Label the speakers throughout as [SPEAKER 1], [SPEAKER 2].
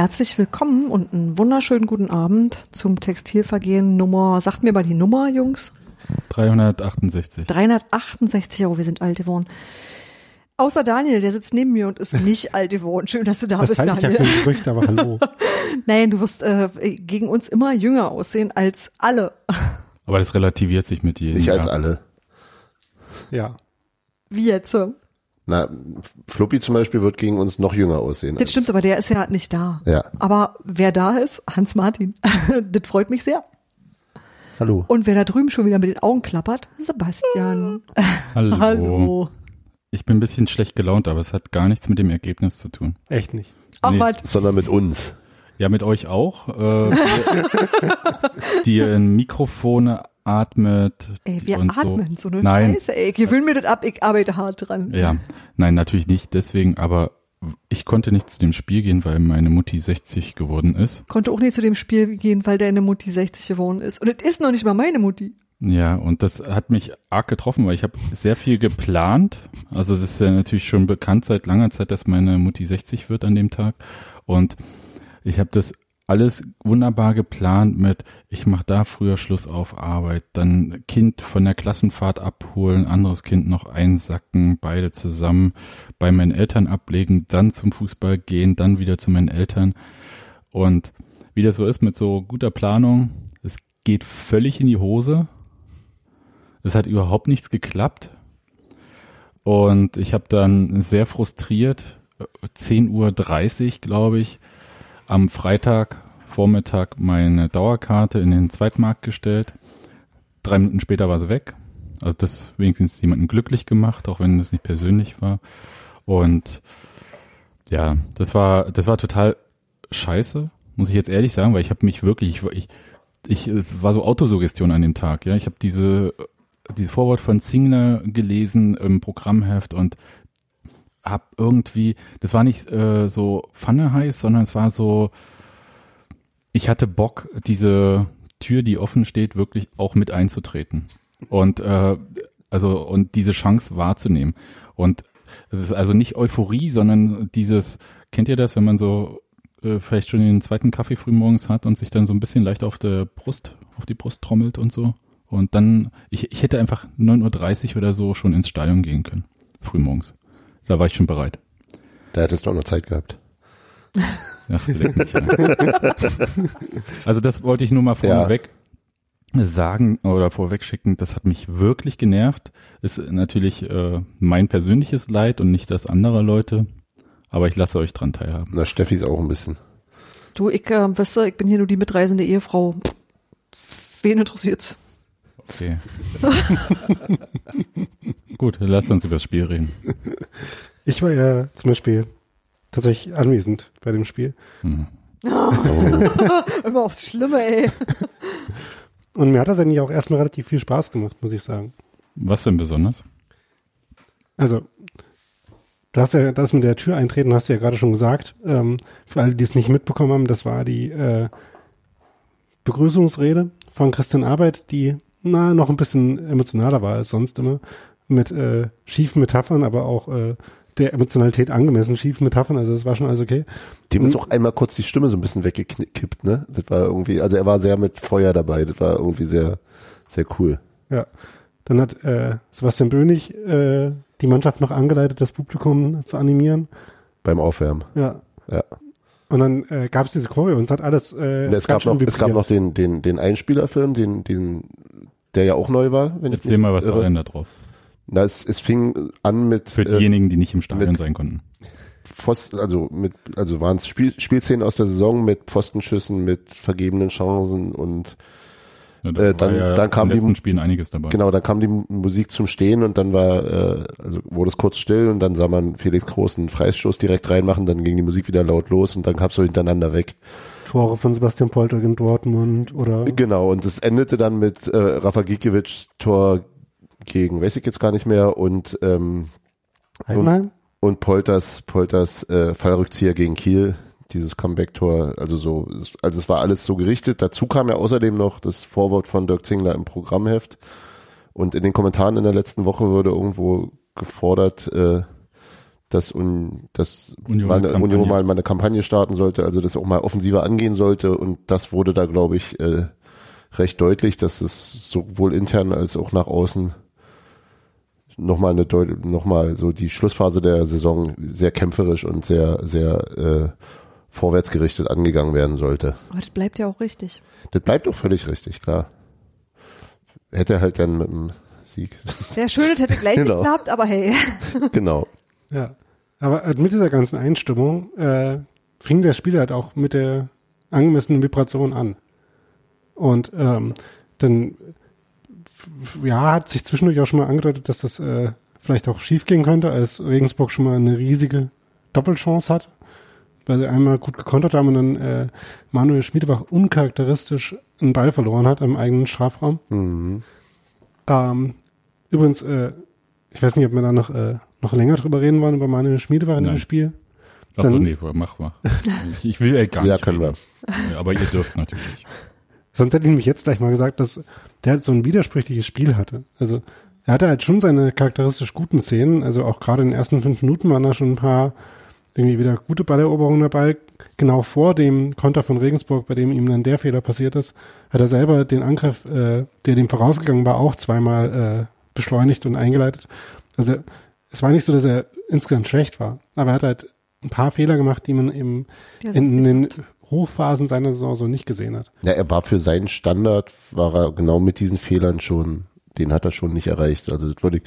[SPEAKER 1] Herzlich willkommen und einen wunderschönen guten Abend zum Textilvergehen Nummer, sagt mir mal die Nummer, Jungs.
[SPEAKER 2] 368.
[SPEAKER 1] 368, oh, wir sind alt geworden. Außer Daniel, der sitzt neben mir und ist nicht alt geworden. Schön, dass du da
[SPEAKER 3] Das
[SPEAKER 1] bist,
[SPEAKER 3] halte ich ja
[SPEAKER 1] Daniel.
[SPEAKER 3] für Gerücht, aber hallo.
[SPEAKER 1] Nein, du wirst äh, gegen uns immer jünger aussehen als alle.
[SPEAKER 2] Aber das relativiert sich mit jedem.
[SPEAKER 4] Nicht als alle.
[SPEAKER 3] Ja.
[SPEAKER 1] Wie jetzt? äh?
[SPEAKER 4] Na, Floppy zum Beispiel wird gegen uns noch jünger aussehen.
[SPEAKER 1] Das stimmt, aber der ist ja nicht da.
[SPEAKER 4] Ja.
[SPEAKER 1] Aber wer da ist, Hans Martin. das freut mich sehr.
[SPEAKER 4] Hallo.
[SPEAKER 1] Und wer da drüben schon wieder mit den Augen klappert, Sebastian.
[SPEAKER 2] Hallo.
[SPEAKER 1] Hallo.
[SPEAKER 2] Ich bin ein bisschen schlecht gelaunt, aber es hat gar nichts mit dem Ergebnis zu tun.
[SPEAKER 3] Echt nicht.
[SPEAKER 1] Ach,
[SPEAKER 2] Nee.
[SPEAKER 4] Sondern mit uns.
[SPEAKER 2] Ja, mit euch auch. Äh, die in Mikrofone atmet.
[SPEAKER 1] Ey, wir
[SPEAKER 2] und
[SPEAKER 1] atmen so, eine
[SPEAKER 2] Nein.
[SPEAKER 1] Scheiße, ey. Ich gewöhne mir das ab, ich arbeite hart dran.
[SPEAKER 2] Ja, nein, natürlich nicht deswegen, aber ich konnte nicht zu dem Spiel gehen, weil meine Mutti 60 geworden ist.
[SPEAKER 1] Konnte auch nicht zu dem Spiel gehen, weil deine Mutti 60 geworden ist. Und es ist noch nicht mal meine Mutti.
[SPEAKER 2] Ja, und das hat mich arg getroffen, weil ich habe sehr viel geplant. Also das ist ja natürlich schon bekannt seit langer Zeit, dass meine Mutti 60 wird an dem Tag. Und ich habe das alles wunderbar geplant mit, ich mache da früher Schluss auf Arbeit, dann Kind von der Klassenfahrt abholen, anderes Kind noch einsacken, beide zusammen bei meinen Eltern ablegen, dann zum Fußball gehen, dann wieder zu meinen Eltern. Und wie das so ist mit so guter Planung, es geht völlig in die Hose. Es hat überhaupt nichts geklappt. Und ich habe dann sehr frustriert, äh, 10.30 Uhr, glaube ich, am Freitag Vormittag meine Dauerkarte in den Zweitmarkt gestellt. Drei Minuten später war sie weg. Also das wenigstens jemanden glücklich gemacht, auch wenn es nicht persönlich war. Und ja, das war, das war total scheiße, muss ich jetzt ehrlich sagen, weil ich habe mich wirklich, ich, ich, es war so Autosuggestion an dem Tag, ja. Ich habe diese, dieses Vorwort von Zingler gelesen im Programmheft und hab irgendwie, das war nicht äh, so Pfanne heiß, sondern es war so, ich hatte Bock, diese Tür, die offen steht, wirklich auch mit einzutreten und äh, also und diese Chance wahrzunehmen. Und es ist also nicht Euphorie, sondern dieses, kennt ihr das, wenn man so äh, vielleicht schon den zweiten Kaffee frühmorgens hat und sich dann so ein bisschen leicht auf der Brust, auf die Brust trommelt und so. Und dann, ich, ich hätte einfach 9.30 Uhr oder so schon ins Stadion gehen können, frühmorgens. Da war ich schon bereit.
[SPEAKER 4] Da hättest du auch noch Zeit gehabt.
[SPEAKER 2] Ach, leck mich, ja. Also das wollte ich nur mal vorweg sagen oder vorweg schicken. Das hat mich wirklich genervt. Ist natürlich äh, mein persönliches Leid und nicht das anderer Leute. Aber ich lasse euch dran teilhaben.
[SPEAKER 4] Na, Steffi ist auch ein bisschen.
[SPEAKER 1] Du, ich, äh, weißt du, ich bin hier nur die mitreisende Ehefrau. Wen interessiert's?
[SPEAKER 2] Okay. Gut, lasst uns über das Spiel reden.
[SPEAKER 3] Ich war ja zum Beispiel tatsächlich anwesend bei dem Spiel.
[SPEAKER 2] Hm.
[SPEAKER 1] Immer aufs Schlimme, ey.
[SPEAKER 3] Und mir hat das eigentlich auch erstmal relativ viel Spaß gemacht, muss ich sagen.
[SPEAKER 2] Was denn besonders?
[SPEAKER 3] Also, du hast ja das mit der Tür eintreten, hast du ja gerade schon gesagt. Ähm, für alle, die es nicht mitbekommen haben, das war die äh, Begrüßungsrede von Christian Arbeit, die na noch ein bisschen emotionaler war als sonst immer. Mit äh, schiefen Metaphern, aber auch äh, der Emotionalität angemessen schiefen Metaphern. Also das war schon alles okay.
[SPEAKER 4] Dem ist auch einmal kurz die Stimme so ein bisschen weggekippt, ne? Das war irgendwie, also er war sehr mit Feuer dabei. Das war irgendwie sehr, sehr cool.
[SPEAKER 3] Ja. Dann hat äh, Sebastian Bönig äh, die Mannschaft noch angeleitet, das Publikum zu animieren.
[SPEAKER 4] Beim Aufwärmen.
[SPEAKER 3] Ja.
[SPEAKER 4] Ja.
[SPEAKER 3] Und dann äh, gab es diese Choreo und es hat alles äh,
[SPEAKER 4] Und es
[SPEAKER 3] ganz
[SPEAKER 4] gab
[SPEAKER 3] schön
[SPEAKER 4] noch, es gab noch den, den, den Einspielerfilm, den, den, der ja auch neu war. Wenn ich
[SPEAKER 2] Erzähl
[SPEAKER 4] mich
[SPEAKER 2] mal, was war
[SPEAKER 4] irre.
[SPEAKER 2] denn da drauf?
[SPEAKER 4] Na, es, es fing an mit
[SPEAKER 2] Für
[SPEAKER 4] äh,
[SPEAKER 2] diejenigen, die nicht im Stadion sein konnten.
[SPEAKER 4] Pfosten, also mit, also waren es Spiel, Spielszenen aus der Saison mit Pfostenschüssen, mit vergebenen Chancen und
[SPEAKER 2] Ja, da
[SPEAKER 4] Äh, dann-
[SPEAKER 2] ja
[SPEAKER 4] dann kam die-
[SPEAKER 2] letzten Spielen einiges dabei.
[SPEAKER 4] genau, dann kam die Musik zum Stehen und dann war, äh, also wurde es kurz still und dann sah man Felix Groß einen Freistoß direkt reinmachen, dann ging die Musik wieder laut los und dann kam so hintereinander weg.
[SPEAKER 3] Tore von Sebastian Polter in Dortmund oder
[SPEAKER 4] Genau, und es endete dann mit äh, Rafa Gikiewicz Tor gegen, weiß ich jetzt gar nicht mehr, und ähm,
[SPEAKER 3] Heidenheim?
[SPEAKER 4] und Polters, Polters äh, Fallrückzieher gegen Kiel, dieses Comeback-Tor, also so, also es war alles so gerichtet. Dazu kam ja außerdem noch das Vorwort von Dirk Zingler im Programmheft. Und in den Kommentaren in der letzten Woche wurde irgendwo gefordert, äh, dass, un, dass
[SPEAKER 2] Union
[SPEAKER 4] mal eine,
[SPEAKER 2] Kampagne.
[SPEAKER 4] Union mal, mal eine Kampagne starten sollte, also das auch mal offensiver angehen sollte und das wurde da, glaube ich, äh, recht deutlich, dass es sowohl intern als auch nach außen nochmal eine Deut nochmal so die Schlussphase der Saison sehr kämpferisch und sehr, sehr äh, vorwärtsgerichtet angegangen werden sollte.
[SPEAKER 1] Aber das bleibt ja auch richtig.
[SPEAKER 4] Das bleibt auch völlig richtig, klar. Hätte halt dann mit dem Sieg.
[SPEAKER 1] Sehr schön, das hätte gleich
[SPEAKER 4] Genau.
[SPEAKER 1] geklappt, aber hey.
[SPEAKER 4] genau.
[SPEAKER 3] Ja. Aber halt mit dieser ganzen Einstimmung äh, fing das Spiel halt auch mit der angemessenen Vibration an. Und ähm, dann ja, hat sich zwischendurch auch schon mal angedeutet, dass das äh, vielleicht auch schief gehen könnte, als Regensburg schon mal eine riesige Doppelchance hat, weil sie einmal gut gekontert haben und dann äh, Manuel Schmiedebach uncharakteristisch einen Ball verloren hat im eigenen Strafraum.
[SPEAKER 4] Mhm.
[SPEAKER 3] Ähm, übrigens, äh, ich weiß nicht, ob wir da noch, äh, noch länger drüber reden wollen, über Manuel Schmiedebach in dem
[SPEAKER 2] Nein.
[SPEAKER 3] Spiel.
[SPEAKER 2] Ach,
[SPEAKER 3] Dann-
[SPEAKER 2] nee, mach mal. Ich, will äh, gar
[SPEAKER 4] Ja,
[SPEAKER 2] nicht.
[SPEAKER 4] können wir.
[SPEAKER 2] reden. Ja, aber ihr dürft natürlich.
[SPEAKER 3] Sonst hätte ich nämlich jetzt gleich mal gesagt, dass der halt so ein widersprüchliches Spiel hatte. Also er hatte halt schon seine charakteristisch guten Szenen, also auch gerade in den ersten fünf Minuten waren da schon ein paar irgendwie wieder gute Balleroberungen dabei. Genau vor dem Konter von Regensburg, bei dem ihm dann der Fehler passiert ist, hat er selber den Angriff, äh, der dem vorausgegangen war, auch zweimal äh, beschleunigt und eingeleitet. Also es war nicht so, dass er insgesamt schlecht war, aber er hat halt ein paar Fehler gemacht, die man eben
[SPEAKER 1] Ja,
[SPEAKER 3] in den. Hochphasen seiner Saison so nicht gesehen hat.
[SPEAKER 4] Ja, er war für seinen Standard, war er genau mit diesen Fehlern schon, den hat er schon nicht erreicht. Also das würde ich,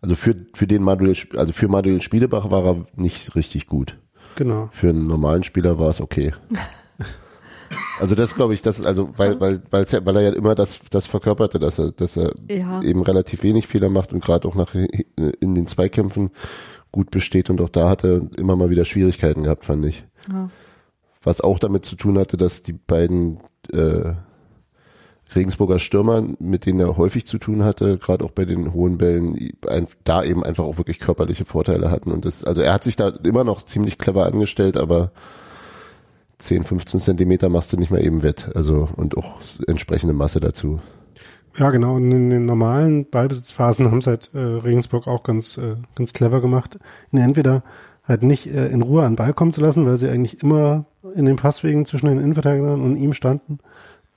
[SPEAKER 4] also für, für den Manuel, also für Manuel Spielebach war er nicht richtig gut.
[SPEAKER 3] Genau.
[SPEAKER 4] Für einen normalen Spieler war es okay. Also das glaube ich, das also, weil, weil, weil, ja, weil er ja immer das, das verkörperte, dass er, dass er
[SPEAKER 1] Ja.
[SPEAKER 4] eben relativ wenig Fehler macht und gerade auch nach in den Zweikämpfen gut besteht und auch da hat er immer mal wieder Schwierigkeiten gehabt, fand ich.
[SPEAKER 1] Ja.
[SPEAKER 4] Was auch damit zu tun hatte, dass die beiden äh, Regensburger Stürmer, mit denen er häufig zu tun hatte, gerade auch bei den hohen Bällen, da eben einfach auch wirklich körperliche Vorteile hatten. Und das, also er hat sich da immer noch ziemlich clever angestellt, aber 10, 15 Zentimeter machst du nicht mehr eben wett. Also und auch entsprechende Masse dazu.
[SPEAKER 3] Ja, genau. Und in den normalen Ballbesitzphasen haben es halt äh, Regensburg auch ganz, äh, ganz clever gemacht, ihn entweder halt nicht äh, in Ruhe an den Ball kommen zu lassen, weil sie eigentlich immer in den Passwegen zwischen den Innenverteidigern und ihm standen.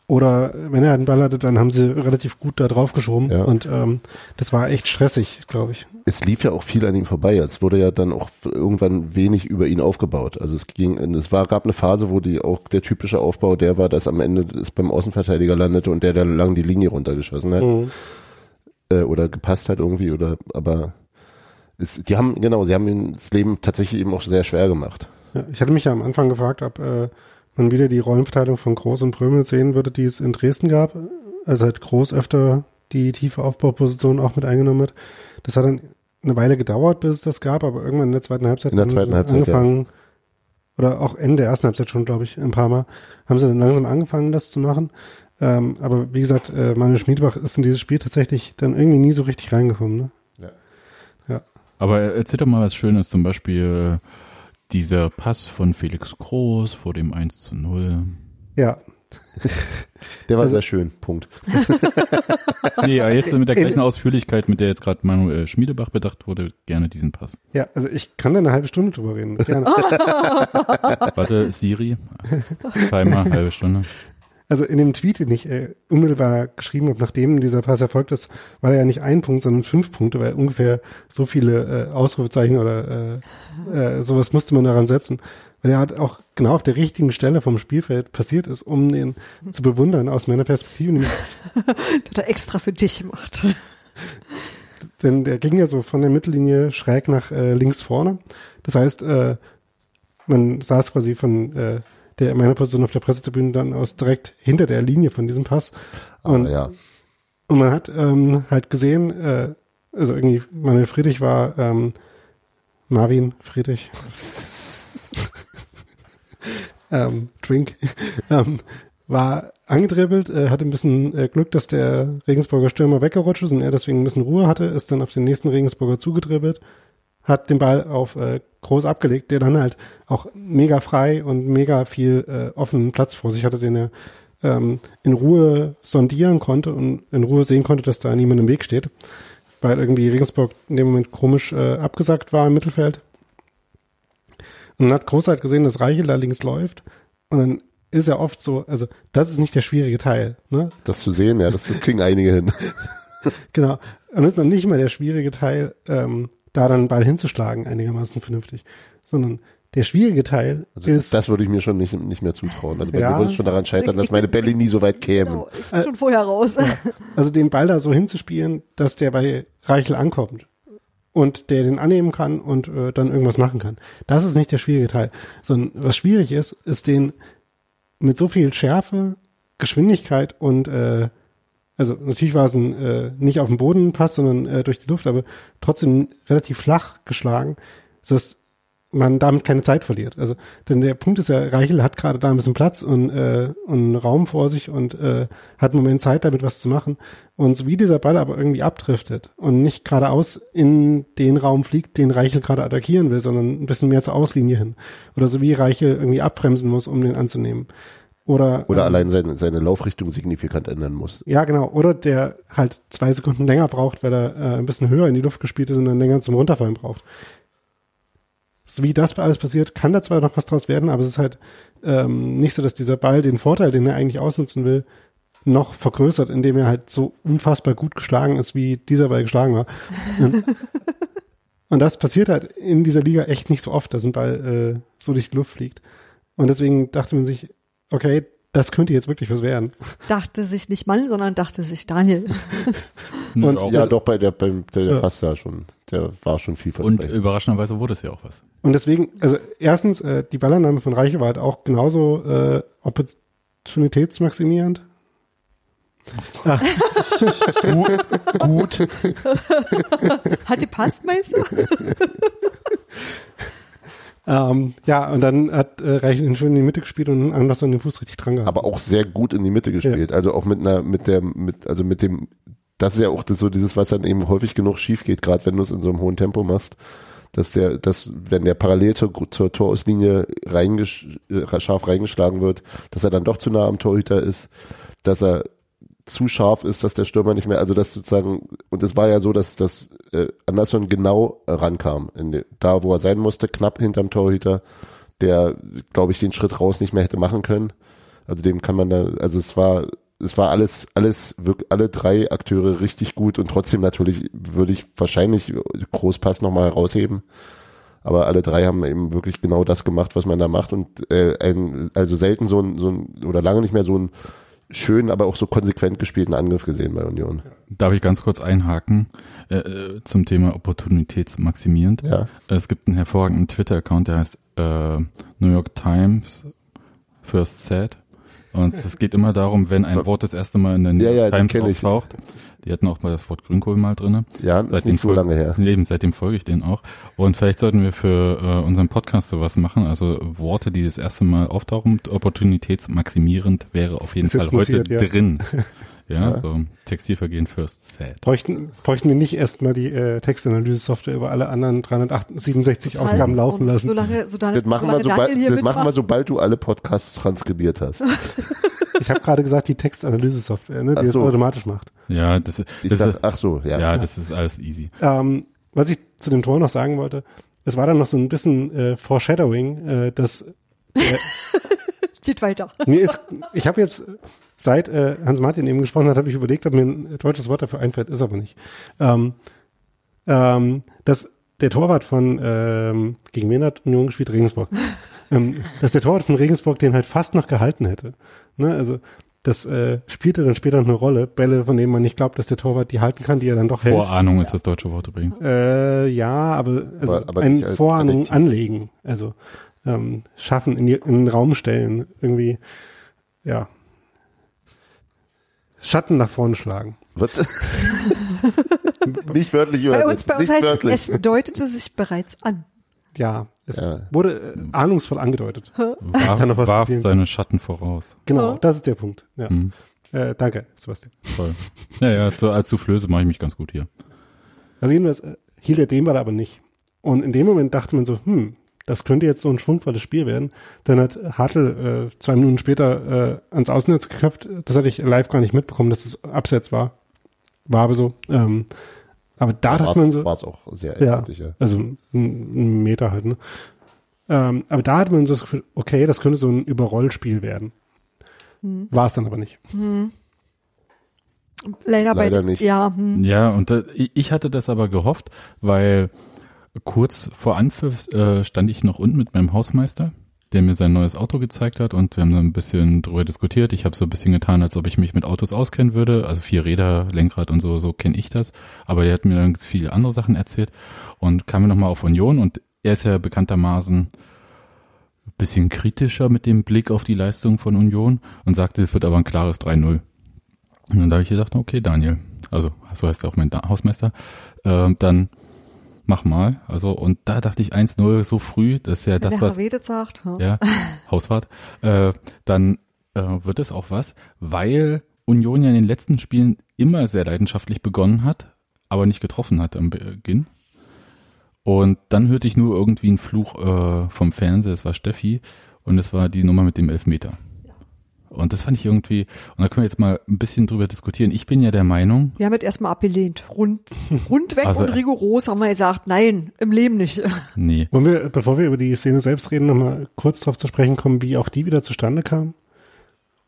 [SPEAKER 3] Oder wenn er halt einen Ball hatte, dann haben sie relativ gut da drauf geschoben.
[SPEAKER 4] Ja.
[SPEAKER 3] Und ähm, das war echt stressig, glaube ich.
[SPEAKER 4] Es lief ja auch viel an ihm vorbei. Es wurde ja dann auch irgendwann wenig über ihn aufgebaut. Also es ging, es war, gab eine Phase, wo die auch der typische Aufbau der war, dass am Ende es beim Außenverteidiger landete und der da lang die Linie runtergeschossen hat.
[SPEAKER 3] Mhm.
[SPEAKER 4] äh, oder gepasst hat irgendwie oder aber es, die haben genau, sie haben ihm das Leben tatsächlich eben auch sehr schwer gemacht.
[SPEAKER 3] Ja, ich hatte mich ja am Anfang gefragt, ob äh, man wieder die Rollenverteilung von Groß und Prömel sehen würde, die es in Dresden gab. Also halt Groß öfter die tiefe Aufbauposition auch mit eingenommen hat. Das hat dann eine Weile gedauert, bis es das gab, aber irgendwann in der zweiten Halbzeit
[SPEAKER 4] In der zweiten Halbzeit,
[SPEAKER 3] angefangen, oder auch Ende der ersten Halbzeit schon, glaube ich, ein paar Mal, haben sie dann langsam angefangen, das zu machen. Ähm, aber wie gesagt, äh, Manuel Schmiedbach ist in dieses Spiel tatsächlich dann irgendwie nie so richtig reingekommen. Ne?
[SPEAKER 2] Aber erzähl doch mal was Schönes, zum Beispiel dieser Pass von Felix Groß vor dem 1 zu 0.
[SPEAKER 3] Ja,
[SPEAKER 4] Der war
[SPEAKER 3] Also-
[SPEAKER 4] sehr schön. Punkt.
[SPEAKER 2] Nee, aber jetzt mit der gleichen Ausführlichkeit, mit der jetzt gerade Manuel Schmiedebach bedacht wurde, gerne diesen Pass.
[SPEAKER 3] ja, also ich kann da eine halbe Stunde drüber reden. Gerne.
[SPEAKER 2] Warte, Siri, Timer, halbe Stunde.
[SPEAKER 3] Also in dem Tweet, den ich äh, unmittelbar geschrieben habe, nachdem dieser Pass erfolgt ist, war er ja nicht ein Punkt, sondern fünf Punkte, weil ungefähr so viele äh, Ausrufezeichen oder äh, äh, sowas musste man daran setzen. Weil er halt auch genau auf der richtigen Stelle vom Spielfeld passiert ist, um den zu bewundern aus meiner Perspektive. Nämlich,
[SPEAKER 1] hat er extra für dich gemacht.
[SPEAKER 3] denn der ging ja so von der Mittellinie schräg nach äh, links vorne. Das heißt, äh, man saß quasi von äh, der meiner Position auf der Pressetribüne dann aus direkt hinter der Linie von diesem Pass.
[SPEAKER 4] Aber
[SPEAKER 3] Und
[SPEAKER 4] ja,
[SPEAKER 3] Und man hat ähm, halt gesehen, äh, also irgendwie Manuel Friedrich war ähm, Marvin Friedrich. ähm, Drink. ähm, war angedribbelt, äh, hatte ein bisschen äh, Glück, dass der Regensburger Stürmer weggerutscht ist und er deswegen ein bisschen Ruhe hatte, ist dann auf den nächsten Regensburger zugedribbelt, hat den Ball auf äh, Groß abgelegt, der dann halt auch mega frei und mega viel äh, offenen Platz vor sich hatte, den er ähm, in Ruhe sondieren konnte und in Ruhe sehen konnte, dass da niemand im Weg steht, weil irgendwie Regensburg in dem Moment komisch äh, abgesagt war im Mittelfeld. Und man hat großartig gesehen, dass Reichel da links läuft und dann ist ja oft so, also das ist nicht der schwierige Teil, ne?
[SPEAKER 4] Das zu sehen, ja, das, das kriegen einige hin.
[SPEAKER 3] Genau. Und das ist dann nicht mal der schwierige Teil, ähm, da dann Ball hinzuschlagen, einigermaßen vernünftig, sondern der schwierige Teil
[SPEAKER 4] Also
[SPEAKER 3] ist,
[SPEAKER 4] das würde ich mir schon nicht, nicht mehr zutrauen. Also bei
[SPEAKER 3] Ja.
[SPEAKER 4] mir würde es schon daran scheitern, dass meine Bälle nie so weit kämen.
[SPEAKER 1] Genau, schon vorher raus.
[SPEAKER 3] also den Ball da so hinzuspielen, dass der bei Reichel ankommt und der den annehmen kann und äh, dann irgendwas machen kann. Das ist nicht der schwierige Teil, sondern was schwierig ist, ist den mit so viel Schärfe, Geschwindigkeit und äh, also natürlich war es ein äh, nicht auf dem Boden Pass, sondern äh, durch die Luft, aber trotzdem relativ flach geschlagen, dass man damit keine Zeit verliert. Also denn der Punkt ist ja, Reichel hat gerade da ein bisschen Platz und, äh, und Raum vor sich und äh, hat einen Moment Zeit, damit was zu machen. Und so wie dieser Ball aber irgendwie abdriftet und nicht geradeaus in den Raum fliegt, den Reichel gerade attackieren will, sondern ein bisschen mehr zur Auslinie hin. Oder so wie Reichel irgendwie abbremsen muss, um den anzunehmen. Oder,
[SPEAKER 4] Oder
[SPEAKER 3] ähm,
[SPEAKER 4] allein seine, seine Laufrichtung signifikant ändern muss.
[SPEAKER 3] ja, genau. Oder der halt zwei Sekunden länger braucht, weil er äh, ein bisschen höher in die Luft gespielt ist und dann länger zum Runterfallen braucht. So wie das alles passiert, kann da zwar noch was draus werden, aber es ist halt ähm, nicht so, dass dieser Ball den Vorteil, den er eigentlich ausnutzen will, noch vergrößert, indem er halt so unfassbar gut geschlagen ist, wie dieser Ball geschlagen war. Und, und das passiert halt in dieser Liga echt nicht so oft, dass ein Ball äh, so durch die Luft fliegt. Und deswegen dachte man sich, okay, das könnte jetzt wirklich was werden.
[SPEAKER 1] dachte sich nicht Mann, sondern dachte sich Daniel.
[SPEAKER 3] Und-
[SPEAKER 2] auch.
[SPEAKER 4] Ja, doch, bei der, beim, der, der
[SPEAKER 3] Ja.
[SPEAKER 4] passt ja schon. Der war schon
[SPEAKER 2] Und
[SPEAKER 4] vielversprechend.
[SPEAKER 2] überraschenderweise wurde es ja auch was.
[SPEAKER 3] Und deswegen, also erstens, äh, die Ballannahme von Reichel war halt auch genauso äh, opportunitätsmaximierend.
[SPEAKER 2] Gut. gut.
[SPEAKER 1] Hat die passt, meinst du?
[SPEAKER 3] Ähm, ja, und dann hat äh, Reichel ihn schön in die Mitte gespielt und Anderson den Fuß richtig dran gehabt.
[SPEAKER 4] aber auch sehr gut in die Mitte gespielt. Also auch mit einer, mit der, mit, also mit dem, das ist ja auch das, so dieses, was dann eben häufig genug schief geht, gerade wenn du es in so einem hohen Tempo machst, dass der, dass, wenn der parallel zur, zur Torauslinie reingesch, äh, scharf reingeschlagen wird, dass er dann doch zu nah am Torhüter ist, dass er zu scharf ist, dass der Stürmer nicht mehr, also das sozusagen, und es war ja so, dass das äh, Anderson genau rankam, in da wo er sein musste, knapp hinterm Torhüter, der, glaube ich, den Schritt raus nicht mehr hätte machen können. Also dem kann man da, also es war, es war alles, alles, wirklich, alle drei Akteure richtig gut und trotzdem natürlich würde ich wahrscheinlich Großpass nochmal herausheben. Aber alle drei haben eben wirklich genau das gemacht, was man da macht und äh, ein, also selten so ein, so ein, oder lange nicht mehr so einen schönen, aber auch so konsequent gespielten Angriff gesehen bei Union.
[SPEAKER 2] Darf ich ganz kurz einhaken äh, äh, zum Thema opportunitätsmaximierend?
[SPEAKER 4] Ja.
[SPEAKER 2] Es gibt einen hervorragenden Twitter-Account, der heißt äh, New York Times First Set. Und es geht immer darum, wenn ein Wort das erste Mal in der New
[SPEAKER 4] Ja, ja, den
[SPEAKER 2] Times auftaucht. Die hatten auch mal das Wort Grünkohl mal drinne.
[SPEAKER 4] Ja, das ist nicht so lange her.
[SPEAKER 2] Eben, seitdem folge ich denen auch. Und vielleicht sollten wir für äh, unseren Podcast sowas machen. Also Worte, die das erste Mal auftauchen, opportunitätsmaximierend wäre auf jeden
[SPEAKER 3] Ist
[SPEAKER 2] Fall heute
[SPEAKER 3] notiert, ja.
[SPEAKER 2] drin. Ja,
[SPEAKER 4] Ja.
[SPEAKER 2] so Textilvergehen First Set.
[SPEAKER 3] Bräuchten, bräuchten wir nicht erstmal die äh, Textanalyse-Software über alle anderen 367
[SPEAKER 1] Total.
[SPEAKER 3] Ausgaben laufen
[SPEAKER 1] Und
[SPEAKER 3] lassen.
[SPEAKER 1] Solange, so
[SPEAKER 4] Das machen, wir
[SPEAKER 1] solange
[SPEAKER 4] sobald, das machen wir, sobald du alle Podcasts transkribiert hast.
[SPEAKER 3] Ich habe gerade gesagt, die Textanalyse-Software, ne, die
[SPEAKER 4] Ach
[SPEAKER 3] das
[SPEAKER 4] so.
[SPEAKER 3] automatisch macht.
[SPEAKER 2] Ja, das, ist-
[SPEAKER 4] Ich
[SPEAKER 2] das
[SPEAKER 4] dachte,
[SPEAKER 2] ist,
[SPEAKER 4] ach so, ja.
[SPEAKER 2] ja, das ist alles easy.
[SPEAKER 3] Ähm, was ich zu dem Tor noch sagen wollte, es war dann noch so ein bisschen äh, Foreshadowing, äh, dass
[SPEAKER 1] geht weiter.
[SPEAKER 3] mir ist, ich habe jetzt seit äh, Hans Martin eben gesprochen hat, habe ich überlegt, ob mir ein deutsches Wort dafür einfällt, ist aber nicht. Ähm, ähm, dass der Torwart von ähm, gegen wen hat Union gespielt? Regensburg. ähm, dass der Torwart von Regensburg den halt fast noch gehalten hätte. Ne? Also das äh, spielte dann später noch eine Rolle. Bälle, von denen man nicht glaubt, dass der Torwart die halten kann, die er dann doch hält.
[SPEAKER 2] Vorahnung ist das deutsche Wort übrigens.
[SPEAKER 3] Äh, ja, aber, also
[SPEAKER 4] Aber- aber
[SPEAKER 3] ein Vorahnung
[SPEAKER 4] Adjektiv.
[SPEAKER 3] anlegen, also ähm, schaffen, in, die, in den Raum stellen, irgendwie, ja. Schatten nach vorne schlagen.
[SPEAKER 4] Was? nicht wörtlich
[SPEAKER 1] Bei uns,
[SPEAKER 4] übersetzt.
[SPEAKER 1] bei uns
[SPEAKER 4] nicht
[SPEAKER 1] heißt
[SPEAKER 4] wörtlich.
[SPEAKER 1] es deutete sich bereits an.
[SPEAKER 3] Ja, es
[SPEAKER 4] Ja.
[SPEAKER 3] wurde äh, ahnungsvoll angedeutet.
[SPEAKER 2] Warf, warf seine Schatten voraus.
[SPEAKER 3] Genau, das ist der Punkt. Ja.
[SPEAKER 2] Mhm.
[SPEAKER 3] Äh, danke, Sebastian.
[SPEAKER 2] Toll. Ja, ja, zu, als Soufflöse mache ich mich ganz gut hier.
[SPEAKER 3] Also jedenfalls äh, hielt er den Ball aber nicht. Und in dem Moment dachte man so, hm, das könnte jetzt so ein schwungvolles Spiel werden. Dann hat Hartl äh, zwei Minuten später äh, ans Außennetz geköpft. Das hatte ich live gar nicht mitbekommen, dass es Abseits war. War aber so. Ähm, aber da dachte man so,
[SPEAKER 4] war es auch sehr
[SPEAKER 3] ja,
[SPEAKER 4] eindeutig, ja.
[SPEAKER 3] also ein, ein Meter halt, ne? Ähm, aber da hat man so das Gefühl, okay, das könnte so ein Überrollspiel werden. War es dann aber nicht.
[SPEAKER 1] Leider,
[SPEAKER 4] Leider
[SPEAKER 1] bei,
[SPEAKER 4] nicht.
[SPEAKER 1] Ja, hm.
[SPEAKER 2] Ja, und da, ich hatte das aber gehofft, weil kurz vor Anpfiff äh, stand ich noch unten mit meinem Hausmeister, der mir sein neues Auto gezeigt hat und wir haben so ein bisschen drüber diskutiert. Ich habe so ein bisschen getan, als ob ich mich mit Autos auskennen würde. Also vier Räder, Lenkrad und so, so kenne ich das. Aber der hat mir dann viele andere Sachen erzählt und kam mir nochmal auf Union und er ist ja bekanntermaßen ein bisschen kritischer mit dem Blick auf die Leistung von Union und sagte, es wird aber ein klares 3-0. Und dann habe ich gedacht, okay, Daniel, also so heißt auch mein Hausmeister, äh, dann mach mal. Also und da dachte ich 1-0 so früh, das ist ja
[SPEAKER 1] Wenn
[SPEAKER 2] das,
[SPEAKER 1] der
[SPEAKER 2] was
[SPEAKER 1] Herr Wedet sagt. Ja.
[SPEAKER 2] ja, Hausfahrt, äh, dann äh, wird es auch was, weil Union ja in den letzten Spielen immer sehr leidenschaftlich begonnen hat, aber nicht getroffen hat am Beginn. Und dann hörte ich nur irgendwie einen Fluch äh, vom Fernseher, es war Steffi und es war die Nummer mit dem Elfmeter. Und das fand ich irgendwie, und da können wir jetzt mal ein bisschen drüber diskutieren. Ich bin ja der Meinung,
[SPEAKER 1] Wir haben es erstmal abgelehnt. Rund, rundweg
[SPEAKER 2] Also-
[SPEAKER 1] und rigoros haben wir gesagt, nein, im Leben nicht.
[SPEAKER 2] nee,
[SPEAKER 3] Wollen wir, bevor wir über die Szene selbst reden, nochmal kurz darauf zu sprechen kommen, wie auch die wieder zustande kam?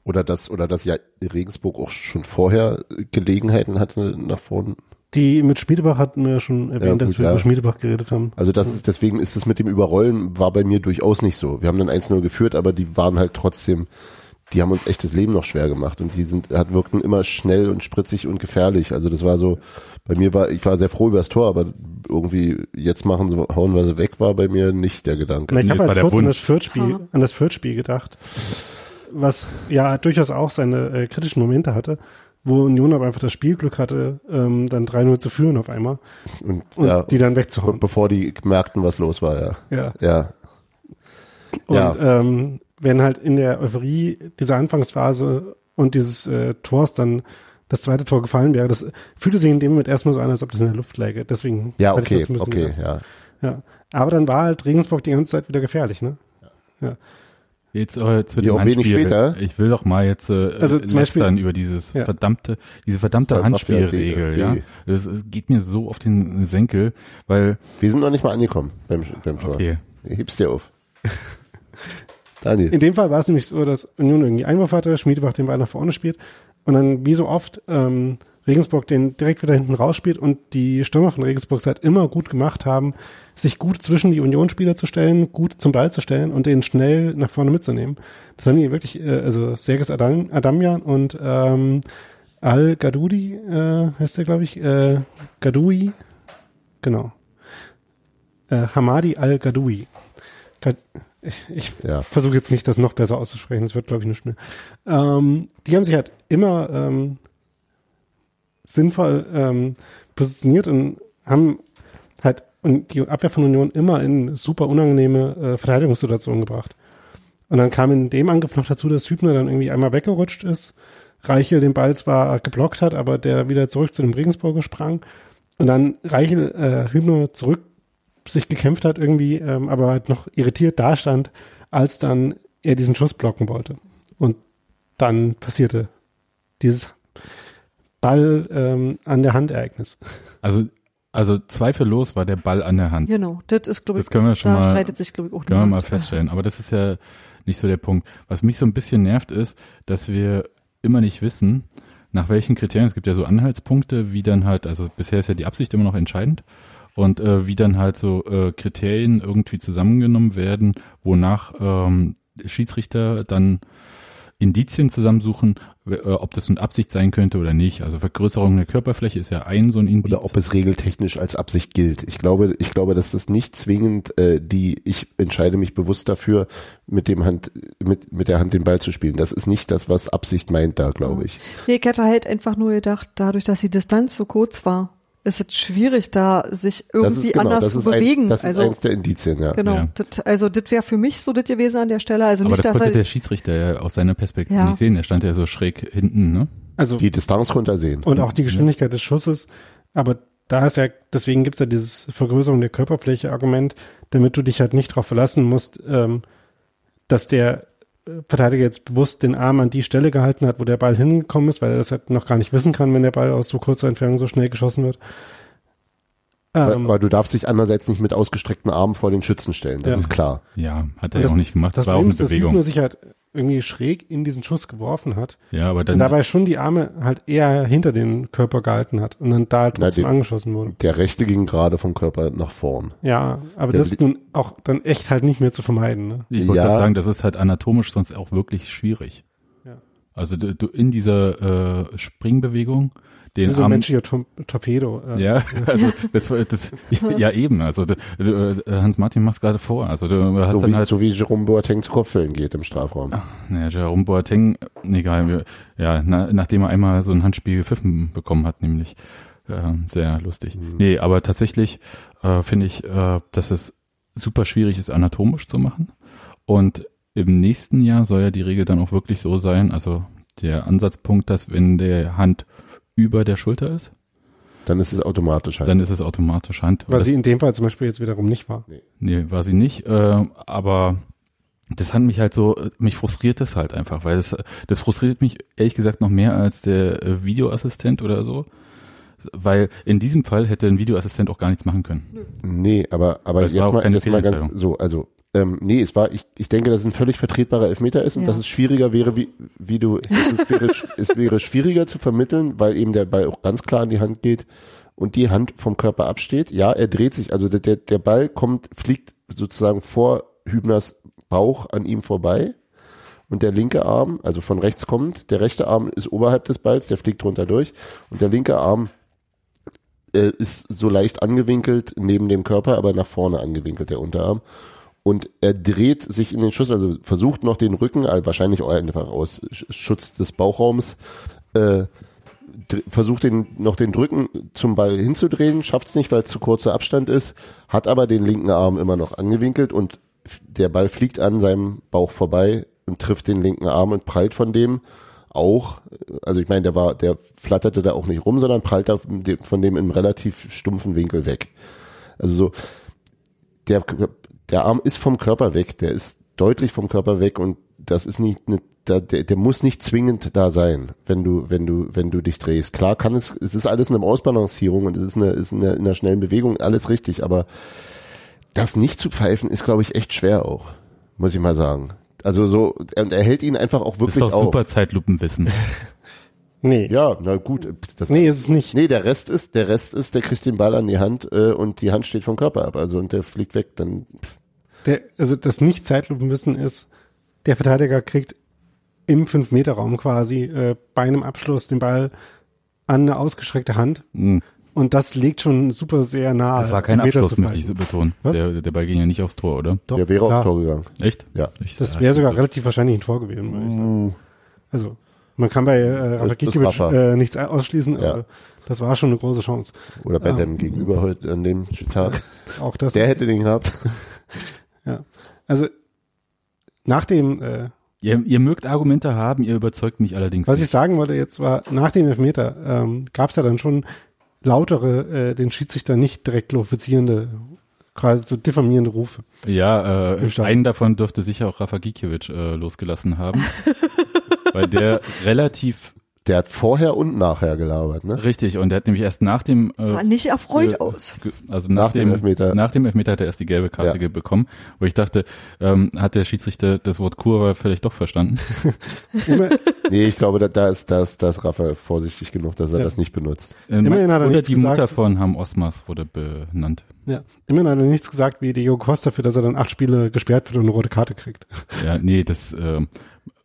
[SPEAKER 4] Oder dass, oder dass ja Regensburg auch schon vorher Gelegenheiten hatte nach vorne.
[SPEAKER 3] Die mit Schmiedebach hatten wir ja schon erwähnt,
[SPEAKER 4] Ja,
[SPEAKER 3] dass
[SPEAKER 4] gut,
[SPEAKER 3] wir
[SPEAKER 4] ja.
[SPEAKER 3] über Schmiedebach geredet haben.
[SPEAKER 4] Also das ist, deswegen ist das mit dem Überrollen war bei mir durchaus nicht so. Wir haben dann 1-0 geführt, aber die waren halt trotzdem, die haben uns echt das Leben noch schwer gemacht und die sind, hat wirkten immer schnell und spritzig und gefährlich. Also das war so, bei mir war, ich war sehr froh über das Tor, aber irgendwie jetzt machen sie, hauen wir sie weg, war bei mir nicht der Gedanke.
[SPEAKER 3] Na, ich habe halt kurz an das Fürth-Spiel, an das Fürth-Spiel gedacht, was ja durchaus auch seine äh, kritischen Momente hatte, wo Union aber einfach das Spielglück hatte, ähm, dann 3-0 zu führen auf einmal
[SPEAKER 4] Und,
[SPEAKER 3] und
[SPEAKER 4] ja,
[SPEAKER 3] die dann wegzuhauen.
[SPEAKER 4] bevor die merkten, was los war, ja.
[SPEAKER 3] Ja.
[SPEAKER 4] Ja,
[SPEAKER 3] Und
[SPEAKER 4] Ja.
[SPEAKER 3] ähm, wenn halt in der Euphorie dieser Anfangsphase und dieses äh, Tors dann das zweite Tor gefallen wäre, das fühlte sich in dem Moment erstmal so an, als ob das in der Luft läge. Deswegen
[SPEAKER 4] ja, okay,
[SPEAKER 3] das ein bisschen
[SPEAKER 4] okay, ja.
[SPEAKER 3] Ja. Aber dann war halt Regensburg die ganze Zeit wieder gefährlich, ne?
[SPEAKER 2] Jetzt äh, zu
[SPEAKER 4] Ja,
[SPEAKER 2] dem
[SPEAKER 4] auch wenig
[SPEAKER 2] Handspiel.
[SPEAKER 4] später.
[SPEAKER 2] Ich will doch mal jetzt äh,
[SPEAKER 3] Also zum Beispiel-
[SPEAKER 2] über dieses
[SPEAKER 3] Ja.
[SPEAKER 2] verdammte, diese verdammte
[SPEAKER 4] Ver-
[SPEAKER 2] Handspielregel,
[SPEAKER 4] Mafia-Regel,
[SPEAKER 2] ja. Das, das geht mir so auf den Senkel, weil,
[SPEAKER 4] Wir sind noch nicht mal angekommen beim, beim Tor.
[SPEAKER 2] okay,
[SPEAKER 4] Heb's dir auf. Daniel.
[SPEAKER 3] In dem Fall war es nämlich so, dass Union irgendwie Einwurf hatte, Schmiedebach den Ball nach vorne spielt und dann wie so oft ähm, Regensburg den direkt wieder hinten rausspielt und die Stürmer von Regensburg es halt immer gut gemacht haben, sich gut zwischen die Unionsspieler zu stellen, gut zum Ball zu stellen und den schnell nach vorne mitzunehmen. Das haben die wirklich, äh, also Sergis Adam, Adamian und ähm, Al Gadoudi, äh, heißt der, glaube ich, äh, Gadoui, genau. Äh, Hamadi Al Gadoui. Gad- Ich, ich
[SPEAKER 4] Ja.
[SPEAKER 3] versuche jetzt nicht, das noch besser auszusprechen. Das wird, glaube ich, nicht mehr. Ähm, die haben sich halt immer ähm, sinnvoll ähm, positioniert und haben halt und die Abwehr von Union immer in super unangenehme äh, Verteidigungssituationen gebracht. Und dann kam in dem Angriff noch dazu, dass Hübner dann irgendwie einmal weggerutscht ist, Reichel den Ball zwar geblockt hat, aber der wieder zurück zu dem Regensburger sprang und dann Reichel äh, Hübner zurück sich gekämpft hat irgendwie, ähm, aber halt noch irritiert dastand, als dann er diesen Schuss blocken wollte. Und dann passierte dieses Ball ähm, an der Hand Ereignis.
[SPEAKER 2] also, also zweifellos war der Ball an der Hand.
[SPEAKER 1] Genau, das ist, glaube ich,
[SPEAKER 2] Das können wir schon
[SPEAKER 1] da
[SPEAKER 2] mal-
[SPEAKER 1] streitet sich, glaube ich, auch
[SPEAKER 2] Können wir mal feststellen. Aber das ist ja nicht so der Punkt. Was mich so ein bisschen nervt ist, dass wir immer nicht wissen, nach welchen Kriterien, es gibt ja so Anhaltspunkte, wie dann halt, also bisher ist ja die Absicht immer noch entscheidend und äh, wie dann halt so äh, Kriterien irgendwie zusammengenommen werden, wonach ähm, Schiedsrichter dann Indizien zusammensuchen, äh, ob das eine Absicht sein könnte oder nicht. Also Vergrößerung der Körperfläche ist ja ein so ein Indiz.
[SPEAKER 4] Oder ob es regeltechnisch als Absicht gilt. Ich glaube, ich glaube, dass das nicht zwingend äh, die, ich entscheide mich bewusst dafür, mit dem Hand, mit, mit der Hand den Ball zu spielen. Das ist nicht das, was Absicht meint da, glaube ich.
[SPEAKER 1] Nee, ich hätte halt einfach nur gedacht, dadurch, dass die Distanz so kurz war, ist es schwierig, da sich
[SPEAKER 4] Das
[SPEAKER 1] irgendwie
[SPEAKER 4] ist genau,
[SPEAKER 1] anders
[SPEAKER 4] das
[SPEAKER 1] zu
[SPEAKER 4] ist ein,
[SPEAKER 1] bewegen.
[SPEAKER 4] das ist
[SPEAKER 1] also,
[SPEAKER 4] eins der Indizien, ja.
[SPEAKER 1] genau.
[SPEAKER 2] Ja.
[SPEAKER 1] Das, also, das wäre für mich so das gewesen an der Stelle. Also
[SPEAKER 2] Aber
[SPEAKER 1] nicht,
[SPEAKER 2] das
[SPEAKER 1] dass
[SPEAKER 2] konnte
[SPEAKER 1] er,
[SPEAKER 2] der Schiedsrichter ja aus seiner Perspektive
[SPEAKER 1] Ja.
[SPEAKER 2] nicht sehen. Er stand ja so schräg hinten, ne?
[SPEAKER 3] Also
[SPEAKER 4] Die Distanz konnte er sehen.
[SPEAKER 3] und auch die Geschwindigkeit des Schusses. Aber da ist ja, deswegen gibt's ja dieses Vergrößerung der Körperfläche Argument, damit du dich halt nicht darauf verlassen musst, ähm, dass der Verteidiger jetzt bewusst den Arm an die Stelle gehalten hat, wo der Ball hingekommen ist, weil er das halt noch gar nicht wissen kann, wenn der Ball aus so kurzer Entfernung so schnell geschossen wird.
[SPEAKER 4] weil,
[SPEAKER 3] Ähm,
[SPEAKER 4] weil du darfst dich andererseits nicht mit ausgestreckten Armen vor den Schützen stellen, das
[SPEAKER 3] Ja.
[SPEAKER 4] ist klar.
[SPEAKER 2] Ja, hat er ja auch nicht gemacht. Das,
[SPEAKER 3] das
[SPEAKER 2] war auch
[SPEAKER 3] Problem
[SPEAKER 2] eine
[SPEAKER 3] ist, dass
[SPEAKER 2] Bewegung.
[SPEAKER 3] Hübner sich halt irgendwie schräg in diesen Schuss geworfen hat
[SPEAKER 2] Ja, aber
[SPEAKER 3] und
[SPEAKER 2] dann,
[SPEAKER 3] dabei schon die Arme halt eher hinter den Körper gehalten hat und dann da halt
[SPEAKER 4] Na,
[SPEAKER 3] trotzdem
[SPEAKER 4] den-
[SPEAKER 3] angeschossen wurde.
[SPEAKER 4] Der rechte ging gerade vom Körper nach vorn.
[SPEAKER 3] Ja, aber
[SPEAKER 4] Der
[SPEAKER 3] das ist nun auch dann echt halt nicht mehr zu vermeiden. Ne?
[SPEAKER 2] ich wollte
[SPEAKER 4] Ja.
[SPEAKER 2] gerade sagen, das ist halt anatomisch sonst auch wirklich schwierig.
[SPEAKER 3] Ja.
[SPEAKER 2] Also du, du in dieser äh, Springbewegung den
[SPEAKER 3] so ein
[SPEAKER 2] Arm,
[SPEAKER 3] menschlicher Tor Torpedo. äh,
[SPEAKER 2] ja, also das, das ja eben, also äh, Hans Martin macht gerade vor, also du hast
[SPEAKER 4] So
[SPEAKER 2] dann
[SPEAKER 4] wie,
[SPEAKER 2] halt
[SPEAKER 4] so wie Jerome Boateng zu Kopfhöllen geht im Strafraum.
[SPEAKER 2] Naja, Jerome Boateng, egal, ja, na, nachdem er einmal so ein Handspiel gepfiffen bekommen hat, nämlich äh, sehr lustig. Nee, aber tatsächlich äh, finde ich, äh, dass es super schwierig ist, anatomisch zu machen. Und im nächsten Jahr soll ja die Regel dann auch wirklich so sein, also der Ansatzpunkt, dass wenn der Hand über der Schulter ist,
[SPEAKER 4] Dann ist es automatisch halt.
[SPEAKER 2] dann ist es automatisch Hand.
[SPEAKER 3] Was
[SPEAKER 2] Das-
[SPEAKER 3] sie in dem Fall zum Beispiel jetzt wiederum nicht war.
[SPEAKER 2] Nee, war sie nicht, äh, aber das hat mich halt so, mich frustriert das halt einfach, weil das, das frustriert mich ehrlich gesagt noch mehr als der äh, Videoassistent oder so, weil in diesem Fall hätte ein Videoassistent auch gar nichts machen können.
[SPEAKER 4] Nee, aber, aber
[SPEAKER 2] Das war
[SPEAKER 4] jetzt
[SPEAKER 2] auch
[SPEAKER 4] mal, jetzt mal ganz so, also ähm, nee, es war, ich, ich denke, dass es ein völlig vertretbarer Elfmeter ist und
[SPEAKER 1] Ja.
[SPEAKER 4] dass es schwieriger wäre, wie, wie du, es wäre, es wäre schwieriger zu vermitteln, weil eben der Ball auch ganz klar in die Hand geht und die Hand vom Körper absteht. Ja, er dreht sich, also der, der, Ball kommt, fliegt sozusagen vor Hübners Bauch an ihm vorbei und der linke Arm, also von rechts kommt, der rechte Arm ist oberhalb des Balls, der fliegt drunter durch und der linke Arm äh, ist so leicht angewinkelt neben dem Körper, aber nach vorne angewinkelt, der Unterarm. Und er dreht sich in den Schuss, also versucht noch den Rücken, äh, wahrscheinlich einfach aus Sch- Schutz des Bauchraums, äh, versucht den, noch den Rücken zum Ball hinzudrehen, schafft es nicht, weil es zu kurzer Abstand ist, hat aber den linken Arm immer noch angewinkelt und der Ball fliegt an seinem Bauch vorbei und trifft den linken Arm und prallt von dem auch, also ich meine, der war, der flatterte da auch nicht rum, sondern prallt da von dem in relativ stumpfen Winkel weg. Also so, der, der Arm ist vom Körper weg, der ist deutlich vom Körper weg und das ist nicht eine, der, der, der muss nicht zwingend da sein, wenn du, wenn du, wenn du dich drehst. Klar kann es, es ist alles eine Ausbalancierung und es ist eine, ist eine, in einer schnellen Bewegung alles richtig, aber das nicht zu pfeifen ist, glaube ich, echt schwer auch, muss ich mal sagen. Also so, und er hält ihn einfach auch
[SPEAKER 2] Das
[SPEAKER 4] wirklich
[SPEAKER 2] ist doch
[SPEAKER 4] auf.
[SPEAKER 2] super Zeitlupenwissen.
[SPEAKER 3] Nee.
[SPEAKER 4] Ja, na gut. Das,
[SPEAKER 3] Nee, ist es nicht.
[SPEAKER 4] Nee, der Rest ist, der Rest ist, der kriegt den Ball an die Hand äh, und die Hand steht vom Körper ab. Also und der fliegt weg. Dann
[SPEAKER 3] Der, also das Nicht-Zeitlupenwissen ist, der Verteidiger kriegt im 5-Meter-Raum quasi äh, bei einem Abschluss den Ball an eine ausgestreckte Hand
[SPEAKER 2] Hm.
[SPEAKER 3] und das legt schon super sehr nahe.
[SPEAKER 2] Das war kein Abschluss, möchte ich betonen.
[SPEAKER 3] Was?
[SPEAKER 2] Der, der Ball ging ja nicht aufs Tor, oder?
[SPEAKER 3] Doch,
[SPEAKER 4] der wäre
[SPEAKER 3] klar.
[SPEAKER 4] aufs Tor gegangen.
[SPEAKER 2] Echt?
[SPEAKER 4] Ja.
[SPEAKER 2] Ich,
[SPEAKER 3] Das
[SPEAKER 2] äh,
[SPEAKER 3] wäre sogar relativ wahrscheinlich ein Tor gewesen. würde ich sagen. Also man kann bei äh, Rafa
[SPEAKER 4] das
[SPEAKER 3] Gikiewicz
[SPEAKER 4] Rafa.
[SPEAKER 3] äh, nichts ausschließen,
[SPEAKER 4] Ja.
[SPEAKER 3] aber das war schon eine große Chance.
[SPEAKER 4] Oder bei
[SPEAKER 3] Ja.
[SPEAKER 4] seinem Gegenüber heute an dem Tag.
[SPEAKER 3] Auch das.
[SPEAKER 4] Der hätte den gehabt.
[SPEAKER 3] ja. Also nach dem äh,
[SPEAKER 2] Ihr, ihr mögt Argumente haben, ihr überzeugt mich allerdings
[SPEAKER 3] Was ich
[SPEAKER 2] nicht.
[SPEAKER 3] sagen wollte jetzt war, nach dem Elfmeter ähm, gab es ja dann schon lautere, äh, den Schiedsrichter nicht direkt glorifizierende, quasi so diffamierende Rufe.
[SPEAKER 2] Ja, äh, einen davon dürfte sicher auch Rafa Gikiewicz äh, losgelassen haben. weil der relativ
[SPEAKER 4] Der hat vorher und nachher gelabert, ne?
[SPEAKER 2] richtig und der hat nämlich erst nach dem äh,
[SPEAKER 1] Sah nicht erfreut
[SPEAKER 2] ge-
[SPEAKER 1] aus.
[SPEAKER 2] Also nach,
[SPEAKER 4] Nach dem
[SPEAKER 2] dem,
[SPEAKER 4] Elfmeter.
[SPEAKER 2] Nach dem Elfmeter hat er erst die gelbe Karte
[SPEAKER 4] Ja.
[SPEAKER 2] bekommen, wo ich dachte, ähm, hat der Schiedsrichter das Wort Kurve vielleicht doch verstanden?
[SPEAKER 3] Immer,
[SPEAKER 4] Nee, ich glaube, da, da ist, da ist, da ist Rafa vorsichtig genug, dass er
[SPEAKER 3] Ja.
[SPEAKER 4] das nicht benutzt.
[SPEAKER 2] Äh,
[SPEAKER 3] Immerhin hat er
[SPEAKER 2] Oder die
[SPEAKER 3] gesagt.
[SPEAKER 2] Mutter von Ham Osmas wurde benannt.
[SPEAKER 3] ja, immerhin hat er nichts gesagt wie Diego Costa, für das er dann acht Spiele gesperrt wird und eine rote Karte kriegt.
[SPEAKER 2] Ja, nee, das, ähm,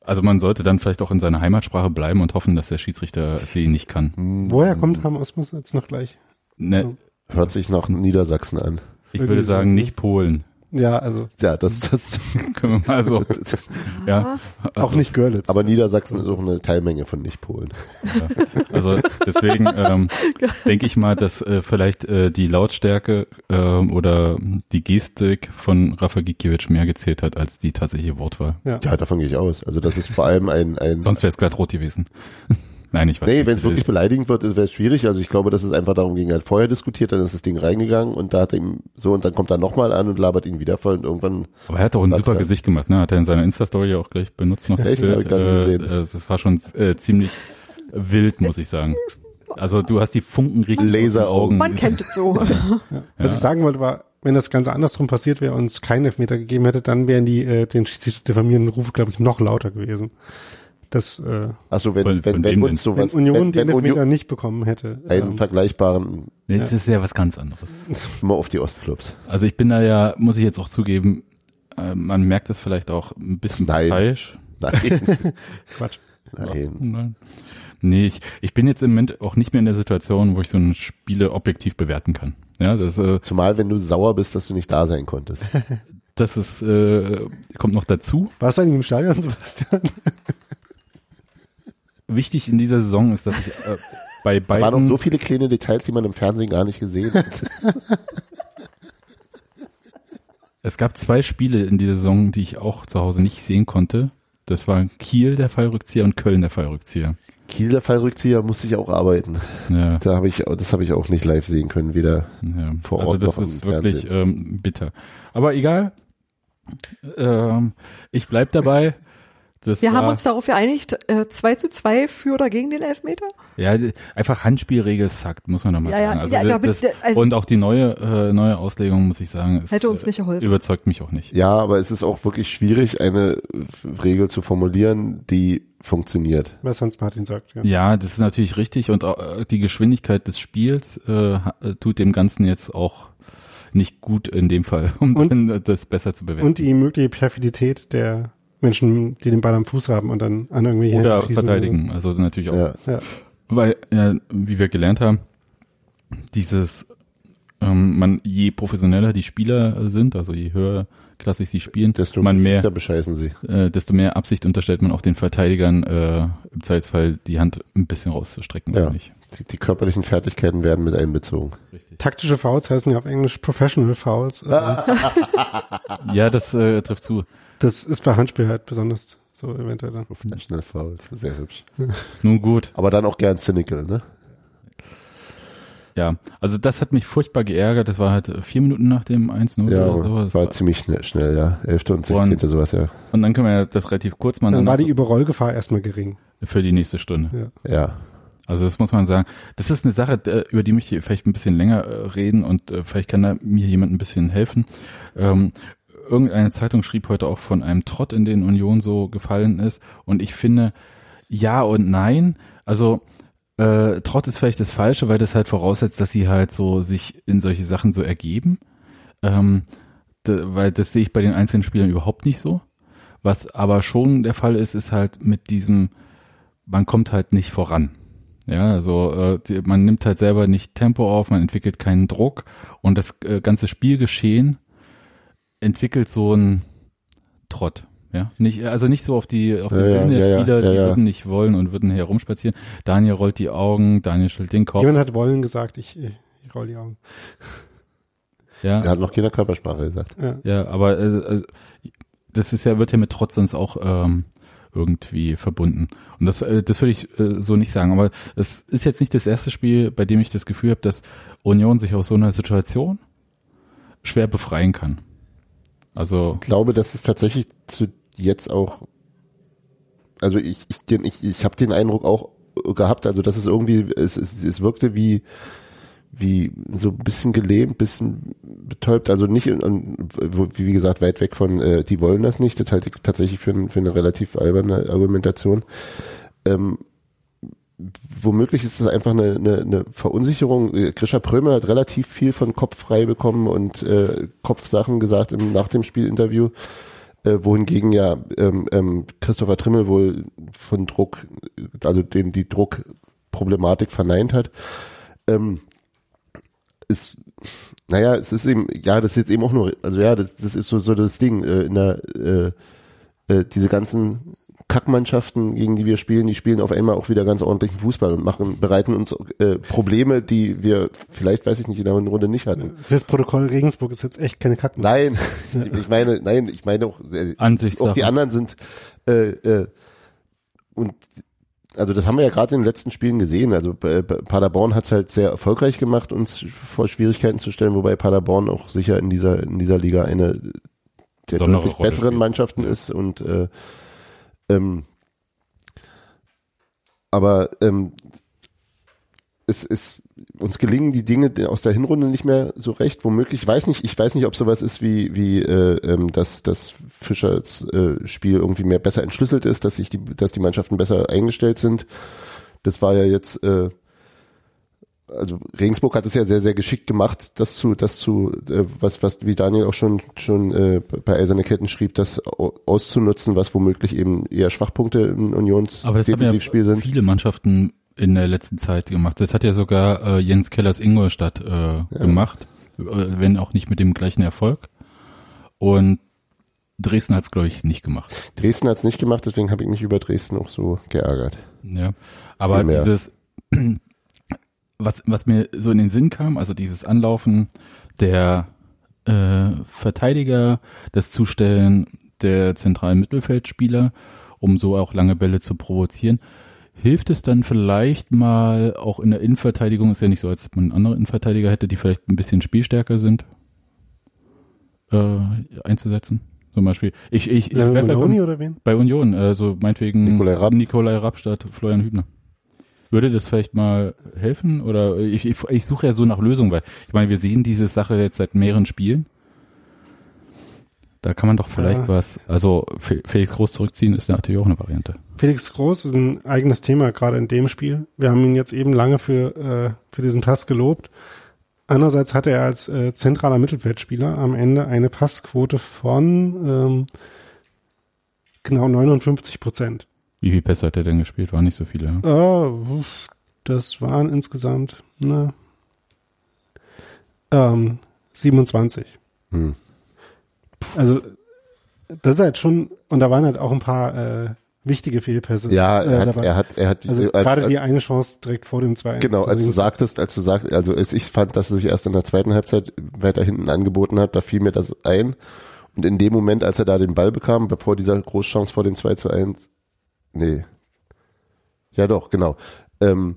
[SPEAKER 2] also man sollte dann vielleicht auch in seiner Heimatsprache bleiben und hoffen, dass der Schiedsrichter sie nicht kann.
[SPEAKER 3] Woher kommt Ham Osmus jetzt noch gleich?
[SPEAKER 2] Ne,
[SPEAKER 4] Hört sich nach Niedersachsen an.
[SPEAKER 2] ich würde sagen, nicht Polen.
[SPEAKER 3] Ja, also
[SPEAKER 4] Ja, das, das,
[SPEAKER 2] Können wir mal so. ja.
[SPEAKER 3] auch
[SPEAKER 2] Also,
[SPEAKER 3] nicht Görlitz.
[SPEAKER 4] aber Niedersachsen ist auch eine Teilmenge von Nicht-Polen.
[SPEAKER 2] Also deswegen ähm, denke ich mal, dass äh, vielleicht äh, die Lautstärke ähm, oder die Gestik von Rafa Gikiewicz mehr gezählt hat als die tatsächliche Wortwahl.
[SPEAKER 4] Ja, davon gehe ich aus. Also das ist vor allem ein, ein
[SPEAKER 2] Sonst wäre es glatt rot gewesen. Nein, ich weiß
[SPEAKER 4] Nee,
[SPEAKER 2] nicht.
[SPEAKER 4] wenn es wirklich beleidigend wird, wäre es schwierig. Also ich glaube, dass es einfach darum ging, er hat vorher diskutiert, dann ist das Ding reingegangen und da hat er ihm so und dann kommt er nochmal an und labert ihn wieder voll und irgendwann
[SPEAKER 2] Aber er hat auch ein super
[SPEAKER 4] rein.
[SPEAKER 2] Gesicht gemacht, ne? Hat er in seiner Insta-Story auch gleich benutzt noch. das
[SPEAKER 4] Echt?
[SPEAKER 2] Bild.
[SPEAKER 4] Hab ich gar nicht
[SPEAKER 2] Äh,
[SPEAKER 4] gesehen.
[SPEAKER 2] äh, das war schon äh, ziemlich wild, muss ich sagen. Also du hast die Funken richtig
[SPEAKER 4] Laseraugen.
[SPEAKER 1] Man kennt es so.
[SPEAKER 3] Was ich sagen wollte war, wenn das Ganze andersrum passiert wäre und es keinen Elfmeter gegeben hätte, dann wären die äh, den diffamierenden Rufe, glaube ich, noch lauter gewesen. Das, äh,
[SPEAKER 4] Also wenn,
[SPEAKER 2] Von-
[SPEAKER 4] wenn,
[SPEAKER 2] von
[SPEAKER 4] wenn uns
[SPEAKER 2] denn?
[SPEAKER 3] wenn
[SPEAKER 4] sowas,
[SPEAKER 3] Union
[SPEAKER 4] wenn,
[SPEAKER 3] den
[SPEAKER 4] wenn
[SPEAKER 3] Elfmeter
[SPEAKER 4] Union
[SPEAKER 3] nicht bekommen hätte.
[SPEAKER 4] einen
[SPEAKER 3] ähm,
[SPEAKER 4] vergleichbaren,
[SPEAKER 2] Nee, das ist ja was ganz anderes.
[SPEAKER 4] immer auf die Ostclubs.
[SPEAKER 2] Also ich bin da ja, muss ich jetzt auch zugeben, äh, man merkt das vielleicht auch ein bisschen
[SPEAKER 4] Nein.
[SPEAKER 2] falsch.
[SPEAKER 4] Nein,
[SPEAKER 3] Quatsch.
[SPEAKER 4] nein.
[SPEAKER 2] Nein. Nee, ich, ich bin jetzt im Moment auch nicht mehr in der Situation, wo ich so ein Spiele objektiv bewerten kann. Ja, das, äh,
[SPEAKER 4] Zumal wenn du sauer bist, dass du nicht da sein konntest.
[SPEAKER 2] das ist, äh, kommt noch dazu.
[SPEAKER 3] Warst du eigentlich im Stadion, Sebastian?
[SPEAKER 2] Wichtig in dieser Saison ist, dass ich äh, bei
[SPEAKER 4] Da waren noch
[SPEAKER 2] beiden
[SPEAKER 4] so viele kleine Details, die man im Fernsehen gar nicht gesehen hat.
[SPEAKER 2] Es gab zwei Spiele in dieser Saison, die ich auch zu Hause nicht sehen konnte. Das war Kiel der Fallrückzieher und Köln der Fallrückzieher.
[SPEAKER 4] Kiel, der Fallrückzieher, musste ich auch arbeiten.
[SPEAKER 2] Ja,
[SPEAKER 4] Da habe ich, das habe ich auch nicht live sehen können, weder.
[SPEAKER 2] ja.
[SPEAKER 4] Vor
[SPEAKER 2] also
[SPEAKER 4] Ort
[SPEAKER 2] das
[SPEAKER 4] noch
[SPEAKER 2] ist wirklich ähm, bitter. Aber egal. Ähm, ich bleib dabei. Das
[SPEAKER 1] Wir
[SPEAKER 2] war,
[SPEAKER 1] haben uns darauf geeinigt, äh, 2 zu 2 für oder gegen den Elfmeter.
[SPEAKER 2] ja einfach Handspielregel sagt, muss man nochmal
[SPEAKER 1] Ja, ja,
[SPEAKER 2] sagen. Also
[SPEAKER 1] ja,
[SPEAKER 2] das,
[SPEAKER 1] damit-
[SPEAKER 2] das,
[SPEAKER 1] also-
[SPEAKER 2] und auch die neue äh, neue Auslegung muss ich sagen, ist,
[SPEAKER 1] Hätte uns
[SPEAKER 2] äh,
[SPEAKER 1] nicht geholfen.
[SPEAKER 2] Überzeugt mich auch nicht.
[SPEAKER 4] Ja, aber es ist auch wirklich schwierig, eine Regel zu formulieren, die funktioniert.
[SPEAKER 3] Was Hans Martin sagt, ja.
[SPEAKER 2] Ja, das ist natürlich richtig und auch, äh, die Geschwindigkeit des Spiels äh, äh, tut dem Ganzen jetzt auch nicht gut in dem Fall, um
[SPEAKER 3] Und-
[SPEAKER 2] dann äh, das besser zu bewerten.
[SPEAKER 3] Und die mögliche Perfidität der Menschen, die den Ball am Fuß haben und dann an irgendwelche
[SPEAKER 2] Oder verteidigen, also natürlich auch,
[SPEAKER 4] Ja.
[SPEAKER 3] Ja.
[SPEAKER 2] weil ja, wie wir gelernt haben, dieses ähm, man je professioneller die Spieler sind, also je höher klassisch sie spielen,
[SPEAKER 4] Desto
[SPEAKER 2] man
[SPEAKER 4] mehr bescheißen sie.
[SPEAKER 2] äh, desto mehr Absicht unterstellt man auch den Verteidigern äh, im Zweifelsfall die Hand ein bisschen rauszustrecken
[SPEAKER 4] Ja. Die, die körperlichen Fertigkeiten werden mit einbezogen.
[SPEAKER 2] Richtig.
[SPEAKER 3] Taktische Fouls heißen ja auf Englisch Professional Fouls.
[SPEAKER 2] Ah.
[SPEAKER 3] Äh,
[SPEAKER 2] Ja, das äh, trifft zu.
[SPEAKER 3] Das ist bei Handspiel halt besonders so eventuell dann.
[SPEAKER 4] Professional Fouls, sehr hübsch.
[SPEAKER 2] Nun gut.
[SPEAKER 4] Aber dann auch gern cynical, ne?
[SPEAKER 2] Ja, also das hat mich furchtbar geärgert. Das war halt äh, vier Minuten nach dem 1-0
[SPEAKER 4] Ja,
[SPEAKER 2] oder so. Das
[SPEAKER 4] war
[SPEAKER 2] war,
[SPEAKER 4] ziemlich schnell, schnell, ja. Elfte und sechzehnte, sowas, ja.
[SPEAKER 2] und dann können wir ja das relativ kurz machen
[SPEAKER 3] Dann war die Überrollgefahr erstmal gering.
[SPEAKER 2] für die nächste Stunde.
[SPEAKER 3] Ja.
[SPEAKER 4] Ja.
[SPEAKER 2] Also das muss man sagen. Das ist eine Sache, äh, über die möchte ich vielleicht ein bisschen länger äh, reden und vielleicht kann da mir jemand ein bisschen helfen. Irgendeine Zeitung schrieb heute auch von einem Trott, in den Union so gefallen ist. Und ich finde, ja und nein. Also äh, Trott ist vielleicht das Falsche, weil das halt voraussetzt, dass sie halt so sich in solche Sachen so ergeben. Ähm, weil das sehe ich bei den einzelnen Spielern überhaupt nicht so. Was aber schon der Fall ist, ist halt mit diesem, man kommt halt nicht voran. Ja, also äh, man nimmt halt selber nicht Tempo auf, man entwickelt keinen Druck und das äh, ganze Spielgeschehen entwickelt so einen Trott. Ja, nicht, also nicht so auf die, auf die
[SPEAKER 4] Ja,
[SPEAKER 2] der
[SPEAKER 4] ja, ja,
[SPEAKER 2] Spieler, die würden nicht wollen und würden herumspazieren. Daniel rollt die Augen, Daniel schüttelt den Kopf.
[SPEAKER 3] Jemand hat wollen gesagt, ich, ich, roll die Augen.
[SPEAKER 2] Ja,
[SPEAKER 4] Er hat noch keine Körpersprache gesagt.
[SPEAKER 3] Ja.
[SPEAKER 2] Ja, aber äh, das ist ja, wird ja mit Trotz sonst auch ähm, irgendwie verbunden. Und das, äh, das würde ich äh, so nicht sagen. Aber es ist jetzt nicht das erste Spiel, bei dem ich das Gefühl habe, dass Union sich aus so einer Situation schwer befreien kann. Also
[SPEAKER 4] Ich glaube, dass es tatsächlich zu jetzt auch, also ich, ich, den, ich, ich habe den Eindruck auch gehabt, also dass es irgendwie, es, es, es wirkte wie, wie so ein bisschen gelähmt, bisschen betäubt, also nicht, wo- wie gesagt, weit weg von, äh, die wollen das nicht, das halte ich tatsächlich für, für eine relativ alberne Argumentation. Ähm, womöglich ist es einfach eine, eine, eine Verunsicherung. Äh, Grisha Prömer hat relativ viel von Kopf frei bekommen und äh, Kopfsachen gesagt im, nach dem Spielinterview, äh, wohingegen ja ähm, ähm, Christopher Trimmel wohl von Druck, also den die Druckproblematik verneint hat. Ähm, ist, naja, es ist eben, ja, das ist jetzt eben auch nur, also ja, das, das ist so, so das Ding, äh, in der, äh, äh, diese ganzen Kackmannschaften, gegen die wir spielen, die spielen auf einmal auch wieder ganz ordentlichen Fußball und machen, bereiten uns äh, Probleme, die wir vielleicht, weiß ich nicht, in der Runde nicht hatten.
[SPEAKER 3] Das Protokoll Regensburg ist jetzt echt keine Kacken.
[SPEAKER 4] Nein, ich meine, nein, ich meine auch, äh, auch die anderen sind äh, äh, und also das haben wir ja gerade in den letzten Spielen gesehen. Also äh, Paderborn hat es halt sehr erfolgreich gemacht, uns vor Schwierigkeiten zu stellen, wobei Paderborn auch sicher in dieser in dieser Liga eine der deutlich besseren
[SPEAKER 2] spielt.
[SPEAKER 4] Mannschaften ist und äh, ähm, aber ähm, es ist, uns gelingen die Dinge aus der Hinrunde nicht mehr so recht, womöglich. Ich weiß nicht, ich weiß nicht, ob sowas ist wie, wie äh, ähm, dass das Fischers äh, Spiel irgendwie mehr besser entschlüsselt ist, dass sich die, dass die Mannschaften besser eingestellt sind. Das war ja jetzt äh, also Regensburg hat es ja sehr, sehr geschickt gemacht, das zu, das zu, äh, was, was, wie Daniel auch schon, schon äh, bei Eiserne Ketten schrieb, das auszunutzen, was womöglich eben eher Schwachpunkte im Unions
[SPEAKER 2] Aber das haben ja
[SPEAKER 4] sind.
[SPEAKER 2] viele Mannschaften in der letzten Zeit gemacht. Das hat ja sogar äh, Jens Kellers Ingolstadt äh, ja. gemacht, äh, wenn auch nicht mit dem gleichen Erfolg. Und Dresden hat es, glaube ich, nicht gemacht.
[SPEAKER 4] Dresden hat es nicht gemacht, deswegen habe ich mich über Dresden auch so geärgert.
[SPEAKER 2] Ja, aber dieses was, was mir so in den Sinn kam, also dieses Anlaufen der äh, Verteidiger, das Zustellen der zentralen Mittelfeldspieler, um so auch lange Bälle zu provozieren. Hilft es dann vielleicht mal auch in der Innenverteidigung, ist ja nicht so, als ob man andere Innenverteidiger hätte, die vielleicht ein bisschen spielstärker sind, äh, einzusetzen? Zum Beispiel. Ich, ich, ich
[SPEAKER 3] ja, bei, Uni oder wen?
[SPEAKER 2] bei Union, also meinetwegen
[SPEAKER 4] Nikolai, Rapp.
[SPEAKER 2] Nikolai Rappstadt, Florian Hübner. Würde das vielleicht mal helfen? Oder ich, ich, ich suche ja so nach Lösungen, weil ich meine, wir sehen diese Sache jetzt seit mehreren Spielen. Da kann man doch vielleicht ja. was, also Felix Groß zurückziehen ist natürlich auch eine Variante.
[SPEAKER 3] Felix Groß ist ein eigenes Thema, gerade in dem Spiel. Wir haben ihn jetzt eben lange für, äh, für diesen Pass gelobt. Andererseits hatte er als äh, zentraler Mittelfeldspieler am Ende eine Passquote von ähm, genau 59 Prozent.
[SPEAKER 2] Wie viel Pässe hat er denn gespielt? Waren nicht so viele.
[SPEAKER 3] Ne? Oh, das waren insgesamt ne, ähm, 27. Hm. Also das ist halt schon, und da waren halt auch ein paar äh, wichtige Fehlpässe.
[SPEAKER 4] Ja, er, äh, hat, er hat, er hat,
[SPEAKER 3] also als, gerade die eine Chance direkt vor dem 2
[SPEAKER 4] Genau, als du sagtest, als du sagst, also als ich fand, dass er sich erst in der zweiten Halbzeit weiter hinten angeboten hat, da fiel mir das ein. Und in dem Moment, als er da den Ball bekam, bevor dieser Großchance vor dem 2 zu 1, nee. Ja doch, genau. Ähm,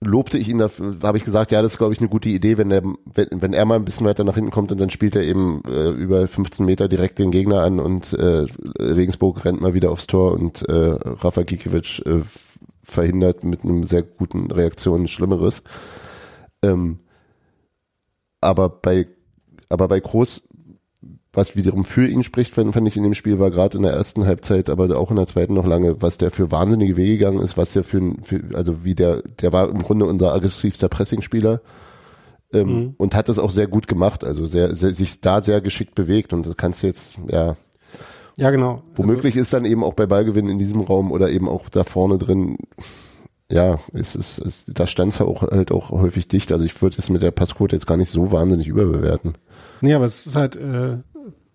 [SPEAKER 4] lobte ich ihn dafür, habe ich gesagt, ja, das ist glaube ich eine gute Idee, wenn er wenn, wenn er mal ein bisschen weiter nach hinten kommt und dann spielt er eben äh, über 15 Meter direkt den Gegner an und äh, Regensburg rennt mal wieder aufs Tor und äh, Rafa Gikiewicz äh, verhindert mit einem sehr guten Reaktion Schlimmeres. Ähm, aber bei aber bei Groß was wiederum für ihn spricht, fand, fand ich in dem Spiel, war gerade in der ersten Halbzeit, aber auch in der zweiten noch lange, was der für wahnsinnige Wege gegangen ist, was der für, für also wie der, der war im Grunde unser aggressivster Pressingspieler ähm, mhm. und hat das auch sehr gut gemacht, also sehr, sehr, sich da sehr geschickt bewegt und das kannst du jetzt, ja.
[SPEAKER 3] Ja, genau.
[SPEAKER 4] Womöglich also, ist dann eben auch bei Ballgewinn in diesem Raum oder eben auch da vorne drin, ja, es ist, es, da stand es auch halt auch häufig dicht. Also ich würde es mit der Passquote jetzt gar nicht so wahnsinnig überbewerten.
[SPEAKER 3] Nee, aber es ist halt, äh,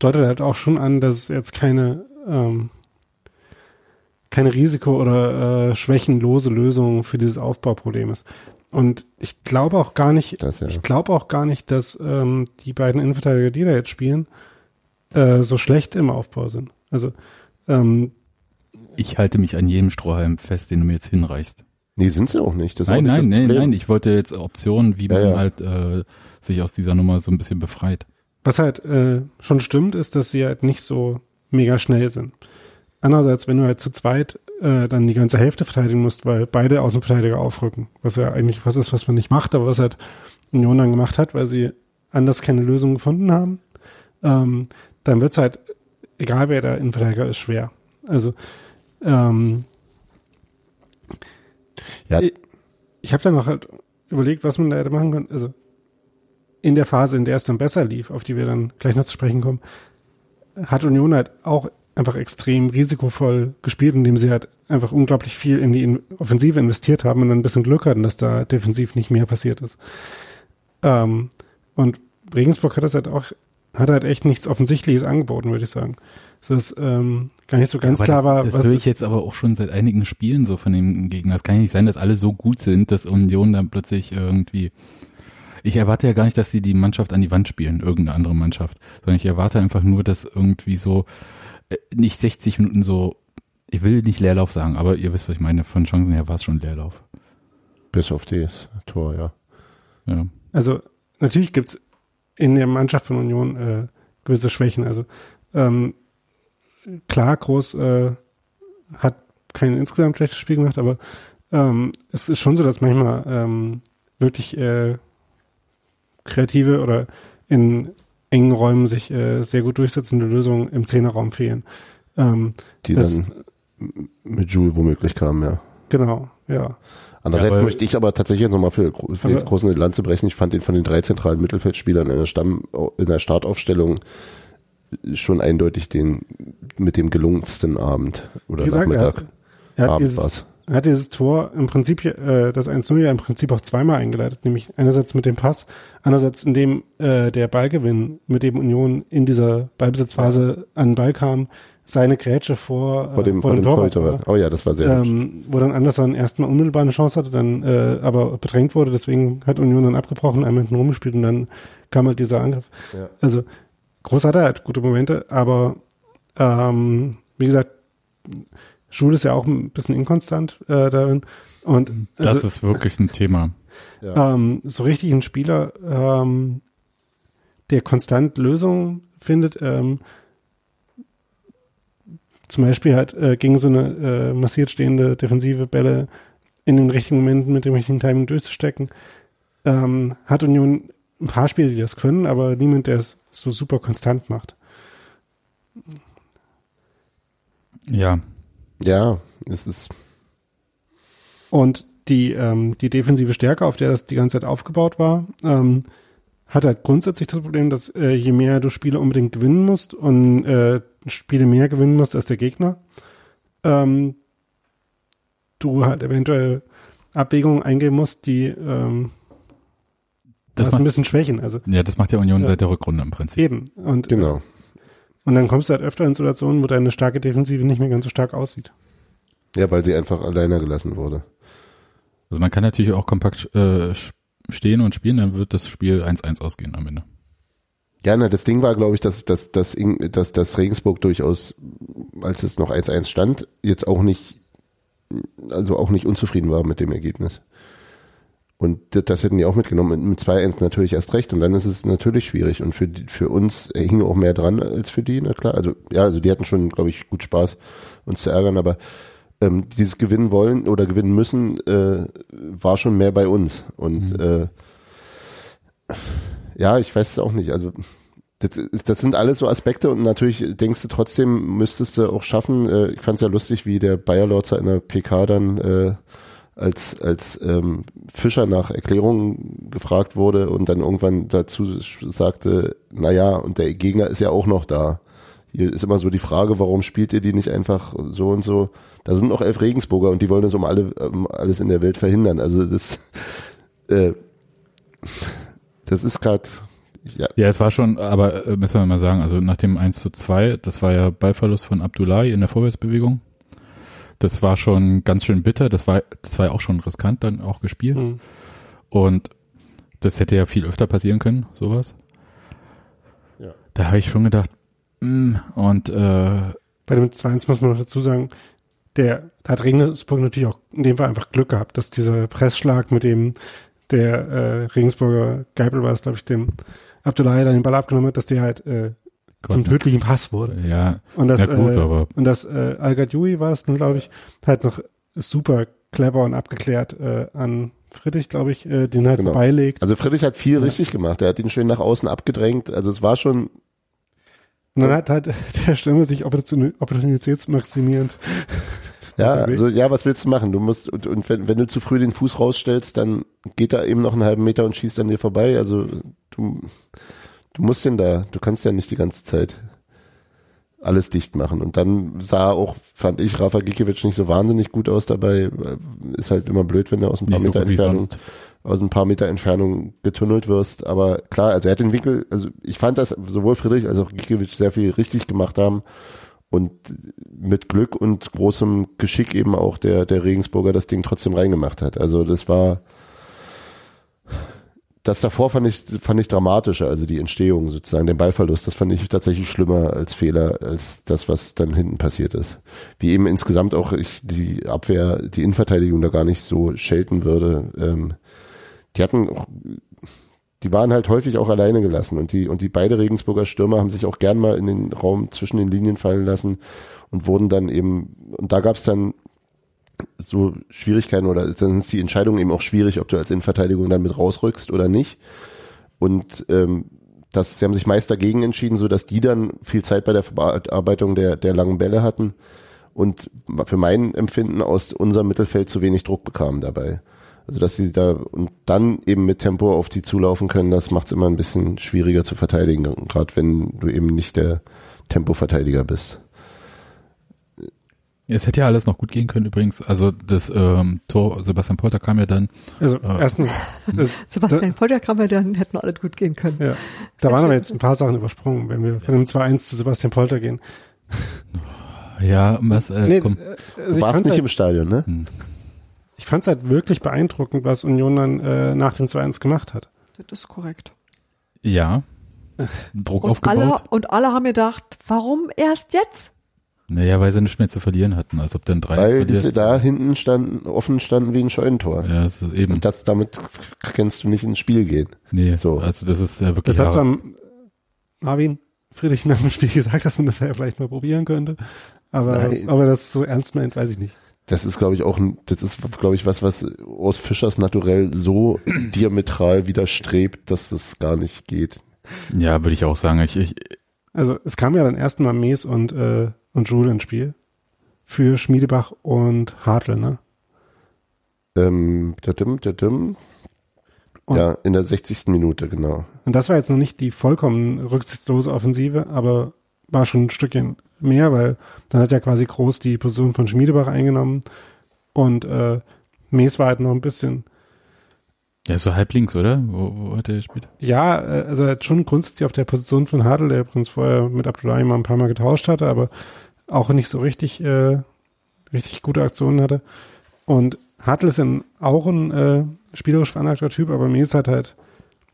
[SPEAKER 3] deutet halt auch schon an, dass es jetzt keine ähm, keine Risiko- oder äh, schwächenlose Lösung für dieses Aufbauproblem ist. Und ich glaube auch gar nicht, das, ja. ich glaube auch gar nicht, dass ähm, die beiden Innenverteidiger, die da jetzt spielen, äh, so schlecht im Aufbau sind. Also ähm,
[SPEAKER 2] ich halte mich an jedem Strohhalm fest, den du mir jetzt hinreichst.
[SPEAKER 4] Nee, sind sie auch nicht.
[SPEAKER 2] Das nein, auch nicht nein, nein, nein. Ich wollte jetzt Optionen, wie man ja, ja. halt äh, sich aus dieser Nummer so ein bisschen befreit.
[SPEAKER 3] Was halt äh, schon stimmt, ist, dass sie halt nicht so mega schnell sind. Andererseits, wenn du halt zu zweit äh, dann die ganze Hälfte verteidigen musst, weil beide Außenverteidiger aufrücken, was ja eigentlich was ist, was man nicht macht, aber was halt Union dann gemacht hat, weil sie anders keine Lösung gefunden haben, ähm, dann wird's halt, egal wer der Innenverteidiger ist, schwer. Also ähm, ja. ich, ich habe dann noch halt überlegt, was man da hätte machen können. Also in der Phase, in der es dann besser lief, auf die wir dann gleich noch zu sprechen kommen, hat Union halt auch einfach extrem risikovoll gespielt, indem sie halt einfach unglaublich viel in die Offensive investiert haben und dann ein bisschen Glück hatten, dass da defensiv nicht mehr passiert ist. Ähm, und Regensburg hat das halt auch, hat halt echt nichts Offensichtliches angeboten, würde ich sagen. Das ist ähm, gar nicht so ganz
[SPEAKER 2] aber
[SPEAKER 3] klar war.
[SPEAKER 2] Das, das höre ich jetzt aber auch schon seit einigen Spielen so von dem Gegner. Es kann ja nicht sein, dass alle so gut sind, dass Union dann plötzlich irgendwie ich erwarte ja gar nicht, dass sie die Mannschaft an die Wand spielen, irgendeine andere Mannschaft, sondern ich erwarte einfach nur, dass irgendwie so äh, nicht 60 Minuten so, ich will nicht Leerlauf sagen, aber ihr wisst, was ich meine, von Chancen her war es schon Leerlauf.
[SPEAKER 4] Bis auf das Tor, ja.
[SPEAKER 3] ja. Also natürlich gibt's in der Mannschaft von Union äh, gewisse Schwächen. Also ähm, klar, Groß äh, hat kein insgesamt schlechtes Spiel gemacht, aber ähm, es ist schon so, dass manchmal ähm, wirklich äh, kreative oder in engen Räumen sich äh, sehr gut durchsetzende Lösungen im Zehnerraum fehlen. Ähm,
[SPEAKER 4] Die
[SPEAKER 3] das-
[SPEAKER 4] dann mit Jules womöglich kamen, ja.
[SPEAKER 3] genau, ja.
[SPEAKER 4] Andererseits
[SPEAKER 2] Ja,
[SPEAKER 4] möchte ich aber tatsächlich nochmal für Gro- Felix
[SPEAKER 3] Aber-
[SPEAKER 4] Groß eine Lanze brechen. Ich fand den von den drei zentralen Mittelfeldspielern in der Stamm, in der Startaufstellung schon eindeutig den mit dem gelungensten Abend oder
[SPEAKER 3] gesagt, er
[SPEAKER 4] Nachmittag.
[SPEAKER 3] hat, er hat,
[SPEAKER 4] Abend
[SPEAKER 3] dieses. Er hat dieses Tor im Prinzip, äh, das 1-0 ja im Prinzip auch zweimal eingeleitet, nämlich einerseits mit dem Pass, andererseits indem äh, der Ballgewinn, mit dem Union in dieser Ballbesitzphase an den Ball kam, seine Grätsche vor, äh,
[SPEAKER 4] vor dem, vor dem
[SPEAKER 3] Torwart
[SPEAKER 4] Torhüter.
[SPEAKER 3] war.
[SPEAKER 4] war. Oh ja, das war sehr
[SPEAKER 3] ähm, wo dann Anderson erstmal unmittelbar eine Chance hatte, dann äh, aber bedrängt wurde, deswegen hat Union dann abgebrochen, einmal hinten rumgespielt und dann kam halt dieser Angriff.
[SPEAKER 4] Ja.
[SPEAKER 3] Also groß hat er halt gute Momente, aber ähm, wie gesagt, Schule ist ja auch ein bisschen inkonstant äh, darin und
[SPEAKER 2] Das
[SPEAKER 3] also,
[SPEAKER 2] ist wirklich ein Thema.
[SPEAKER 4] Ja.
[SPEAKER 3] ähm, so richtig ein Spieler, ähm, der konstant Lösungen findet, ähm, zum Beispiel halt äh, gegen so eine äh, massiert stehende defensive Bälle in den richtigen Momenten mit dem richtigen Timing durchzustecken. Ähm, hat Union ein paar Spiele, die das können, aber niemand, der es so super konstant macht.
[SPEAKER 2] Ja,
[SPEAKER 4] ja, es ist,
[SPEAKER 3] Und die, ähm, die defensive Stärke, auf der das die ganze Zeit aufgebaut war, ähm, hat halt grundsätzlich das Problem, dass äh, je mehr du Spiele unbedingt gewinnen musst und äh, Spiele mehr gewinnen musst als der Gegner, ähm, du halt eventuell Abwägungen eingehen musst, die ähm,
[SPEAKER 2] das
[SPEAKER 3] das ein
[SPEAKER 2] macht,
[SPEAKER 3] bisschen schwächen. Also
[SPEAKER 2] ja, das macht ja Union
[SPEAKER 3] Ja.
[SPEAKER 2] seit der Rückrunde im Prinzip.
[SPEAKER 3] eben. Und,
[SPEAKER 4] genau.
[SPEAKER 3] Und dann kommst du halt öfter in Situationen, wo deine starke Defensive nicht mehr ganz so stark aussieht.
[SPEAKER 4] Ja, weil sie einfach alleine gelassen wurde.
[SPEAKER 2] Also man kann natürlich auch kompakt äh, stehen und spielen, dann wird das Spiel 1-1 ausgehen am Ende.
[SPEAKER 4] Ja, na, das Ding war, glaube ich, dass, dass, dass, dass, dass Regensburg durchaus, als es noch 1-1 stand, jetzt auch nicht, also auch nicht unzufrieden war mit dem Ergebnis. Und das, hätten die auch mitgenommen. Mit 2-1 natürlich erst recht. Und dann ist es natürlich schwierig. Und für, die, für uns hing auch mehr dran als für die, na klar. Also, ja, also die hatten schon, glaube ich, gut Spaß, uns zu ärgern. Aber ähm, dieses Gewinnen wollen oder gewinnen müssen, äh, war schon mehr bei uns. Und äh, ja, ich weiß es auch nicht. Also das, das sind alles so Aspekte und natürlich denkst du trotzdem, müsstest du auch schaffen. Äh, ich fand es ja lustig, wie der Bayer Lorzer in der PK dann äh, als als ähm, Fischer nach Erklärungen gefragt wurde und dann irgendwann dazu sagte, naja, und der Gegner ist ja auch noch da. Hier ist immer so die Frage, warum spielt ihr die nicht einfach so und so? Da sind noch elf Regensburger und die wollen das um alle um alles in der Welt verhindern. Also das ist äh, das ist gerade ja,
[SPEAKER 2] Ja, es war schon, aber äh, müssen wir mal sagen, also nach dem 1 zu 2, das war ja Ballverlust von Abdullahi in der Vorwärtsbewegung. Das war schon ganz schön bitter, das war, das war ja auch schon riskant dann auch gespielt.
[SPEAKER 3] Mhm.
[SPEAKER 2] Und das hätte ja viel öfter passieren können, sowas.
[SPEAKER 4] Ja.
[SPEAKER 2] Da habe ich schon gedacht, mm, und äh,
[SPEAKER 3] Bei dem 2-1 muss man noch dazu sagen, der da hat Regensburg natürlich auch in dem Fall einfach Glück gehabt, dass dieser Pressschlag mit dem der äh, Regensburger Geipel war es, glaube ich, dem Abdullahi dann den Ball abgenommen hat, dass der halt äh, zum tödlichen Pass wurde.
[SPEAKER 2] ja,
[SPEAKER 3] Und das,
[SPEAKER 2] ja gut,
[SPEAKER 3] äh,
[SPEAKER 2] aber
[SPEAKER 3] und das äh, Al Gadoui war es nun, glaube ich, halt noch super clever und abgeklärt äh, an Friedrich, glaube ich, äh, den halt
[SPEAKER 4] Genau.
[SPEAKER 3] beilegt.
[SPEAKER 4] Also Friedrich hat viel
[SPEAKER 3] Ja.
[SPEAKER 4] richtig gemacht. Er hat ihn schön nach außen abgedrängt. Also es war schon,
[SPEAKER 3] Und dann hat halt der Stürmer sich opportuni- opportunitätsmaximierend
[SPEAKER 4] ja, also ja, was willst du machen? Du musst, und, und wenn, wenn du zu früh den Fuß rausstellst, dann geht er eben noch einen halben Meter und schießt an dir vorbei. Also du, du musst den da, du kannst ja nicht die ganze Zeit alles dicht machen. Und dann sah auch, fand ich, Rafa Gikiewicz nicht so wahnsinnig gut aus dabei. Ist halt immer blöd, wenn du aus ein paar
[SPEAKER 2] nicht so
[SPEAKER 4] Meter
[SPEAKER 2] wie
[SPEAKER 4] Entfernung aus ein paar Meter Entfernung getunnelt wirst. Aber klar, also er hat den Winkel, also ich fand, dass sowohl Friedrich als auch Gikiewicz sehr viel richtig gemacht haben und mit Glück und großem Geschick eben auch der, der Regensburger das Ding trotzdem reingemacht hat. Also das war, das davor fand ich, fand ich dramatischer, also die Entstehung sozusagen, den Ballverlust, das fand ich tatsächlich schlimmer als Fehler, als das, was dann hinten passiert ist. Wie eben insgesamt auch ich die Abwehr, die Innenverteidigung da gar nicht so schelten würde. Ähm, die hatten auch, die waren halt häufig auch alleine gelassen und die, und die beide Regensburger Stürmer haben sich auch gern mal in den Raum zwischen den Linien fallen lassen und wurden dann eben, und da gab's dann so Schwierigkeiten oder dann ist die Entscheidung eben auch schwierig, ob du als Innenverteidigung dann mit rausrückst oder nicht. Und ähm, das, sie haben sich meist dagegen entschieden, so dass die dann viel Zeit bei der Verarbeitung der, der langen Bälle hatten und für mein Empfinden aus unserem Mittelfeld zu wenig Druck bekamen dabei. Also dass sie da und dann eben mit Tempo auf die zulaufen können, das macht es immer ein bisschen schwieriger zu verteidigen, gerade wenn du eben nicht der Tempoverteidiger bist.
[SPEAKER 2] Es hätte ja alles noch gut gehen können übrigens. Also das ähm, Tor, Sebastian Polter kam ja dann.
[SPEAKER 3] Also
[SPEAKER 2] Äh,
[SPEAKER 3] erstens, das,
[SPEAKER 1] Sebastian Polter kam ja dann, hätten alles gut gehen können.
[SPEAKER 3] ja, da waren aber jetzt ein paar Sachen übersprungen, wenn wir von dem 2-1 zu Sebastian Polter gehen.
[SPEAKER 2] Ja, was, äh,
[SPEAKER 3] Nee,
[SPEAKER 2] komm.
[SPEAKER 3] äh, also
[SPEAKER 4] Du
[SPEAKER 3] ich
[SPEAKER 4] warst nicht
[SPEAKER 3] halt,
[SPEAKER 4] im Stadion, ne?
[SPEAKER 3] ich fand's halt wirklich beeindruckend, was Union dann äh, nach dem 2-1 gemacht hat.
[SPEAKER 1] Das ist korrekt.
[SPEAKER 2] Ja. Druck
[SPEAKER 1] Und alle,
[SPEAKER 2] aufgebaut.
[SPEAKER 1] und alle haben gedacht, warum erst jetzt?
[SPEAKER 2] Naja, weil sie nichts mehr zu verlieren hatten. Als ob dann drei
[SPEAKER 4] Weil diese da hinten standen, offen standen wie ein Scheunentor.
[SPEAKER 2] Ja, das ist eben.
[SPEAKER 4] Und das, damit kannst du nicht ins Spiel gehen.
[SPEAKER 2] nee,
[SPEAKER 4] so.
[SPEAKER 2] also das ist ja wirklich.
[SPEAKER 3] Das hat zwar Marvin Friedrich nach dem Spiel gesagt, dass man das ja vielleicht mal probieren könnte. Aber
[SPEAKER 4] Nein.
[SPEAKER 3] ob er das so ernst meint, weiß ich nicht.
[SPEAKER 4] Das ist, glaube ich, auch, ein- das ist, glaube ich, was, was aus Fischers Naturell so diametral widerstrebt, dass es gar nicht geht.
[SPEAKER 2] ja, würde ich auch sagen. Ich, ich,
[SPEAKER 3] Also es kam ja dann erstmal Mees und, äh, und Jule ins Spiel. Für Schmiedebach und Hartl, ne?
[SPEAKER 4] Ähm, dadim.
[SPEAKER 3] Und-
[SPEAKER 4] Ja, in der 60. Minute, genau.
[SPEAKER 3] Und das war jetzt noch nicht die vollkommen rücksichtslose Offensive, aber war schon ein Stückchen mehr, weil dann hat ja quasi Groß die Position von Schmiedebach eingenommen und äh, Mees war halt noch ein bisschen,
[SPEAKER 2] ja, so halb links, oder? Wo, wo hat er gespielt?
[SPEAKER 3] ja, äh, also er hat schon grundsätzlich auf der Position von Hartl, der übrigens vorher mit Abdullahi mal ein paar Mal getauscht hatte, aber auch nicht so richtig, äh, richtig gute Aktionen hatte. Und Hartl ist dann auch ein äh, spielerisch veranlagter Typ, aber Mees hat halt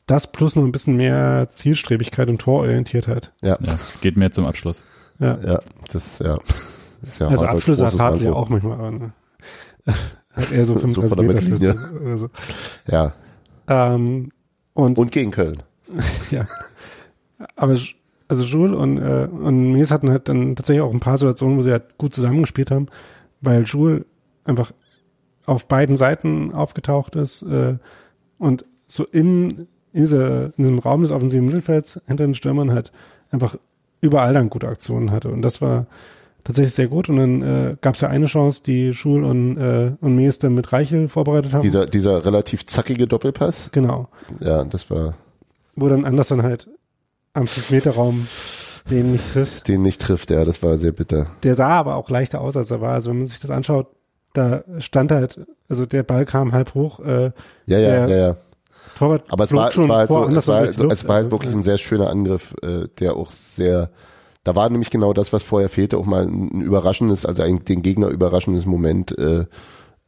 [SPEAKER 3] das plus noch ein bisschen mehr Zielstrebigkeit und Tororientiertheit.
[SPEAKER 4] Ja,
[SPEAKER 2] Ja, geht mehr zum Abschluss.
[SPEAKER 3] Ja.
[SPEAKER 4] ja, das, ja. Das ist ja
[SPEAKER 3] Also Abschlüsse hat Hartl ja auch manchmal, aber ne. hat eher so
[SPEAKER 4] So
[SPEAKER 3] 35
[SPEAKER 4] von der
[SPEAKER 3] Meter. Schlüsse oder so.
[SPEAKER 4] Ja,
[SPEAKER 3] Ähm, und,
[SPEAKER 4] und gegen Köln.
[SPEAKER 3] ja, aber also Jules und, äh, und Mies hatten halt dann tatsächlich auch ein paar Situationen, wo sie halt gut zusammengespielt haben, weil Jules einfach auf beiden Seiten aufgetaucht ist äh, und so im, in, dieser, in diesem Raum des offensiven Mittelfelds hinter den Stürmern halt einfach überall dann gute Aktionen hatte. Und das war tatsächlich sehr gut. Und dann äh, gab es ja eine Chance, die Schul und, äh, und dann mit Reichel vorbereitet haben.
[SPEAKER 4] Dieser, dieser relativ zackige Doppelpass.
[SPEAKER 3] genau.
[SPEAKER 4] Ja, das war,
[SPEAKER 3] Wo dann Anderson halt am 5-Meter-Raum den nicht trifft.
[SPEAKER 4] den nicht trifft, ja, das war sehr bitter.
[SPEAKER 3] Der sah aber auch leichter aus, als er war. Also wenn man sich das anschaut, da stand halt, also der Ball kam halb hoch, äh,
[SPEAKER 4] Ja, ja, ja, ja.
[SPEAKER 3] Torwart
[SPEAKER 4] Aber es war, es
[SPEAKER 3] schon
[SPEAKER 4] war, halt
[SPEAKER 3] vor
[SPEAKER 4] so, es war,
[SPEAKER 3] Luft.
[SPEAKER 4] es war halt
[SPEAKER 3] Also,
[SPEAKER 4] wirklich
[SPEAKER 3] ja.
[SPEAKER 4] ein sehr schöner Angriff, äh, der auch sehr, da war nämlich genau das, was vorher fehlte, auch mal ein überraschendes, also ein, den Gegner überraschendes Moment äh,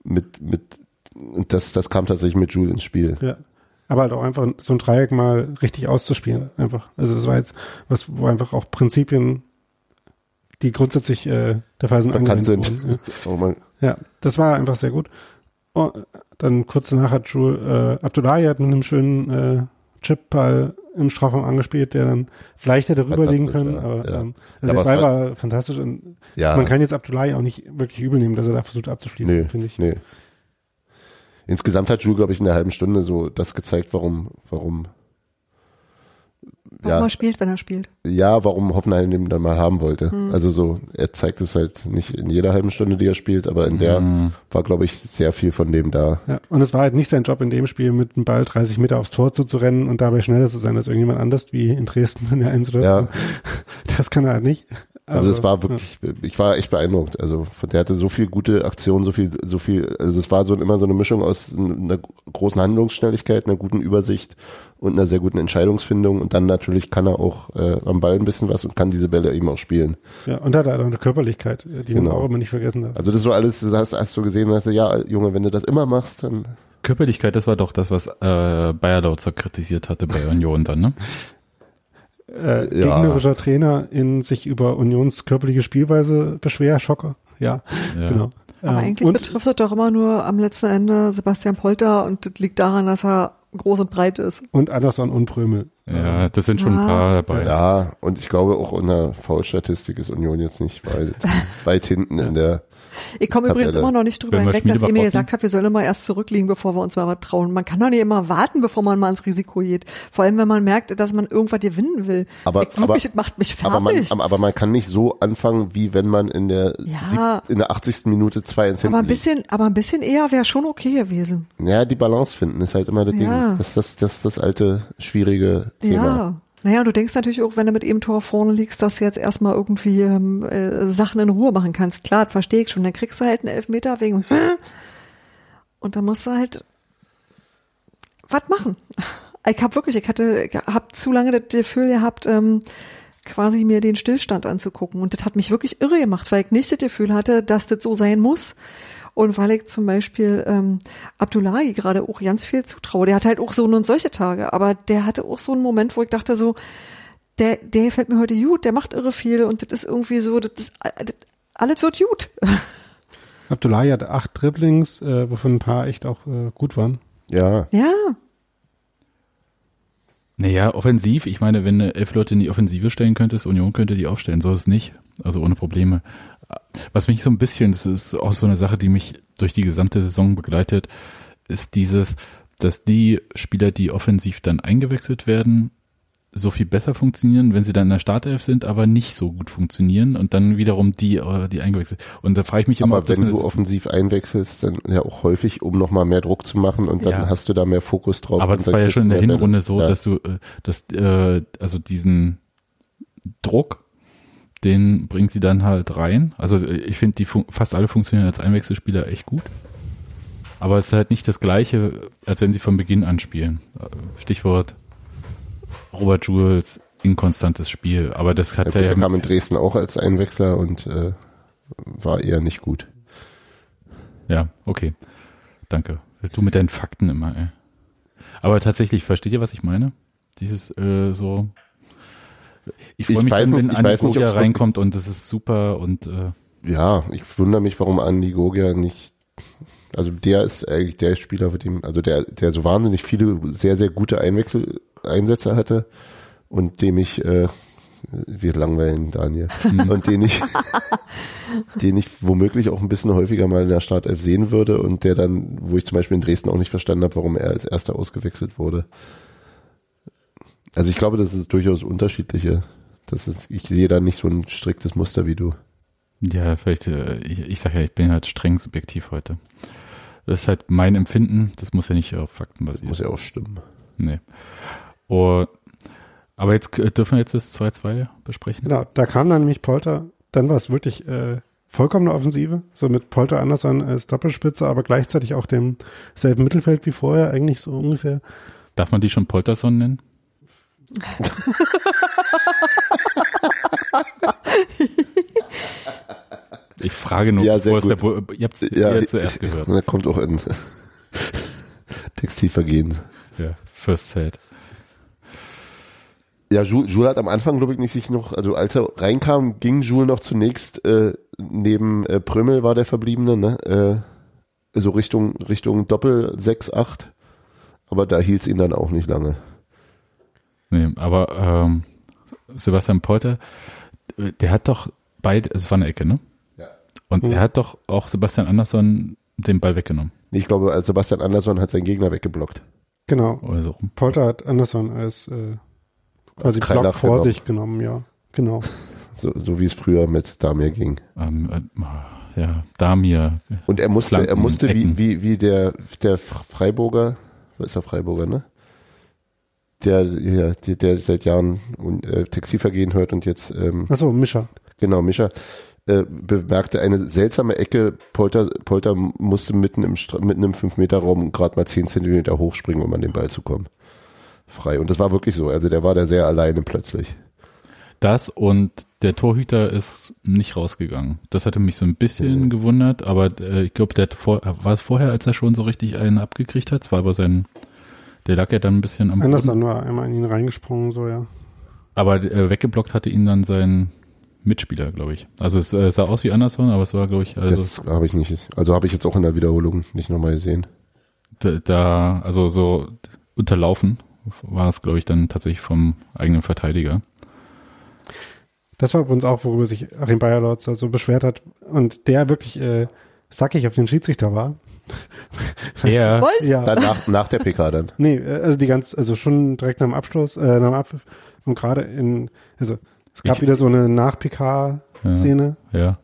[SPEAKER 4] mit, mit, und das, das kam tatsächlich mit Jules ins Spiel.
[SPEAKER 3] Ja. Aber halt auch einfach so ein Dreieck mal richtig auszuspielen, einfach. Also das war jetzt was, wo einfach auch Prinzipien, die grundsätzlich äh, der Fall sind,
[SPEAKER 4] Bekannt sind.
[SPEAKER 3] wurden.
[SPEAKER 4] Oh man,
[SPEAKER 3] Ja. ja, das war einfach sehr gut. Oh, dann kurz danach hat Jules, äh, Abdullahi hat mit einem schönen äh, Chipball im Strafraum angespielt, der dann vielleicht hätte rüberlegen können,
[SPEAKER 4] Fantastisch,
[SPEAKER 3] aber
[SPEAKER 4] ja, ja.
[SPEAKER 3] ähm, also der
[SPEAKER 4] war's
[SPEAKER 3] Ball
[SPEAKER 4] halt-
[SPEAKER 3] war fantastisch und
[SPEAKER 4] ja,
[SPEAKER 3] man kann jetzt Abdullahi auch nicht wirklich übel nehmen, dass er da versucht abzuschließen,
[SPEAKER 4] nee,
[SPEAKER 3] finde ich.
[SPEAKER 4] nee. Insgesamt hat Jules, glaube ich, in der halben Stunde so das gezeigt, warum, warum,
[SPEAKER 1] Warum
[SPEAKER 4] ja,
[SPEAKER 1] er spielt, wenn er spielt.
[SPEAKER 4] ja, warum Hoffenheim den dann mal haben wollte.
[SPEAKER 3] Hm.
[SPEAKER 4] Also so, er zeigt es halt nicht in jeder halben Stunde, die er spielt, aber in der
[SPEAKER 2] Mhm.
[SPEAKER 4] war, glaube ich, sehr viel von dem da.
[SPEAKER 3] Ja, und es war halt nicht sein Job in dem Spiel, mit dem Ball 30 Meter aufs Tor zuzurennen und dabei schneller zu sein als irgendjemand anders, wie in Dresden in der Einsituation. Das kann er halt nicht.
[SPEAKER 4] Also es war wirklich, ich war echt beeindruckt. Also von- der hatte so viel gute Aktionen, so viel, so viel, also es war so immer so eine Mischung aus einer großen Handlungsschnelligkeit, einer guten Übersicht und einer sehr guten Entscheidungsfindung. Und dann natürlich kann er auch äh, am Ball ein bisschen was und kann diese Bälle eben auch spielen.
[SPEAKER 3] Ja, und hat halt auch eine Körperlichkeit, die man
[SPEAKER 4] Genau.
[SPEAKER 3] auch immer nicht vergessen darf.
[SPEAKER 4] Also das so alles, das hast, hast du gesehen, hast du, ja, Junge, wenn du das immer machst, dann
[SPEAKER 2] Körperlichkeit, das war doch das, was äh, Bayer Lautzer kritisiert hatte bei Union dann, ne?
[SPEAKER 3] Äh,
[SPEAKER 4] ja.
[SPEAKER 3] Gegnerischer Trainer in sich über Unions körperliche Spielweise beschwer, Schocker. Ja,
[SPEAKER 2] Ja.
[SPEAKER 3] genau.
[SPEAKER 1] Aber
[SPEAKER 3] Ähm,
[SPEAKER 1] eigentlich
[SPEAKER 3] und,
[SPEAKER 1] betrifft es doch immer nur am letzten Ende Sebastian Polter und das liegt daran, dass er groß und breit ist.
[SPEAKER 3] und Anderson und Prömel.
[SPEAKER 2] Ja, das sind schon ein
[SPEAKER 1] Ah.
[SPEAKER 2] paar dabei.
[SPEAKER 4] Ja, und ich glaube auch in der Foul-Statistik ist Union jetzt nicht weit, weit hinten in der.
[SPEAKER 1] Ich komme übrigens immer noch nicht drüber hinweg, dass ihr mir gesagt habt, wir sollen immer erst zurückliegen, bevor wir uns mal was trauen. Man kann doch nicht immer warten, bevor man mal ins Risiko geht. Vor allem, wenn man merkt, dass man irgendwas gewinnen will.
[SPEAKER 4] Aber,
[SPEAKER 1] ich, wirklich,
[SPEAKER 4] aber,
[SPEAKER 1] das macht mich
[SPEAKER 4] aber, man,
[SPEAKER 1] fertig.
[SPEAKER 4] aber man kann nicht so anfangen, wie wenn man in der,
[SPEAKER 1] Ja.
[SPEAKER 4] in der 80. Minute zwei ins
[SPEAKER 1] Aber
[SPEAKER 4] Hinten
[SPEAKER 1] ein bisschen, aber ein bisschen eher wäre schon okay gewesen.
[SPEAKER 4] Ja, die Balance finden ist halt immer das
[SPEAKER 1] Ja.
[SPEAKER 4] Ding. Das ist das, das, ist das alte, schwierige Thema.
[SPEAKER 1] Ja. Naja, du denkst natürlich auch, wenn du mit eben Tor vorne liegst, dass du jetzt erstmal irgendwie ähm, äh, Sachen in Ruhe machen kannst. Klar, das verstehe ich schon. Dann kriegst du halt einen Elfmeter wegen und dann musst du halt was machen. Ich hab wirklich, ich hatte, hab zu lange das Gefühl gehabt, ähm, quasi mir den Stillstand anzugucken. Und das hat mich wirklich irre gemacht, weil ich nicht das Gefühl hatte, dass das so sein muss. Und weil ich zum Beispiel ähm, Abdullahi gerade auch ganz viel zutraue. Der hat halt auch so und solche Tage, aber der hatte auch so einen Moment, wo ich dachte so, der, der fällt mir heute gut, der macht irre viel und das ist irgendwie so, das ist, das, alles wird gut.
[SPEAKER 3] Abdullahi hat acht Dribblings, äh, wovon ein paar echt auch äh, gut waren.
[SPEAKER 4] Ja.
[SPEAKER 1] Ja,
[SPEAKER 2] Naja, offensiv, ich meine, wenn du elf Leute in die Offensive stellen könntest, Union könnte die aufstellen, so ist es nicht. Also ohne Probleme. Was mich so ein bisschen, das ist auch so eine Sache, die mich durch die gesamte Saison begleitet, ist dieses, dass die Spieler, die offensiv dann eingewechselt werden, so viel besser funktionieren, wenn sie dann in der Startelf sind, aber nicht so gut funktionieren und dann wiederum die, äh, die eingewechselt. Und da frage ich mich immer,
[SPEAKER 4] Aber
[SPEAKER 2] ob das
[SPEAKER 4] wenn du offensiv einwechselst, dann ja auch häufig, um nochmal mehr Druck zu machen und dann
[SPEAKER 2] Ja.
[SPEAKER 4] hast du da mehr Fokus drauf.
[SPEAKER 2] Aber
[SPEAKER 4] dann
[SPEAKER 2] war ja schon in der. Hinrunde so,
[SPEAKER 4] ja.
[SPEAKER 2] dass du, äh, dass, äh, also diesen Druck, den bringt sie dann halt rein. Also äh, ich finde, die fast alle funktionieren als Einwechselspieler echt gut. Aber es ist halt nicht das Gleiche, als wenn sie von Beginn an spielen. Äh, Stichwort Robert Jules, inkonstantes Spiel. Aber das hat
[SPEAKER 4] Der
[SPEAKER 2] er ja,
[SPEAKER 4] kam in Dresden auch als Einwechsler und äh, war eher nicht gut.
[SPEAKER 2] ja, okay. Danke. Du mit deinen Fakten immer, ey. Aber tatsächlich, versteht ihr, was ich meine? Dieses äh, so. Ich freue
[SPEAKER 4] Ich
[SPEAKER 2] mich,
[SPEAKER 4] weiß
[SPEAKER 2] dann, wenn
[SPEAKER 4] nicht- ich
[SPEAKER 2] Andi
[SPEAKER 4] weiß nicht,
[SPEAKER 2] Gogia
[SPEAKER 4] ob's wirklich-
[SPEAKER 2] reinkommt und das ist super und äh,
[SPEAKER 4] Ja, ich wundere mich, warum Andi Gogia nicht. Also der ist eigentlich der Spieler, mit dem, also der, der so wahnsinnig viele sehr, sehr gute Einwechsel, Einsätze hatte und dem ich, äh, wir langweilen Daniel, und den ich, den ich womöglich auch ein bisschen häufiger mal in der Startelf sehen würde und der dann, wo ich zum Beispiel in Dresden auch nicht verstanden habe, warum er als erster ausgewechselt wurde. Also ich glaube, das ist durchaus unterschiedliche. Das ist, ich sehe da nicht so ein striktes Muster wie du.
[SPEAKER 2] ja, vielleicht, äh, ich, ich sage ja, ich bin halt streng subjektiv heute. Das ist halt mein Empfinden, das muss ja nicht auf Fakten basieren.
[SPEAKER 4] Muss ja auch stimmen.
[SPEAKER 2] Nee. Und, aber jetzt äh, dürfen wir jetzt das 2-2 besprechen.
[SPEAKER 3] Genau, da kam dann nämlich Polter, dann war es wirklich äh, vollkommene Offensive, so mit Polter Anderson als Doppelspitze, aber gleichzeitig auch dem selben Mittelfeld wie vorher, eigentlich so ungefähr.
[SPEAKER 2] Darf man die schon Polterson nennen? Ich frage nur,
[SPEAKER 4] Ja, sehr
[SPEAKER 2] der
[SPEAKER 4] gut.
[SPEAKER 2] Bo ihr habt es
[SPEAKER 4] Ja,
[SPEAKER 2] zuerst gehört.
[SPEAKER 4] Da kommt auch in Textilvergehen.
[SPEAKER 2] Ja, First Set.
[SPEAKER 4] Ja, Jules, hat am Anfang, glaube ich, nicht sich noch, also als er reinkam, ging Jules noch zunächst äh, neben äh, Prömel war der Verbliebene, ne? Äh, so Richtung Richtung Doppel 6 8. Aber da hielt es ihn dann auch nicht lange.
[SPEAKER 2] Nee, aber ähm, Sebastian Polter, äh, der hat doch beide, es war eine Ecke, ne?
[SPEAKER 4] Ja.
[SPEAKER 2] Und
[SPEAKER 3] Mhm.
[SPEAKER 2] er hat doch auch Sebastian Andersson den Ball weggenommen.
[SPEAKER 4] Ich glaube, als Sebastian Andersson hat seinen Gegner weggeblockt.
[SPEAKER 3] Genau.
[SPEAKER 2] Oder so rum.
[SPEAKER 3] Polter hat Anderson als äh, quasi
[SPEAKER 4] Kreilach
[SPEAKER 3] Block vor
[SPEAKER 4] genommen.
[SPEAKER 3] sich genommen, ja. Genau.
[SPEAKER 4] So, so wie es früher mit Damir ging.
[SPEAKER 2] Ähm, äh, ja, Damir.
[SPEAKER 4] Und er musste,
[SPEAKER 2] Flanken,
[SPEAKER 4] er musste wie, wie, wie der, der Freiburger, was ist der Freiburger, ne? Der, ja, der, der seit Jahren äh, Textilvergehen hört und jetzt, ähm,
[SPEAKER 3] Achso, Mischer.
[SPEAKER 4] genau, Mischa, äh, bemerkte eine seltsame Ecke. Polter, Polter musste mitten im, mitten im 5-Meter-Raum gerade mal 10 Zentimeter hochspringen, um an den Ball zu kommen. Frei. Und das war wirklich so. Also der war da sehr alleine plötzlich.
[SPEAKER 2] Das und der Torhüter ist nicht rausgegangen. Das hatte mich so ein bisschen gewundert, aber äh, ich glaube, der hat vor, war es vorher, als er schon so richtig einen abgekriegt hat. Es war aber sein, der lag ja dann ein bisschen am Boden.
[SPEAKER 3] Anderson war einmal in ihn reingesprungen, so, ja.
[SPEAKER 2] Aber äh, weggeblockt hatte ihn dann sein Mitspieler, glaube ich. Also es äh, sah aus wie Anderson, aber es war, glaube ich, also
[SPEAKER 4] das habe ich nicht. Also habe ich jetzt auch in der Wiederholung nicht nochmal gesehen.
[SPEAKER 2] da, da, also so unterlaufen, war es, glaube ich, dann tatsächlich vom eigenen Verteidiger.
[SPEAKER 3] Das war übrigens auch, worüber sich Achim Bayerlotz so beschwert hat und der wirklich äh, sackig auf den Schiedsrichter war.
[SPEAKER 2] Ja,
[SPEAKER 1] Was?
[SPEAKER 3] Ja.
[SPEAKER 4] Dann nach, nach der PK dann.
[SPEAKER 3] Nee, also die ganz, also schon direkt nach dem Abschluss, äh, nach dem Abpfiff und gerade in, also es gab
[SPEAKER 2] Ich-
[SPEAKER 3] wieder so eine Nach-PK-Szene.
[SPEAKER 2] ja.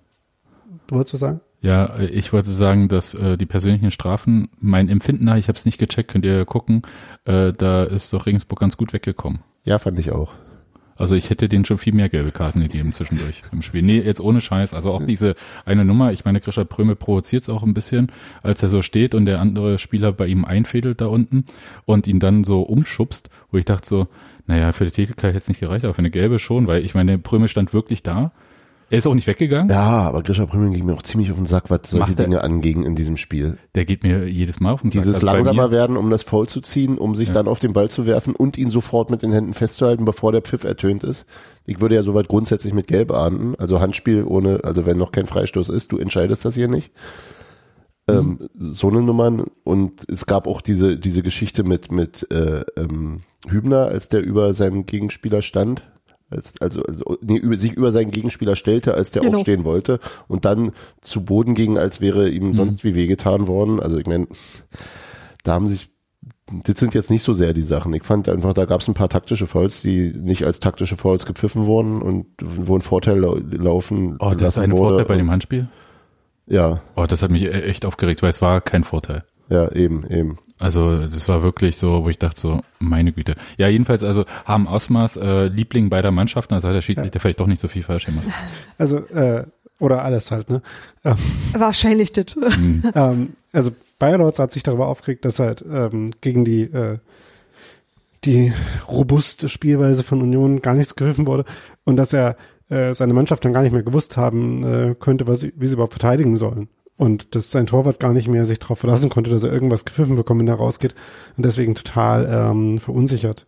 [SPEAKER 3] Du wolltest was sagen?
[SPEAKER 2] Ja, äh, ich wollte sagen, dass äh, die persönlichen Strafen, mein Empfinden nach, ich habe es nicht gecheckt, könnt ihr gucken, äh, da ist doch Regensburg ganz gut weggekommen.
[SPEAKER 4] Ja, fand ich auch.
[SPEAKER 2] Also ich hätte denen schon viel mehr gelbe Karten gegeben zwischendurch im Spiel. Nee, jetzt ohne Scheiß. Also auch diese eine Nummer, ich meine, Grisha Pröme provoziert es auch ein bisschen, als er so steht und der andere Spieler bei ihm einfädelt da unten und ihn dann so umschubst, wo ich dachte so, naja, für die Tätigkeit hätte es nicht gereicht, aber für eine gelbe schon, weil ich meine, Pröme stand wirklich da. Er ist auch nicht weggegangen.
[SPEAKER 4] Ja, aber Grisha Prümeln ging mir auch ziemlich auf den Sack, was solche
[SPEAKER 2] Macht er-
[SPEAKER 4] Dinge anging in diesem Spiel.
[SPEAKER 2] Der geht mir jedes Mal auf den Sack.
[SPEAKER 4] Dieses
[SPEAKER 2] Also bei
[SPEAKER 4] langsamer
[SPEAKER 2] mir-
[SPEAKER 4] werden, um das Foul zu ziehen, um sich dann auf den Ball zu werfen und ihn sofort mit den Händen festzuhalten, bevor der Pfiff ertönt ist. Ich würde ja soweit grundsätzlich mit Gelb ahnden. Also Handspiel ohne, also wenn noch kein Freistoß ist, du entscheidest das hier nicht. Ähm, so eine Nummern und es gab auch diese diese Geschichte mit mit äh, ähm, Hübner, als der über seinem Gegenspieler stand, als, also, also nee, über, sich über seinen Gegenspieler stellte, als der
[SPEAKER 1] Genau.
[SPEAKER 4] aufstehen wollte und dann zu Boden ging, als wäre ihm sonst wie wehgetan worden. Also ich meine, da haben sich das sind jetzt nicht so sehr die Sachen. Ich fand einfach, da gab es ein paar taktische Fouls, die nicht als taktische Fouls gepfiffen wurden und wo ein Vorteil lau laufen
[SPEAKER 2] Oh, das ist ein
[SPEAKER 4] wurde.
[SPEAKER 2] Vorteil bei dem Handspiel?
[SPEAKER 4] Ja,
[SPEAKER 2] Oh, das hat mich e- echt aufgeregt, weil es war kein Vorteil.
[SPEAKER 4] Ja, eben, eben.
[SPEAKER 2] Also das war wirklich so, wo ich dachte so, meine Güte. Ja, jedenfalls also haben Ausmaß äh, Liebling beider Mannschaften, also hat der Schiedsrichter vielleicht doch nicht so viel falsch gemacht.
[SPEAKER 3] Also, äh, oder alles halt, ne? Ähm,
[SPEAKER 1] Wahrscheinlich das.
[SPEAKER 3] ähm, also Bayerlords hat sich darüber aufgeregt, dass halt ähm, gegen die äh, die robuste Spielweise von Union gar nichts gepfiffen wurde und dass er äh, seine Mannschaft dann gar nicht mehr gewusst haben äh, könnte, was sie, wie sie überhaupt verteidigen sollen. Und dass sein Torwart gar nicht mehr sich darauf verlassen konnte, dass er irgendwas gepfiffen bekommt, wenn er rausgeht und deswegen total ähm, verunsichert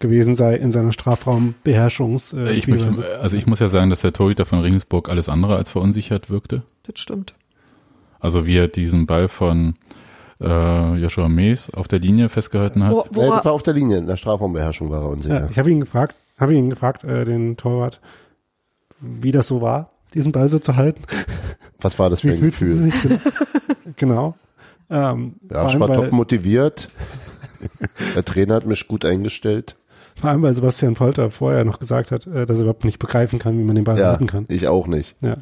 [SPEAKER 3] gewesen sei in seiner Strafraumbeherrschungs äh,
[SPEAKER 2] Ich möchte, also ich muss ja sagen, dass der Torhüter von Regensburg alles andere als verunsichert wirkte.
[SPEAKER 1] Das stimmt.
[SPEAKER 2] Also wie er diesen Ball von äh, Joshua Mees auf der Linie festgehalten hat.
[SPEAKER 1] Wo,
[SPEAKER 4] das
[SPEAKER 1] wora,
[SPEAKER 4] war auf der Linie, in der Strafraumbeherrschung war er unsicher.
[SPEAKER 3] Ja, ich habe ihn gefragt, habe ihn gefragt, äh, den Torwart, wie das so war, diesen Ball so zu halten.
[SPEAKER 4] Was war das für ein Gefühl?
[SPEAKER 3] genau? genau. Ähm,
[SPEAKER 4] Ja, ich war top motiviert. Der Trainer hat mich gut eingestellt.
[SPEAKER 3] vor allem, weil Sebastian Polter vorher noch gesagt hat, äh, dass er überhaupt nicht begreifen kann, wie man den Ball
[SPEAKER 4] Ja,
[SPEAKER 3] halten kann.
[SPEAKER 4] ich auch nicht.
[SPEAKER 3] Ja.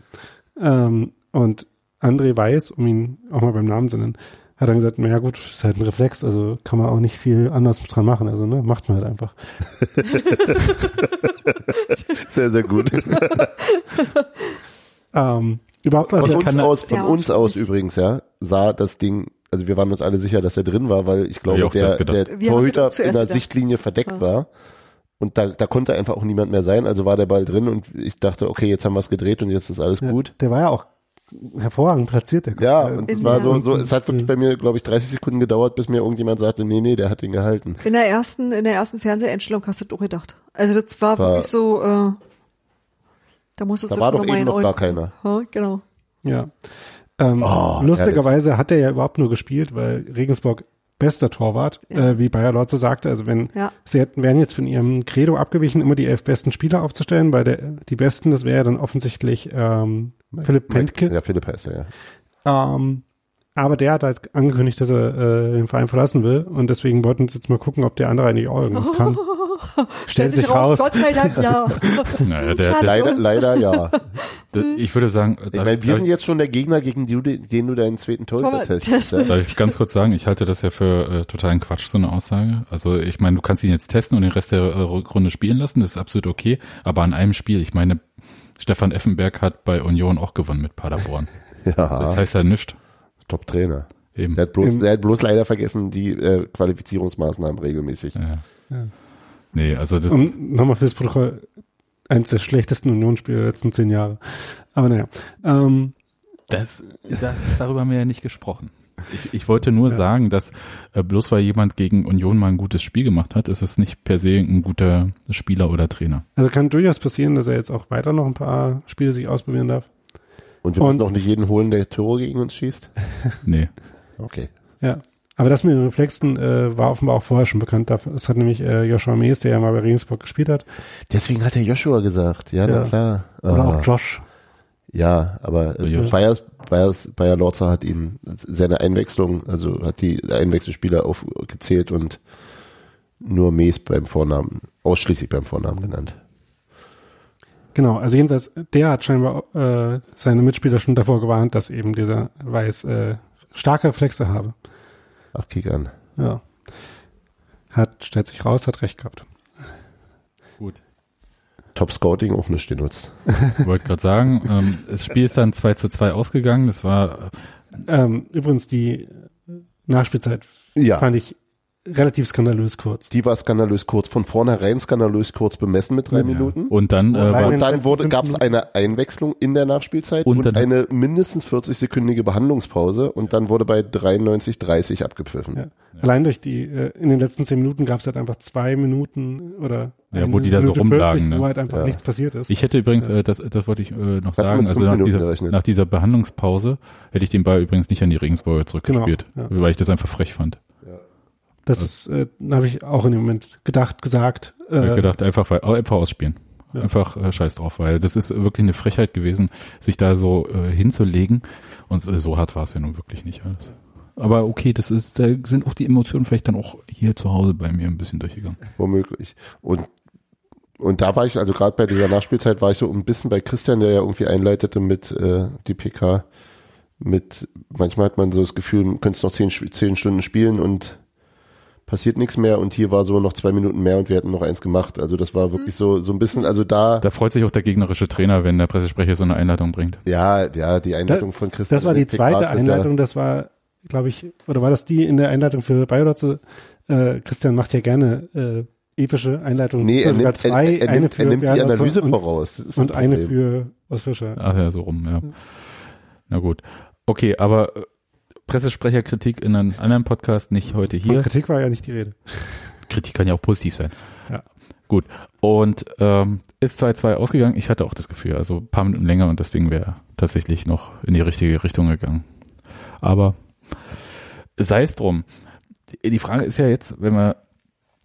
[SPEAKER 3] Ähm, und André Weiß, um ihn auch mal beim Namen zu nennen, hat dann gesagt, naja gut, ist halt ein Reflex, also kann man auch nicht viel anders dran machen, also ne, macht man halt einfach.
[SPEAKER 4] Sehr, sehr gut.
[SPEAKER 3] Ähm, überhaupt
[SPEAKER 4] Von
[SPEAKER 3] was,
[SPEAKER 2] Ich
[SPEAKER 4] uns aus, von uns aus
[SPEAKER 1] ich-
[SPEAKER 4] übrigens, ja, sah das Ding, also wir waren uns alle sicher, dass er drin war, weil ich glaube,
[SPEAKER 2] ich
[SPEAKER 4] der, der Torhüter in der
[SPEAKER 1] gedacht.
[SPEAKER 4] Sichtlinie verdeckt
[SPEAKER 1] Ja.
[SPEAKER 4] war. Und da, da konnte einfach auch niemand mehr sein, also war der Ball drin und ich dachte, okay, jetzt haben wir es gedreht und jetzt ist alles
[SPEAKER 3] ja,
[SPEAKER 4] gut.
[SPEAKER 3] der war ja auch hervorragend platziert, der
[SPEAKER 4] Ja,
[SPEAKER 3] äh,
[SPEAKER 4] und es war so, so, es hat wirklich bei mir, glaube ich, 30 Sekunden gedauert, bis mir irgendjemand sagte, nee, nee, der hat ihn gehalten.
[SPEAKER 1] in der ersten, in der ersten Fernseheinstellung hast du das auch gedacht. Also das war,
[SPEAKER 4] War-
[SPEAKER 1] wirklich so, äh, da musstest
[SPEAKER 4] Da
[SPEAKER 1] du
[SPEAKER 4] war doch
[SPEAKER 1] noch mal
[SPEAKER 4] eben
[SPEAKER 1] in
[SPEAKER 4] noch gar keiner.
[SPEAKER 1] Ja, genau.
[SPEAKER 3] Ja. Ähm,
[SPEAKER 4] Oh,
[SPEAKER 3] lustigerweise hat er ja überhaupt nur gespielt, weil Regensburg bester Torwart,
[SPEAKER 1] Ja.
[SPEAKER 3] äh, wie Bayer Lorze sagte. Also wenn
[SPEAKER 1] Ja.
[SPEAKER 3] sie hätten, wären jetzt von ihrem Credo abgewichen, immer die elf besten Spieler aufzustellen, weil der, die besten, das wäre dann offensichtlich ähm, Philipp Pentke.
[SPEAKER 4] Ja, Philipp heißt er, ja.
[SPEAKER 3] Ähm, aber der hat halt angekündigt, dass er äh, den Verein verlassen will und deswegen wollten sie jetzt mal gucken, ob der andere eigentlich auch irgendwas kann. Stellt sich raus.
[SPEAKER 1] Gott sei Dank, ja.
[SPEAKER 2] Naja, der, der,
[SPEAKER 4] Leider, leider ja.
[SPEAKER 2] ich würde sagen,
[SPEAKER 4] Ich meine, wir sind jetzt schon der Gegner, gegen den du deinen zweiten Torhüter
[SPEAKER 1] Torwart
[SPEAKER 4] testest. Ja?
[SPEAKER 1] testen.
[SPEAKER 2] darf ich ganz kurz sagen, ich halte das ja für äh, totalen Quatsch, so eine Aussage. Also ich meine, du kannst ihn jetzt testen und den Rest der äh, Rückrunde spielen lassen, das ist absolut okay. Aber an einem Spiel, ich meine, Stefan Effenberg hat bei Union auch gewonnen mit Paderborn. Das
[SPEAKER 4] Ja,
[SPEAKER 2] heißt ja nichts.
[SPEAKER 4] Top-Trainer.
[SPEAKER 2] Eben.
[SPEAKER 4] Der hat, bloß, der hat bloß leider vergessen, die äh, Qualifizierungsmaßnahmen regelmäßig.
[SPEAKER 2] Ja.
[SPEAKER 3] Ja.
[SPEAKER 2] Nee, also das,
[SPEAKER 3] Und nochmal fürs Protokoll, eins der schlechtesten Unionsspiele der letzten zehn Jahre. Aber naja. Ähm,
[SPEAKER 2] das, das darüber haben wir ja nicht gesprochen. Ich, ich wollte nur sagen, dass äh, bloß weil jemand gegen Union mal ein gutes Spiel gemacht hat, ist es nicht per se ein guter Spieler oder Trainer.
[SPEAKER 3] also kann durchaus passieren, dass er jetzt auch weiter noch ein paar Spiele sich ausprobieren darf.
[SPEAKER 4] Und wir
[SPEAKER 3] Und-
[SPEAKER 4] müssen noch nicht jeden holen, der Tore gegen uns schießt.
[SPEAKER 2] Nee.
[SPEAKER 4] Okay.
[SPEAKER 3] Ja. Aber das mit den Reflexen äh, war offenbar auch vorher schon bekannt. Das hat nämlich äh, Joshua Mees, der ja mal bei Regensburg gespielt hat.
[SPEAKER 4] Deswegen hat der Joshua gesagt, ja,
[SPEAKER 3] Ja.
[SPEAKER 4] na klar.
[SPEAKER 3] Oder
[SPEAKER 4] Ah.
[SPEAKER 3] auch Josh.
[SPEAKER 4] Ja, aber äh,
[SPEAKER 2] Ja.
[SPEAKER 4] Bayer, Bayer, Bayer Lorzer hat ihn seine Einwechslung, also hat die Einwechselspieler aufgezählt und nur Mees beim Vornamen, ausschließlich beim Vornamen genannt.
[SPEAKER 3] Genau, also jedenfalls, der hat scheinbar äh, seine Mitspieler schon davor gewarnt, dass eben dieser Weiß äh, starke Reflexe habe.
[SPEAKER 4] Ach, kick an.
[SPEAKER 3] Ja. Hat, stellt sich raus, hat recht gehabt.
[SPEAKER 2] Gut.
[SPEAKER 4] Top Scouting auch nicht genutzt.
[SPEAKER 2] Ich wollte gerade sagen, ähm, das Spiel ist dann 2 zu 2 ausgegangen. Das war
[SPEAKER 3] Ähm, übrigens, die Nachspielzeit
[SPEAKER 4] Ja.
[SPEAKER 3] fand ich relativ skandalös kurz.
[SPEAKER 4] Die war skandalös kurz, von vornherein skandalös kurz bemessen mit drei Minuten.
[SPEAKER 2] Und dann äh,
[SPEAKER 4] Und dann wurde, gab es eine Einwechslung in der Nachspielzeit
[SPEAKER 2] Und
[SPEAKER 4] und, eine mindestens 40-sekündige Behandlungspause und dann wurde bei 93-30 abgepfiffen.
[SPEAKER 3] Ja. Allein durch die, äh, in den letzten zehn Minuten gab es halt einfach zwei Minuten oder
[SPEAKER 2] Ja, wo die da so
[SPEAKER 3] Minute
[SPEAKER 2] rumlagen,
[SPEAKER 3] 40,
[SPEAKER 2] ne?
[SPEAKER 3] wo halt einfach
[SPEAKER 4] Ja.
[SPEAKER 3] nichts passiert ist.
[SPEAKER 2] ich hätte übrigens, äh, das, das wollte ich äh, noch
[SPEAKER 4] Hat
[SPEAKER 2] sagen, also nach dieser,
[SPEAKER 4] gerechnet.
[SPEAKER 2] nach dieser Behandlungspause hätte ich den Ball übrigens nicht an die Regensburger zurückgespielt,
[SPEAKER 3] Genau, ja.
[SPEAKER 2] weil ich das einfach frech fand.
[SPEAKER 3] Das ist, äh, habe ich auch in dem Moment gedacht, gesagt.
[SPEAKER 2] Ich hab
[SPEAKER 3] Äh,
[SPEAKER 2] gedacht, einfach, weil, einfach ausspielen.
[SPEAKER 3] Ja.
[SPEAKER 2] Einfach äh, scheiß drauf, weil das ist wirklich eine Frechheit gewesen, sich da so äh, hinzulegen. Und äh, so hart war es ja nun wirklich nicht alles. Aber okay, das ist, da sind auch die Emotionen vielleicht dann auch hier zu Hause bei mir ein bisschen durchgegangen.
[SPEAKER 4] Womöglich. Und, und da war ich, also gerade bei dieser Nachspielzeit war ich so ein bisschen bei Christian, der ja irgendwie einleitete mit äh, die PK. Mit, manchmal hat man so das Gefühl, man könnte es noch zehn, zehn Stunden spielen und passiert nichts mehr und hier war so noch zwei Minuten mehr und wir hätten noch eins gemacht. Also das war wirklich so, so ein bisschen, also da,
[SPEAKER 2] Da freut sich auch der gegnerische Trainer, wenn der Pressesprecher so eine Einladung bringt.
[SPEAKER 4] ja, ja, die Einleitung von Christian.
[SPEAKER 3] das war die zweite Einleitung, das war, glaube ich, oder war das die in der Einleitung für Bayolotze? Äh, Christian macht ja gerne äh, epische Einleitungen.
[SPEAKER 4] Nee, er
[SPEAKER 3] sogar
[SPEAKER 4] nimmt,
[SPEAKER 3] zwei,
[SPEAKER 4] er, er,
[SPEAKER 3] eine
[SPEAKER 4] nimmt,
[SPEAKER 3] für
[SPEAKER 4] er nimmt die Analyse
[SPEAKER 3] und,
[SPEAKER 4] voraus. Ist
[SPEAKER 3] und
[SPEAKER 4] ein
[SPEAKER 3] eine
[SPEAKER 4] Problem.
[SPEAKER 3] für Fischer.
[SPEAKER 2] Ach ja, so rum, ja. Na gut. Okay, aber äh, Pressesprecherkritik in einem anderen Podcast, nicht heute
[SPEAKER 3] Von
[SPEAKER 2] hier.
[SPEAKER 3] Kritik war ja nicht die Rede.
[SPEAKER 2] Kritik kann ja auch positiv sein.
[SPEAKER 3] Ja.
[SPEAKER 2] Gut. Und ähm, ist 2-2 ausgegangen. Ich hatte auch das Gefühl, also ein paar Minuten länger und das Ding wäre tatsächlich noch in die richtige Richtung gegangen. Aber sei es drum. Die, die Frage ist ja jetzt, wenn wir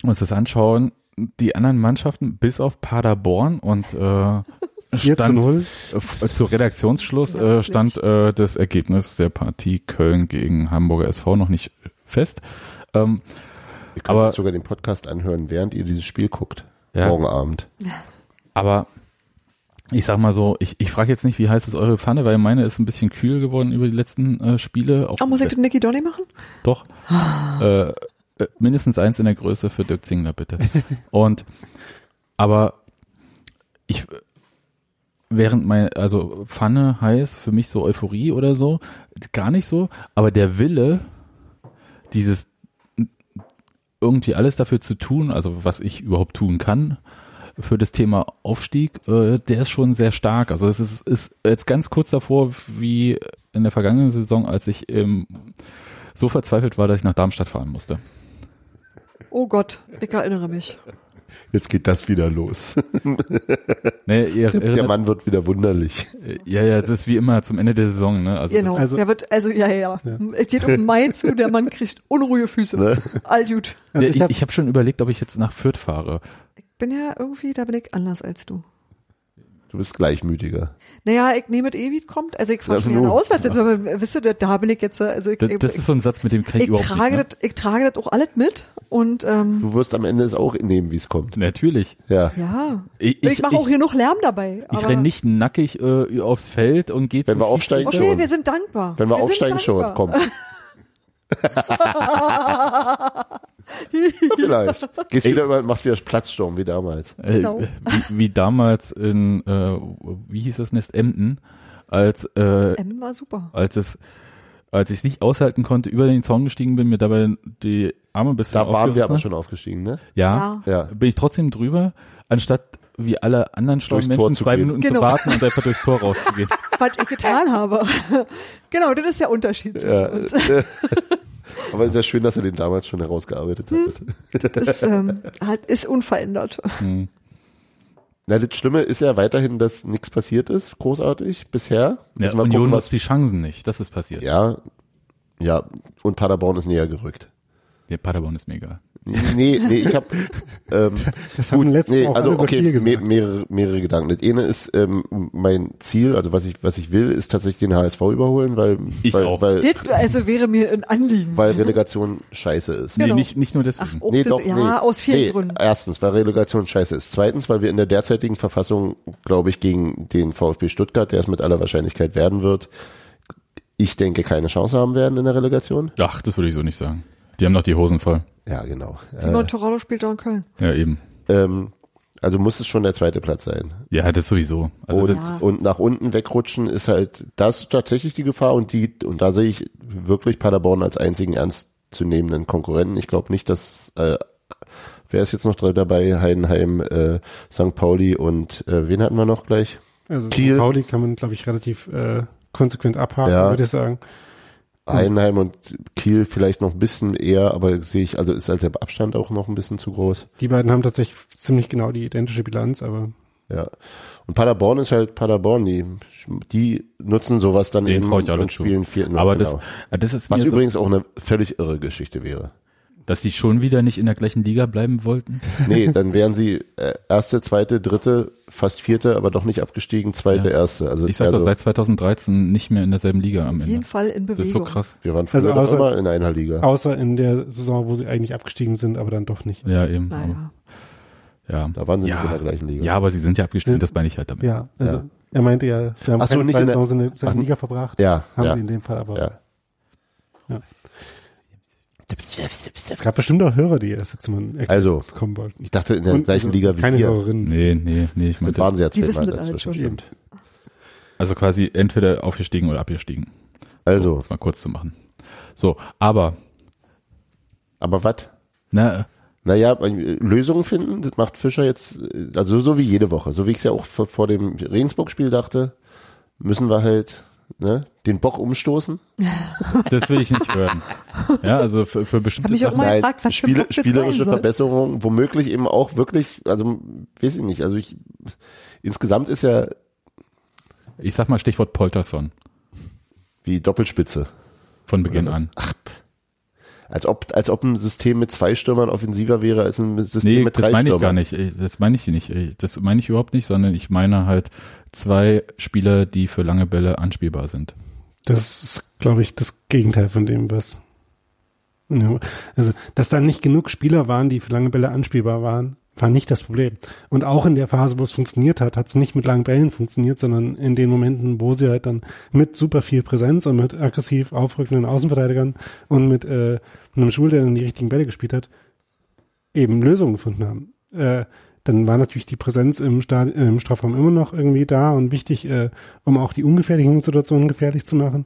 [SPEAKER 2] uns das anschauen, die anderen Mannschaften bis auf Paderborn und äh,
[SPEAKER 3] 4 zu
[SPEAKER 2] stand
[SPEAKER 3] 0.
[SPEAKER 2] äh, zu Redaktionsschluss äh, stand äh, das Ergebnis der Partie Köln gegen Hamburger SV noch nicht fest. Ähm,
[SPEAKER 4] Ihr könnt
[SPEAKER 2] Aber-
[SPEAKER 4] sogar den Podcast anhören, während ihr dieses Spiel guckt.
[SPEAKER 2] Ja.
[SPEAKER 4] Morgen Abend.
[SPEAKER 2] Aber ich sag mal so, ich, ich frage jetzt nicht, wie heiß ist eure Pfanne, weil meine ist ein bisschen kühl geworden über die letzten äh, Spiele. Auch
[SPEAKER 1] Oh, muss ich den Nicky Donny machen?
[SPEAKER 2] Doch. äh, äh, mindestens eins in der Größe für Dirk Zingler, bitte. Und aber ich während mein, also Pfanne heiß, für mich so Euphorie oder so, gar nicht so, aber der Wille, dieses irgendwie alles dafür zu tun, also was ich überhaupt tun kann, für das Thema Aufstieg, äh, der ist schon sehr stark. Also es ist, ist jetzt ganz kurz davor, wie in der vergangenen Saison, als ich ähm, so verzweifelt war, dass ich nach Darmstadt fahren musste.
[SPEAKER 1] Oh Gott, ich erinnere mich.
[SPEAKER 4] Jetzt geht das wieder los.
[SPEAKER 2] Ne, ihr
[SPEAKER 4] Der Mann wird wieder wunderlich.
[SPEAKER 2] ja, ja, das ist wie immer zum Ende der Saison, ne? Also
[SPEAKER 1] Genau.
[SPEAKER 3] Also-
[SPEAKER 1] der wird, also ja, ja, ja. Es geht um Mai zu, der Mann kriegt unruhige Füße.
[SPEAKER 4] Ne?
[SPEAKER 1] All gut.
[SPEAKER 2] ja,
[SPEAKER 3] ich
[SPEAKER 2] ich habe schon überlegt, ob ich jetzt nach Fürth fahre.
[SPEAKER 1] Ich bin ja irgendwie, da bin ich anders als du.
[SPEAKER 4] Du bist gleichmütiger.
[SPEAKER 1] Naja, ich nehme es eh, wie es kommt. Also ich fahre
[SPEAKER 4] Ja,
[SPEAKER 1] schon gerne auswärts, aber wisst ihr, da- bin ich jetzt, also ich,
[SPEAKER 2] Das,
[SPEAKER 1] ich,
[SPEAKER 2] das ist so ein Satz, mit dem kann ich,
[SPEAKER 1] ich,
[SPEAKER 2] überhaupt
[SPEAKER 1] trage
[SPEAKER 2] nicht.
[SPEAKER 1] das, ich trage das auch alles mit und ähm,
[SPEAKER 4] Du wirst am Ende es auch nehmen, wie es kommt.
[SPEAKER 2] Ne? Natürlich.
[SPEAKER 4] Ja.
[SPEAKER 1] ja,
[SPEAKER 2] Ich,
[SPEAKER 1] ich, mache auch hier noch Lärm dabei.
[SPEAKER 2] Ich renn nicht nackig äh, aufs Feld und gehe
[SPEAKER 4] Wenn wir aufsteigen,
[SPEAKER 1] Okay,
[SPEAKER 4] schon.
[SPEAKER 1] wir sind dankbar.
[SPEAKER 4] Wenn wir,
[SPEAKER 1] sind
[SPEAKER 4] aufsteigen schon, komm. Vielleicht. Gehst wieder über, machst wieder Platzsturm wie damals.
[SPEAKER 2] Äh,
[SPEAKER 1] Genau.
[SPEAKER 2] wie, wie damals in, äh, wie hieß das Nest, Emden, als, äh,
[SPEAKER 1] M war super.
[SPEAKER 2] als es, als ich es nicht aushalten konnte, über den Zaun gestiegen bin, mir dabei die Arme ein bisschen
[SPEAKER 4] Da waren wir aber schon aufgestiegen, ne?
[SPEAKER 2] Ja,
[SPEAKER 4] Ja.
[SPEAKER 2] bin ich trotzdem drüber, anstatt wie alle anderen schlauen Menschen
[SPEAKER 4] zu
[SPEAKER 2] zwei
[SPEAKER 4] gehen.
[SPEAKER 2] Minuten
[SPEAKER 1] Genau.
[SPEAKER 2] zu warten und einfach durchs Tor rauszugehen.
[SPEAKER 1] Was ich getan habe. genau, das ist der Unterschied. zu
[SPEAKER 4] Ja. Aber es ist ja schön, dass ihr den damals schon herausgearbeitet habt.
[SPEAKER 1] Das ist, ähm, halt, ist unverändert.
[SPEAKER 2] Hm.
[SPEAKER 4] Na, das Schlimme ist ja weiterhin, dass nichts passiert ist, großartig, bisher.
[SPEAKER 2] Ja, Union
[SPEAKER 4] gucken,
[SPEAKER 2] nutzt die Chancen nicht, das ist passiert.
[SPEAKER 4] ja, Ja, und Paderborn ist näher gerückt.
[SPEAKER 2] Der Paderborn ist mega.
[SPEAKER 4] Nee, nee, ich habe ähm,
[SPEAKER 3] Das haben letztes
[SPEAKER 4] nee,
[SPEAKER 3] Mal auch
[SPEAKER 4] also okay, me mehrere, mehrere Gedanken. Das eine ist ähm, mein Ziel, also was ich was ich will, ist tatsächlich den HSV überholen, weil
[SPEAKER 2] Ich
[SPEAKER 4] weil,
[SPEAKER 2] auch.
[SPEAKER 4] weil,
[SPEAKER 1] Das also wäre mir ein Anliegen.
[SPEAKER 4] weil Relegation scheiße ist.
[SPEAKER 2] Nee,
[SPEAKER 1] Genau.
[SPEAKER 2] nicht, nicht nur
[SPEAKER 1] Ach,
[SPEAKER 2] deswegen.
[SPEAKER 1] oh,
[SPEAKER 4] Nee,
[SPEAKER 1] das,
[SPEAKER 4] doch,
[SPEAKER 1] ja,
[SPEAKER 4] nee.
[SPEAKER 1] aus vielen
[SPEAKER 4] nee,
[SPEAKER 1] Gründen.
[SPEAKER 4] Erstens, weil Relegation scheiße ist. Zweitens, weil wir in der derzeitigen Verfassung, glaube ich, gegen den VfB Stuttgart, der es mit aller Wahrscheinlichkeit werden wird, ich denke, keine Chance haben werden in der Relegation.
[SPEAKER 2] Ach, das würde ich so nicht sagen. Die haben noch die Hosen voll.
[SPEAKER 4] Ja, genau.
[SPEAKER 1] Simon Torado spielt auch in Köln.
[SPEAKER 2] Ja, eben.
[SPEAKER 4] Äh, ähm, also muss es schon der zweite Platz sein.
[SPEAKER 2] Ja, das sowieso. Also
[SPEAKER 4] und,
[SPEAKER 2] das,
[SPEAKER 1] Ja.
[SPEAKER 4] und nach unten wegrutschen ist halt das tatsächlich die Gefahr und die und da sehe ich wirklich Paderborn als einzigen ernstzunehmenden Konkurrenten. Ich glaube nicht, dass äh, wer ist jetzt noch dabei? Heidenheim, äh, St. Pauli und äh, wen hatten wir noch gleich?
[SPEAKER 3] Also
[SPEAKER 4] Kiel.
[SPEAKER 3] Pauli kann man, glaube ich, relativ äh, konsequent abhaken,
[SPEAKER 4] Ja.
[SPEAKER 3] würde ich sagen.
[SPEAKER 4] Heidenheim und Kiel vielleicht noch ein bisschen eher, aber sehe ich, also ist halt der Abstand auch noch ein bisschen zu groß.
[SPEAKER 3] Die beiden haben tatsächlich ziemlich genau die identische Bilanz, aber
[SPEAKER 4] Ja. Und Paderborn ist halt Paderborn, die, die nutzen sowas dann
[SPEAKER 2] Denen
[SPEAKER 4] eben und
[SPEAKER 2] zu.
[SPEAKER 4] spielen vierten.
[SPEAKER 2] aber
[SPEAKER 4] genau.
[SPEAKER 2] das, das ist
[SPEAKER 4] Was
[SPEAKER 2] mir so,
[SPEAKER 4] übrigens auch eine völlig irre Geschichte wäre.
[SPEAKER 2] Dass die schon wieder nicht in der gleichen Liga bleiben wollten.
[SPEAKER 4] Nee, dann wären sie äh, erste, zweite, dritte, fast vierte, aber doch nicht abgestiegen, zweite,
[SPEAKER 2] Ja.
[SPEAKER 4] erste. Also,
[SPEAKER 2] Ich sag
[SPEAKER 4] also
[SPEAKER 2] seit 2013 nicht mehr in derselben Liga am
[SPEAKER 1] Auf jeden
[SPEAKER 2] Ende.
[SPEAKER 1] Fall in
[SPEAKER 2] Das
[SPEAKER 1] Bewegung.
[SPEAKER 2] ist so krass.
[SPEAKER 4] wir waren früher
[SPEAKER 3] Also außer-
[SPEAKER 4] immer in einer Liga.
[SPEAKER 3] außer in der Saison, wo sie eigentlich abgestiegen sind, aber dann doch nicht.
[SPEAKER 2] Ja, eben.
[SPEAKER 1] Naja.
[SPEAKER 2] Ja.
[SPEAKER 4] Da waren sie
[SPEAKER 2] ja.
[SPEAKER 4] nicht in der gleichen Liga.
[SPEAKER 2] Ja, aber sie sind ja abgestiegen, das meine ich halt damit.
[SPEAKER 3] Ja, also
[SPEAKER 4] Ja.
[SPEAKER 3] er meinte ja, sie haben
[SPEAKER 4] Ach so,
[SPEAKER 3] keine
[SPEAKER 4] nicht in der-
[SPEAKER 3] Saisons in der Liga verbracht.
[SPEAKER 4] ja,
[SPEAKER 3] Haben
[SPEAKER 4] ja,
[SPEAKER 3] sie in dem Fall aber. Es gab bestimmt auch Hörer, die erst jetzt mal erklärt
[SPEAKER 4] Also,
[SPEAKER 3] bekommen wollten.
[SPEAKER 4] ich dachte in der
[SPEAKER 3] Und
[SPEAKER 4] gleichen
[SPEAKER 3] also
[SPEAKER 4] Liga wie
[SPEAKER 3] keine
[SPEAKER 4] wir.
[SPEAKER 3] Hörerinnen.
[SPEAKER 2] Nee, nee, nee, ich
[SPEAKER 4] Das
[SPEAKER 2] meinte,
[SPEAKER 4] waren sie ja zweimal dazwischen. Stimmt.
[SPEAKER 2] also quasi entweder aufgestiegen oder abgestiegen. Um
[SPEAKER 4] Also,
[SPEAKER 2] es mal kurz zu machen. So, aber,
[SPEAKER 4] aber was?
[SPEAKER 2] na,
[SPEAKER 4] Naja, äh, Lösungen finden, das macht Fischer jetzt, äh, also so wie jede Woche. So wie ich es ja auch vor, vor dem Regensburg-Spiel dachte, müssen wir halt ne, den Bock umstoßen.
[SPEAKER 2] das will ich nicht hören. Ja, also für, für bestimmte
[SPEAKER 1] auch
[SPEAKER 2] Sachen.
[SPEAKER 1] mal-
[SPEAKER 4] Nein,
[SPEAKER 1] gefragt, was
[SPEAKER 4] Spiele, spielerische. Verbesserungen, womöglich eben auch wirklich, also weiß ich nicht, also ich insgesamt ist ja
[SPEAKER 2] Ich sag mal Stichwort Polterson
[SPEAKER 4] wie Doppelspitze.
[SPEAKER 2] von Beginn an.
[SPEAKER 4] Als ob, als ob ein System mit zwei Stürmern offensiver wäre als ein System
[SPEAKER 2] Nee,
[SPEAKER 4] mit
[SPEAKER 2] das
[SPEAKER 4] drei
[SPEAKER 2] meine ich
[SPEAKER 4] Stürmern.
[SPEAKER 2] gar nicht. Ich- Das meine ich nicht. Ich- Das meine ich überhaupt nicht, sondern ich meine halt zwei Spieler, die für lange Bälle anspielbar sind.
[SPEAKER 3] Das ist, glaube ich, das Gegenteil von dem, was. Also, dass da nicht genug Spieler waren, die für lange Bälle anspielbar waren, war nicht das Problem. Und auch in der Phase, wo es funktioniert hat, hat es nicht mit langen Bällen funktioniert, sondern in den Momenten, wo sie halt dann mit super viel Präsenz und mit aggressiv aufrückenden Außenverteidigern und mit äh, einem Schul, der dann die richtigen Bälle gespielt hat, eben Lösungen gefunden haben. Äh, dann war natürlich die Präsenz im, Stad im Strafraum immer noch irgendwie da und wichtig, äh, um auch die ungefährlichen Situationen gefährlich zu machen.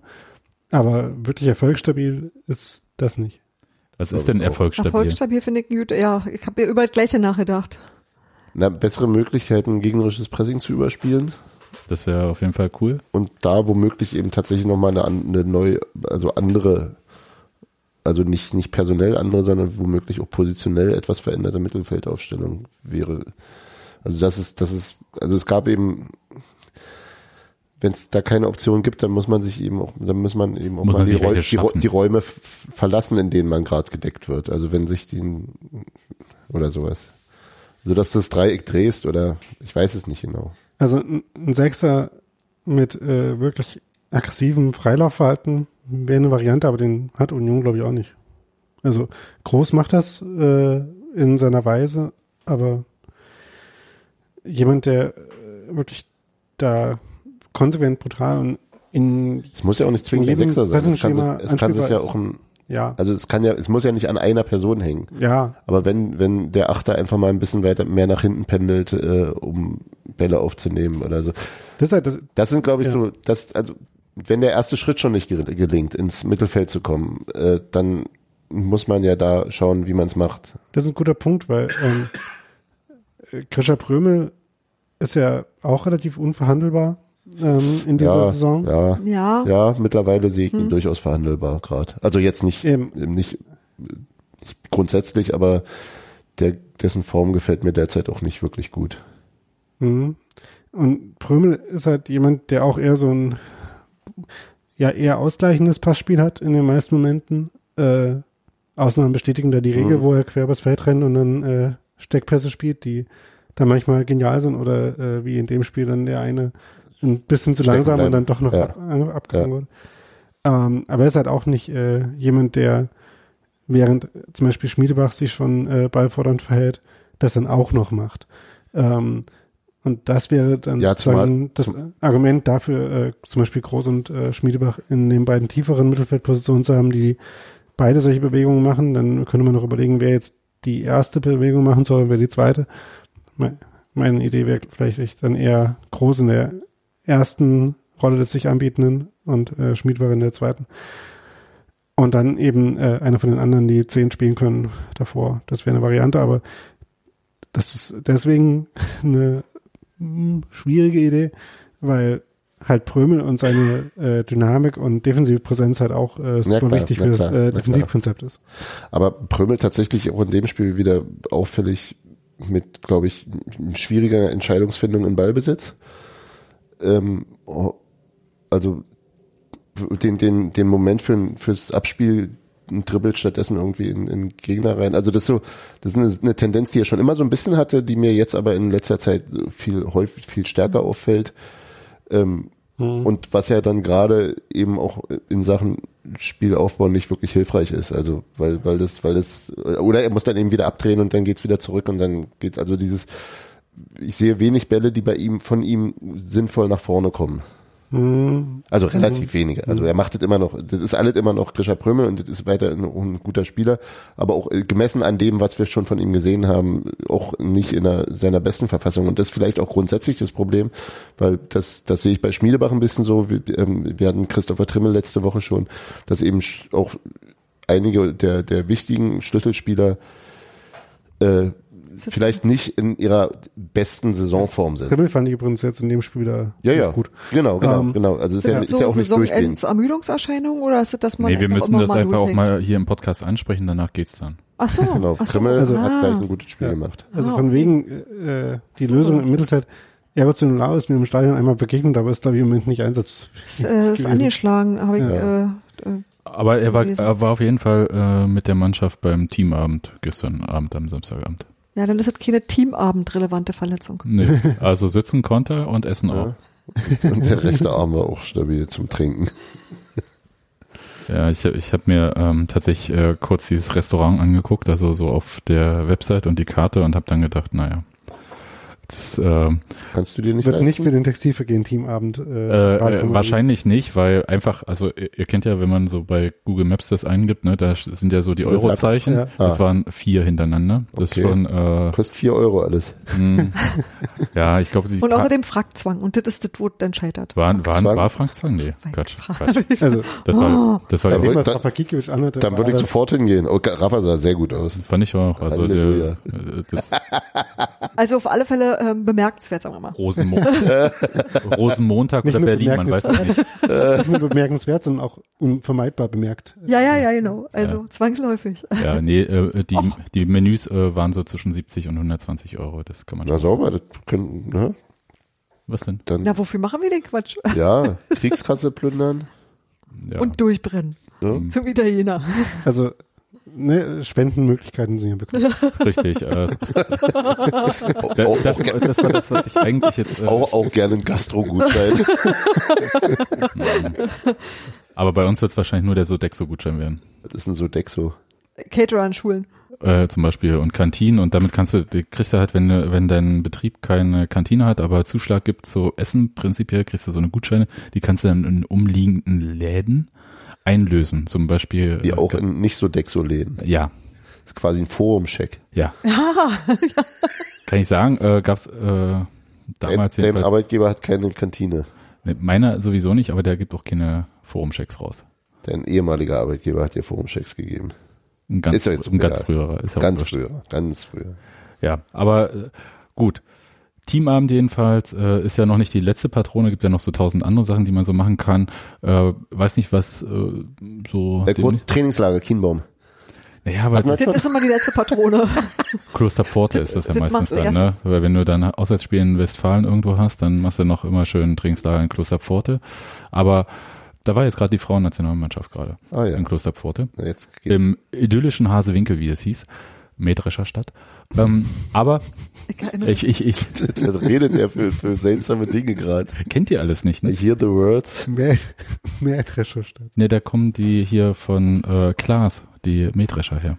[SPEAKER 3] Aber wirklich erfolgsstabil ist das nicht.
[SPEAKER 2] Was ist denn erfolgsstabil?
[SPEAKER 1] Erfolgsstabil finde ich gut. Ja, ich habe ja über das Gleiche nachgedacht.
[SPEAKER 4] Na, bessere Möglichkeiten, gegnerisches Pressing zu überspielen.
[SPEAKER 2] Das wäre auf jeden Fall cool.
[SPEAKER 4] und da womöglich eben tatsächlich nochmal eine, eine neue, also andere, also nicht, nicht personell andere, sondern womöglich auch positionell etwas veränderte Mittelfeldaufstellung wäre. Also das ist, das ist, also es gab eben, wenn es da keine Option gibt, dann muss man sich eben auch, dann muss man eben auch
[SPEAKER 2] Muss
[SPEAKER 4] mal die, Räu die, die Räume verlassen, in denen man gerade gedeckt wird. Also wenn sich die oder sowas. So dass das Dreieck drehst oder ich weiß es nicht genau.
[SPEAKER 3] Also ein ein Sechser mit äh, wirklich aggressivem Freilaufverhalten wäre eine Variante, aber den hat Union, glaube ich, auch nicht. Also Groß macht das äh, in seiner Weise, aber jemand, der äh, wirklich da konsequent, brutal und in
[SPEAKER 4] Es muss ja auch nicht zwingend ein Sechser sein. Es kann, sich, es kann sich ja auch ein,
[SPEAKER 3] ja,
[SPEAKER 4] also es kann ja, es muss ja nicht an einer Person hängen.
[SPEAKER 3] ja,
[SPEAKER 4] Aber wenn, wenn der Achter einfach mal ein bisschen weiter mehr nach hinten pendelt, äh, um Bälle aufzunehmen oder so.
[SPEAKER 3] das halt das,
[SPEAKER 4] Das sind, glaube ich,
[SPEAKER 3] Ja.
[SPEAKER 4] so, das, also, wenn der erste Schritt schon nicht gel- gelingt, ins Mittelfeld zu kommen, äh, dann muss man ja da schauen, wie man es macht.
[SPEAKER 3] das ist ein guter Punkt, weil ähm, äh, Grisha Prömel ist ja auch relativ unverhandelbar ähm, in dieser
[SPEAKER 4] Ja,
[SPEAKER 3] Saison.
[SPEAKER 4] ja,
[SPEAKER 1] Ja,
[SPEAKER 4] ja, mittlerweile sehe ich ihn durchaus verhandelbar gerade. Also jetzt nicht,
[SPEAKER 3] Eben.
[SPEAKER 4] nicht, nicht grundsätzlich, aber der, dessen Form gefällt mir derzeit auch nicht wirklich gut.
[SPEAKER 3] Mhm. Und Prömel ist halt jemand, der auch eher so ein ja eher ausgleichendes Passspiel hat in den meisten Momenten. Äh, Ausnahmen bestätigen da die Regel,
[SPEAKER 4] Mhm.
[SPEAKER 3] wo er quer übers Feld rennt und dann äh, Steckpässe spielt, die da manchmal genial sind oder äh, wie in dem Spiel dann der eine ein bisschen zu
[SPEAKER 4] Stecken
[SPEAKER 3] langsam und
[SPEAKER 4] bleiben.
[SPEAKER 3] dann doch noch
[SPEAKER 4] Ja.
[SPEAKER 3] ab, ab, abgegangen wurde. Ähm, aber er ist halt auch nicht äh, jemand, der während zum Beispiel Schmiedebach sich schon äh, ballfordernd verhält, das dann auch noch macht. Ähm, und das wäre dann
[SPEAKER 4] Ja,
[SPEAKER 3] sozusagen
[SPEAKER 4] zumal-
[SPEAKER 3] das Argument dafür, äh, zum Beispiel Groß und äh, Schmiedebach in den beiden tieferen Mittelfeldpositionen zu haben, die beide solche Bewegungen machen. Dann könnte man noch überlegen, wer jetzt die erste Bewegung machen soll, wer die zweite. Me- Meine Idee wäre vielleicht dann eher Groß in der ersten Rolle des sich anbietenden und äh, Schmiedebach in der zweiten. Und dann eben äh, einer von den anderen, die zehn spielen können davor. Das wäre eine Variante, aber das ist deswegen eine mh, schwierige Idee, weil halt Prömel und seine äh, Dynamik und defensive Präsenz halt auch äh, super
[SPEAKER 4] klar,
[SPEAKER 3] wichtig
[SPEAKER 4] na
[SPEAKER 3] für das
[SPEAKER 4] klar,
[SPEAKER 3] äh,
[SPEAKER 4] klar.
[SPEAKER 3] Defensivkonzept ist.
[SPEAKER 4] Aber Prömel tatsächlich auch in dem Spiel wieder auffällig mit, glaube ich, schwieriger Entscheidungsfindung im Ballbesitz. Ähm, oh, also den, den, den Moment für, fürs Abspiel dribbelt stattdessen irgendwie in, in Gegner rein. Also das ist so, das ist eine, Tendenz, die er schon immer so ein bisschen hatte, die mir jetzt aber in letzter Zeit viel häufig, viel stärker auffällt. Ähm, und was ja dann gerade eben auch in Sachen Spielaufbau nicht wirklich hilfreich ist. Also weil, weil das, weil das, oder er muss dann eben wieder abdrehen und dann geht's wieder zurück und dann geht's also dieses, ich sehe wenig Bälle, die bei ihm, von ihm sinnvoll nach vorne kommen.
[SPEAKER 3] Mhm.
[SPEAKER 4] Also relativ wenige. Also er macht es immer noch, das ist alles immer noch Grisha Prömel und das ist weiter ein, ein guter Spieler, aber auch äh, gemessen an dem, was wir schon von ihm gesehen haben, auch nicht in einer, seiner besten Verfassung. Und das ist vielleicht auch grundsätzlich das Problem, weil das, das sehe ich bei Schmiedebach ein bisschen so, wir, ähm, wir hatten Christopher Trimmel letzte Woche schon, dass eben auch einige der, der wichtigen Schlüsselspieler äh. Vielleicht nicht in ihrer besten Saisonform sind.
[SPEAKER 3] Trimmel fand ich übrigens jetzt in dem Spiel wieder
[SPEAKER 4] Ja, ja,
[SPEAKER 3] gut.
[SPEAKER 4] Genau, genau,
[SPEAKER 3] Ähm,
[SPEAKER 4] genau. Also es ist ja,
[SPEAKER 1] Sind
[SPEAKER 4] ist
[SPEAKER 1] so
[SPEAKER 4] ja auch nicht durchgehend.
[SPEAKER 1] Saisonends-Ermüdungserscheinungen oder ist es, dass man
[SPEAKER 2] Nee, wir müssen das einfach auch
[SPEAKER 1] loslegt?
[SPEAKER 2] mal hier im Podcast ansprechen, danach geht's dann.
[SPEAKER 1] Ach so.
[SPEAKER 4] Genau,
[SPEAKER 1] ach so.
[SPEAKER 4] Trimmel
[SPEAKER 3] Also-
[SPEAKER 4] hat
[SPEAKER 1] ah.
[SPEAKER 4] gleich ein gutes Spiel
[SPEAKER 3] Ja.
[SPEAKER 4] gemacht.
[SPEAKER 3] Also
[SPEAKER 1] Ah,
[SPEAKER 3] von
[SPEAKER 1] okay.
[SPEAKER 3] wegen äh, die
[SPEAKER 1] Super.
[SPEAKER 3] Lösung im Mittelfeld. Erosional ist mir im Stadion einmal begegnet, aber ist glaube ich im Moment nicht einsatz.
[SPEAKER 1] Ist, äh, ist angeschlagen, habe ich.
[SPEAKER 3] Ja.
[SPEAKER 1] Äh, äh,
[SPEAKER 2] Aber er war, er war auf jeden Fall äh, mit der Mannschaft beim Teamabend gestern Abend am Samstagabend.
[SPEAKER 1] Ja, dann ist das keine Teamabend-relevante Verletzung.
[SPEAKER 2] Nee, also sitzen konnte er und essen auch.
[SPEAKER 4] Und der rechte Arm war auch stabil zum Trinken.
[SPEAKER 2] Ja, ich, ich habe mir ähm, tatsächlich äh, kurz dieses Restaurant angeguckt, also so auf der Website und die Karte und habe dann gedacht, naja, das, äh,
[SPEAKER 4] Kannst du dir nicht
[SPEAKER 3] Wird
[SPEAKER 4] leisten?
[SPEAKER 3] nicht für den Textilvergehen-Teamabend äh,
[SPEAKER 2] äh, äh, wahrscheinlich nicht, weil einfach, also ihr, ihr kennt ja, wenn man so bei Google Maps das eingibt, ne, da sind ja so die
[SPEAKER 4] Ja,
[SPEAKER 2] Eurozeichen.
[SPEAKER 3] ja.
[SPEAKER 2] Das
[SPEAKER 4] Ah.
[SPEAKER 2] waren vier hintereinander. Das
[SPEAKER 4] Okay.
[SPEAKER 2] schon, äh,
[SPEAKER 4] Kostet vier Euro alles.
[SPEAKER 2] mh, ja, ich glaube, die
[SPEAKER 1] Und außerdem Frackzwang. Und das ist das, wo dann scheitert.
[SPEAKER 2] waren, waren, war Frank Zwang? Nee, Quatsch, Quatsch.
[SPEAKER 3] Also
[SPEAKER 2] Das war, das war,
[SPEAKER 4] Da
[SPEAKER 3] bei dem, was
[SPEAKER 4] dann-
[SPEAKER 3] Gikiewicz anhatte,
[SPEAKER 4] Dann würde ich sofort hingehen. Oh, Rafa sah sehr gut aus.
[SPEAKER 2] fand ich auch, also der, äh, das
[SPEAKER 1] Also auf alle Fälle ähm, bemerkenswert, sagen wir mal.
[SPEAKER 2] Rosenmo Rosenmontag
[SPEAKER 3] Nicht
[SPEAKER 2] oder Berlin, man weiß es nicht.
[SPEAKER 3] nicht nur bemerkenswert, sondern auch unvermeidbar bemerkt.
[SPEAKER 1] Ja, ja, ja, genau. Also zwangsläufig.
[SPEAKER 2] Ja, nee, äh, die, die Menüs äh, waren so zwischen 70 und 120 Euro, das kann man
[SPEAKER 4] Na sauber, das können, ne?
[SPEAKER 2] Was denn?
[SPEAKER 4] Dann,
[SPEAKER 1] Na, wofür machen wir den Quatsch?
[SPEAKER 4] ja, Kriegskasse plündern.
[SPEAKER 2] Ja.
[SPEAKER 1] Und durchbrennen.
[SPEAKER 4] Ne?
[SPEAKER 1] Zum Italiener.
[SPEAKER 3] Also ne, Spendenmöglichkeiten sind ja bekannt.
[SPEAKER 2] Richtig. Äh, das, das war das, was ich eigentlich jetzt. Äh,
[SPEAKER 4] auch, auch gerne ein Gastro-Gutschein.
[SPEAKER 2] aber bei uns wird es wahrscheinlich nur der Sodexo-Gutschein werden.
[SPEAKER 4] Das ist ein Sodexo.
[SPEAKER 1] Caterer an Schulen.
[SPEAKER 2] Äh, zum Beispiel und Kantinen und damit kannst du, kriegst du halt, wenn, du- wenn dein Betrieb keine Kantine hat, aber Zuschlag gibt so Essen, prinzipiell kriegst du so eine Gutscheine, die kannst du dann in umliegenden Läden einlösen. Zum Beispiel.
[SPEAKER 4] Wie
[SPEAKER 2] äh,
[SPEAKER 4] auch in nicht Sodexo-Läden.
[SPEAKER 2] Ja,
[SPEAKER 4] Das ist quasi ein Forum-Check.
[SPEAKER 2] ja. Kann ich sagen, äh, gab's äh,
[SPEAKER 4] Dein,
[SPEAKER 2] damals
[SPEAKER 4] dein
[SPEAKER 2] jedenfalls.
[SPEAKER 4] Arbeitgeber hat keine Kantine.
[SPEAKER 2] Nee, meiner sowieso nicht, aber der gibt auch keine Forumchecks raus.
[SPEAKER 4] Dein ehemaliger Arbeitgeber hat dir Forum-Checks gegeben.
[SPEAKER 2] Ein ganz,
[SPEAKER 4] Ist ja jetzt
[SPEAKER 2] ein ganz
[SPEAKER 4] egal.
[SPEAKER 2] früherer. Ist
[SPEAKER 4] Ganz
[SPEAKER 2] wurscht.
[SPEAKER 4] früher, ganz früher.
[SPEAKER 2] Ja, aber äh, gut. Teamabend jedenfalls äh, ist ja noch nicht die letzte Patrone, gibt ja noch so tausend andere Sachen, die man so machen kann. Äh, weiß nicht, was äh, so.
[SPEAKER 4] Der
[SPEAKER 2] dem-
[SPEAKER 4] kurz Trainingslager Kienbaum.
[SPEAKER 2] naja, aber
[SPEAKER 4] Hat man-
[SPEAKER 1] Das ist immer die letzte Patrone.
[SPEAKER 2] Klosterpforte ist das ja
[SPEAKER 1] das
[SPEAKER 2] meistens dann, ne? Weil wenn du dann Auswärtsspiel in Westfalen irgendwo hast, dann machst du noch immer schön Trainingslager in Klosterpforte. Aber Da war jetzt gerade die Frauennationalmannschaft gerade
[SPEAKER 4] Ah ja.
[SPEAKER 2] in Klosterpforte.
[SPEAKER 4] Na, Jetzt geht
[SPEAKER 2] Im idyllischen Hasewinkel, wie es hieß. Mähdrescher Stadt. Ähm, aber
[SPEAKER 1] Ich
[SPEAKER 2] ich, ich, ich,
[SPEAKER 4] Was redet der für, für seltsame Dinge gerade?
[SPEAKER 2] kennt ihr alles nicht, ne?
[SPEAKER 4] I hear the words.
[SPEAKER 3] Mehr, Drescher statt.
[SPEAKER 2] Ne, da kommen die hier von äh, Klaas, die Mähdrescher her.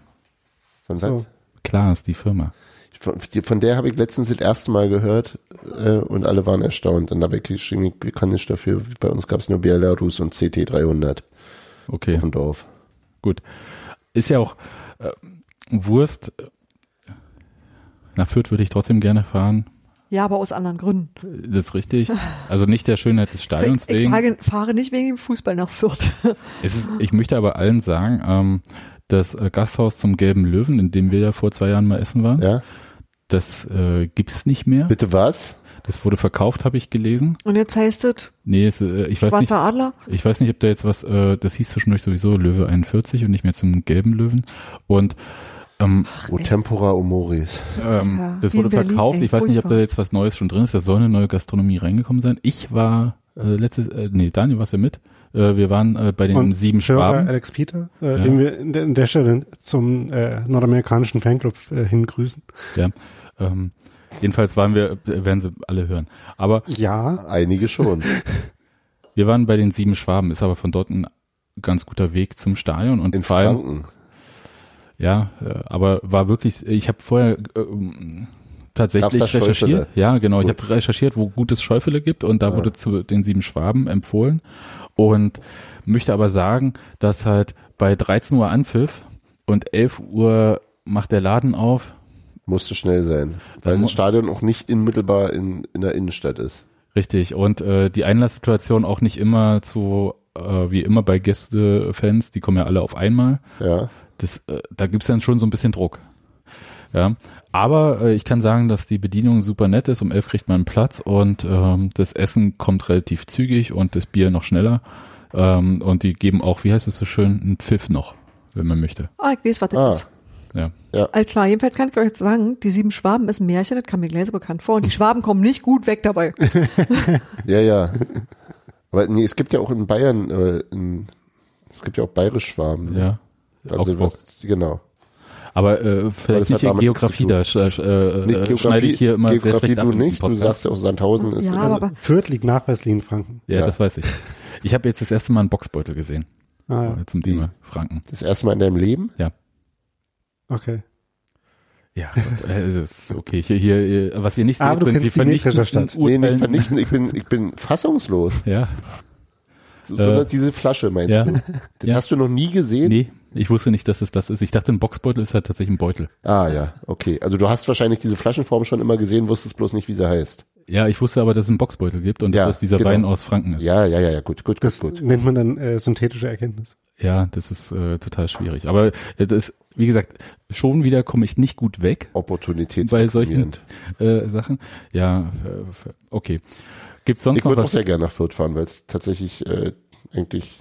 [SPEAKER 4] Von was?
[SPEAKER 3] So.
[SPEAKER 2] Klaas, die Firma.
[SPEAKER 4] Von, von der habe ich letztens das erste Mal gehört äh, und alle waren erstaunt. Und dabei geschrieben, ich kann nicht dafür. Bei uns gab es nur Belarus und CT 300
[SPEAKER 2] Okay,
[SPEAKER 4] auf dem Dorf.
[SPEAKER 2] gut. Ist ja auch äh, Wurst. Nach Fürth würde ich trotzdem gerne fahren.
[SPEAKER 1] Ja, aber aus anderen Gründen.
[SPEAKER 2] Das ist richtig. Also nicht der Schönheit des Stadions
[SPEAKER 1] Ich, ich
[SPEAKER 2] wegen.
[SPEAKER 1] fahre, fahre nicht wegen dem Fußball nach Fürth.
[SPEAKER 2] Es ist, ich möchte aber allen sagen, ähm, das äh, Gasthaus zum Gelben Löwen, in dem wir ja vor zwei Jahren mal essen waren,
[SPEAKER 4] Ja?
[SPEAKER 2] das äh, gibt's nicht mehr.
[SPEAKER 4] Bitte was?
[SPEAKER 2] Das wurde verkauft, habe ich gelesen.
[SPEAKER 1] Und jetzt heißt es
[SPEAKER 2] Nee, es, äh, ich weiß nicht.
[SPEAKER 1] Schwarzer Adler.
[SPEAKER 2] Ich weiß nicht, ob da jetzt was, äh, das hieß zwischendurch sowieso Löwe 41 und nicht mehr zum gelben Löwen. Und ähm,
[SPEAKER 4] O Tempora Omoris.
[SPEAKER 2] ähm,
[SPEAKER 1] ja
[SPEAKER 2] das wurde
[SPEAKER 1] in Berlin,
[SPEAKER 2] verkauft.
[SPEAKER 1] ey,
[SPEAKER 2] ich weiß nicht, ob da jetzt was Neues schon drin ist. Da soll eine neue Gastronomie reingekommen sein. Ich war äh, letztes, äh, nee, Daniel warst ja mit. Äh, wir waren äh, bei den
[SPEAKER 3] Und
[SPEAKER 2] sieben Schwaben.
[SPEAKER 3] Alex Peter, äh,
[SPEAKER 2] Ja.
[SPEAKER 3] den wir in der, in der Stelle zum äh, nordamerikanischen Fanclub äh, hingrüßen.
[SPEAKER 2] Ja. Ähm, jedenfalls waren wir, äh, werden sie alle hören. Aber
[SPEAKER 3] Ja,
[SPEAKER 4] Einige schon.
[SPEAKER 2] wir waren bei den sieben Schwaben, ist aber von dort ein ganz guter Weg zum Stadion und
[SPEAKER 4] In
[SPEAKER 2] vor allem,
[SPEAKER 4] Franken.
[SPEAKER 2] Ja, äh, aber war wirklich, ich habe vorher ähm, tatsächlich recherchiert.
[SPEAKER 4] Schäufele?
[SPEAKER 2] Ja, genau, ich
[SPEAKER 4] Gut.
[SPEAKER 2] habe recherchiert, wo gutes Schäufele gibt und da
[SPEAKER 4] Ah.
[SPEAKER 2] wurde zu den sieben Schwaben empfohlen und möchte aber sagen, dass halt bei 13 Uhr Anpfiff und 11 Uhr macht der Laden auf.
[SPEAKER 4] Musste schnell sein. Weil das Stadion auch nicht unmittelbar in, in der Innenstadt ist.
[SPEAKER 2] Richtig. Und äh, die Einlasssituation auch nicht immer zu, äh, wie immer bei Gästefans, die kommen ja alle auf einmal.
[SPEAKER 4] Ja.
[SPEAKER 2] Das, äh, da gibt's dann schon so ein bisschen Druck. Ja, aber äh, ich kann sagen, dass die Bedienung super nett ist. Um elf kriegt man einen Platz und ähm, das Essen kommt relativ zügig und das Bier noch schneller. Ähm, und die geben auch, wie heißt es so schön, einen Pfiff noch, wenn man möchte.
[SPEAKER 1] Ah, ich weiß, was das
[SPEAKER 4] Ah.
[SPEAKER 1] ist.
[SPEAKER 2] Ja,
[SPEAKER 1] All klar, jedenfalls kann ich euch jetzt sagen, die sieben Schwaben ist ein Märchen, das kam mir gleich so bekannt vor. Und die Schwaben kommen nicht gut weg dabei.
[SPEAKER 4] Ja, ja. Aber nee, es gibt ja auch in Bayern, äh, in, es gibt ja auch bayerisch Schwaben.
[SPEAKER 2] ja.
[SPEAKER 4] Also
[SPEAKER 2] Augsburg.
[SPEAKER 4] was, genau.
[SPEAKER 2] Aber äh, vielleicht nicht
[SPEAKER 4] nichts
[SPEAKER 2] Geografie, da sch, sch, äh,
[SPEAKER 4] Nicht
[SPEAKER 2] äh,
[SPEAKER 4] Geografie,
[SPEAKER 2] schneide ich hier immer sehr
[SPEAKER 4] Geografie
[SPEAKER 2] schlecht ab
[SPEAKER 4] du nicht, du sagst ja auch Sandhausen ist
[SPEAKER 1] Ja,
[SPEAKER 4] also,
[SPEAKER 1] aber
[SPEAKER 3] Fürth liegt nachweislich in Franken.
[SPEAKER 2] Ja,
[SPEAKER 4] Ja.
[SPEAKER 2] das weiß ich. Ich habe jetzt das erste Mal einen Boxbeutel gesehen
[SPEAKER 3] Ah, ja.
[SPEAKER 2] äh, zum Thema Franken.
[SPEAKER 4] das erste Mal in deinem Leben.
[SPEAKER 3] okay.
[SPEAKER 2] Ja, und, äh, es ist okay. Hier, hier, was ihr nicht seht,
[SPEAKER 3] Aber
[SPEAKER 2] sind die vernichtenden
[SPEAKER 3] Stadt.
[SPEAKER 4] Nee, nicht vernichten, ich bin, ich bin fassungslos.
[SPEAKER 2] Ja,
[SPEAKER 4] So,
[SPEAKER 2] Äh,
[SPEAKER 4] diese Flasche meinst
[SPEAKER 2] ja.
[SPEAKER 4] du? Das
[SPEAKER 2] Ja.
[SPEAKER 4] hast du noch nie gesehen?
[SPEAKER 2] nee, ich wusste nicht, dass es das ist. Ich dachte, ein Boxbeutel ist halt tatsächlich ein Beutel.
[SPEAKER 4] Ah ja, okay. Also du hast wahrscheinlich diese Flaschenform schon immer gesehen, wusstest bloß nicht, wie sie heißt.
[SPEAKER 2] Ja, ich wusste aber, dass es einen Boxbeutel gibt und
[SPEAKER 4] Ja,
[SPEAKER 2] dass dieser
[SPEAKER 4] genau.
[SPEAKER 2] Wein aus Franken ist.
[SPEAKER 4] Ja, ja, ja, ja, gut, gut,
[SPEAKER 3] Das
[SPEAKER 4] gut, gut.
[SPEAKER 3] nennt man dann äh, synthetische Erkenntnis.
[SPEAKER 2] Ja, das ist äh, total schwierig. Aber äh, das, wie gesagt, schon wieder komme ich nicht gut weg
[SPEAKER 4] Opportunität.
[SPEAKER 2] bei solchen äh, Sachen. Ja, äh, okay. Gibt's sonst
[SPEAKER 4] Ich
[SPEAKER 2] noch
[SPEAKER 4] würde auch sehr gerne nach Fürth fahren, weil es tatsächlich äh, eigentlich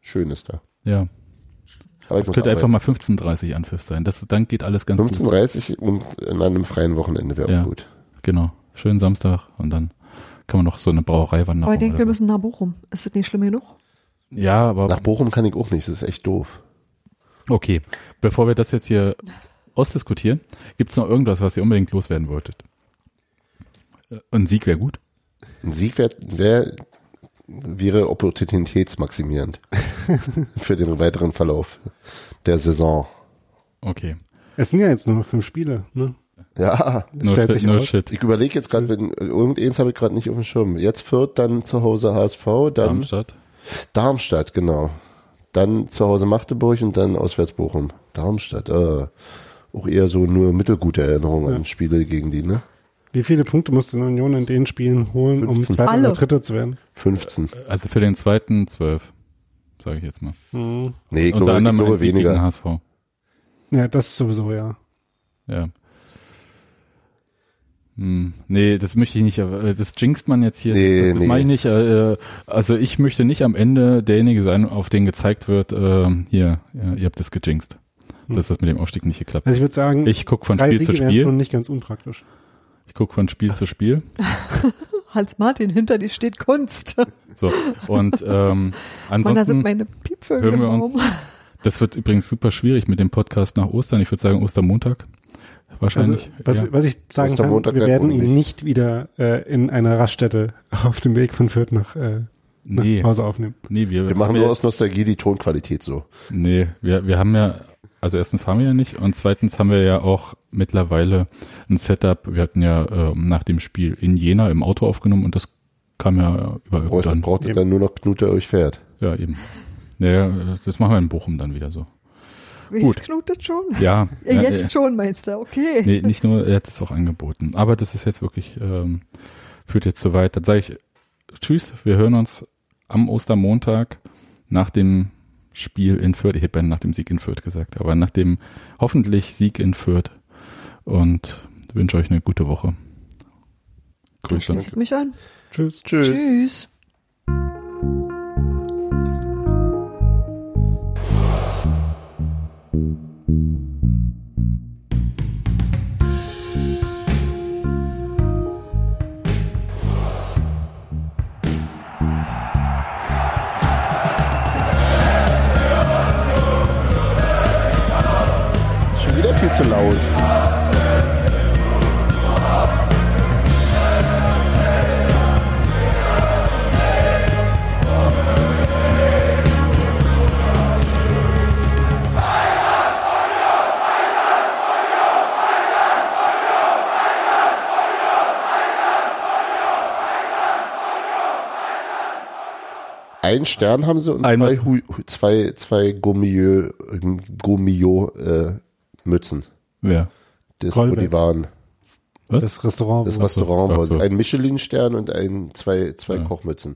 [SPEAKER 4] schön ist da.
[SPEAKER 2] Ja,
[SPEAKER 4] Aber muss
[SPEAKER 2] könnte einfach mal 15:30 Anpfiff sein. Das, dann geht alles ganz gut.
[SPEAKER 4] 15.30 und an einem freien Wochenende wäre
[SPEAKER 2] Ja.
[SPEAKER 4] auch gut.
[SPEAKER 2] Genau. Schönen Samstag und dann kann man noch so eine Brauereiwanderung.
[SPEAKER 1] Aber ich denke, wir müssen nach Bochum. Ist das nicht schlimm genug?
[SPEAKER 2] Ja, aber
[SPEAKER 4] Nach Bochum kann ich auch nicht, das ist echt doof.
[SPEAKER 2] Okay, bevor wir das jetzt hier ausdiskutieren, gibt es noch irgendwas, was ihr unbedingt loswerden wolltet? Äh, Ein Sieg wäre gut.
[SPEAKER 4] Ein Sieg wär, wär, wäre opportunitätsmaximierend für den weiteren Verlauf der Saison.
[SPEAKER 2] Okay.
[SPEAKER 3] Es sind ja jetzt nur noch fünf Spiele, ne?
[SPEAKER 4] Ja,
[SPEAKER 2] No shit, no shit.
[SPEAKER 4] ich überlege jetzt gerade, wenn irgendeins habe ich gerade nicht auf dem Schirm. Jetzt Fürth, dann zu Hause HSV, dann
[SPEAKER 2] Darmstadt.
[SPEAKER 4] Darmstadt, genau. Dann zu Hause Magdeburg und dann auswärts Bochum. Darmstadt, äh, auch eher so nur mittelgute Erinnerungen an Spiele gegen die, ne?
[SPEAKER 3] Wie viele Punkte musste eine Union in den Spielen holen, um
[SPEAKER 4] 15.
[SPEAKER 3] Zweiter
[SPEAKER 1] Alle.
[SPEAKER 3] oder Dritter zu werden?
[SPEAKER 4] 15.
[SPEAKER 2] Also für den zweiten zwölf, sage ich jetzt mal.
[SPEAKER 3] Hm.
[SPEAKER 4] Nee, ich
[SPEAKER 2] Unter
[SPEAKER 4] glaube, ich
[SPEAKER 2] anderem
[SPEAKER 4] glaube
[SPEAKER 2] Sieg gegen
[SPEAKER 4] weniger.
[SPEAKER 2] HSV.
[SPEAKER 3] Ja, das sowieso, ja.
[SPEAKER 2] Ja. Hm, nee, das möchte ich nicht, aber, äh, das jinxt man jetzt hier.
[SPEAKER 4] Nee,
[SPEAKER 2] das
[SPEAKER 4] nee.
[SPEAKER 2] mache ich nicht. Äh, also ich möchte nicht am Ende derjenige sein, auf den gezeigt wird, äh, hier, ja, ihr habt das gejinxt. Dass das mit dem Aufstieg nicht geklappt hat.
[SPEAKER 3] Also ich würde sagen,
[SPEAKER 2] Ich guck von
[SPEAKER 3] drei
[SPEAKER 2] Spiel
[SPEAKER 3] Siege
[SPEAKER 2] zu Spiel.
[SPEAKER 3] schon nicht ganz unpraktisch.
[SPEAKER 2] Ich guck von Spiel zu Spiel.
[SPEAKER 1] Hans Martin, hinter dir steht Kunst.
[SPEAKER 2] So, und ähm,
[SPEAKER 1] Und da sind
[SPEAKER 2] ansonsten,
[SPEAKER 1] meine Piepvögel
[SPEAKER 2] hören wir uns- das wird übrigens super schwierig mit dem Podcast nach Ostern. Ich würde sagen Ostermontag.
[SPEAKER 3] Also,
[SPEAKER 2] Wahrscheinlich.
[SPEAKER 3] was,
[SPEAKER 2] ja.
[SPEAKER 3] was ich sagen kann,
[SPEAKER 4] Ostermontag
[SPEAKER 3] wir
[SPEAKER 4] bleibt
[SPEAKER 3] werden ihn nicht wieder äh, in einer Raststätte auf dem Weg von Fürth nach, äh, nach
[SPEAKER 2] nee,
[SPEAKER 3] Hause aufnehmen.
[SPEAKER 2] nee, wir,
[SPEAKER 4] Wir machen
[SPEAKER 2] wir,
[SPEAKER 4] nur aus Nostalgie die Tonqualität so.
[SPEAKER 2] Nee, wir, wir haben ja, also erstens fahren wir ja nicht und zweitens haben wir ja auch mittlerweile ein Setup. Wir hatten ja ähm, nach dem Spiel in Jena im Auto aufgenommen und das kam ja über Euro
[SPEAKER 4] Braucht,
[SPEAKER 2] dann.
[SPEAKER 4] braucht ihr dann nur noch Knut, der euch fährt.
[SPEAKER 2] Ja, eben. Naja, das machen wir in Bochum dann wieder so.
[SPEAKER 1] Wie
[SPEAKER 2] Gut.
[SPEAKER 1] es knutet schon?
[SPEAKER 2] Ja.
[SPEAKER 1] Ja,
[SPEAKER 2] ja,
[SPEAKER 1] jetzt schon meinst du, okay.
[SPEAKER 2] Nee, nicht nur, er hat es auch angeboten. Aber das ist jetzt wirklich, ähm, führt jetzt zu weit. Dann sage ich Tschüss, wir hören uns am Ostermontag nach dem Spiel in Fürth. Ich hätte nach dem Sieg in Fürth gesagt, aber nach dem hoffentlich Sieg in Fürth. Und wünsche euch eine gute Woche. Grüße.
[SPEAKER 1] ich mich an.
[SPEAKER 3] Tschüss.
[SPEAKER 4] Tschüss.
[SPEAKER 1] Tschüss.
[SPEAKER 4] Viel zu laut. Ein Stern haben sie und
[SPEAKER 2] Ein
[SPEAKER 4] zwei, zwei, zwei Gummio, Gummio äh, Mützen.
[SPEAKER 2] Wer?
[SPEAKER 4] Das, wo die waren.
[SPEAKER 2] Was?
[SPEAKER 3] Das Restaurant.
[SPEAKER 4] Das Restaurant,
[SPEAKER 2] so.
[SPEAKER 4] ein Michelin-Stern und ein, zwei, zwei
[SPEAKER 2] Ja.
[SPEAKER 4] Kochmützen.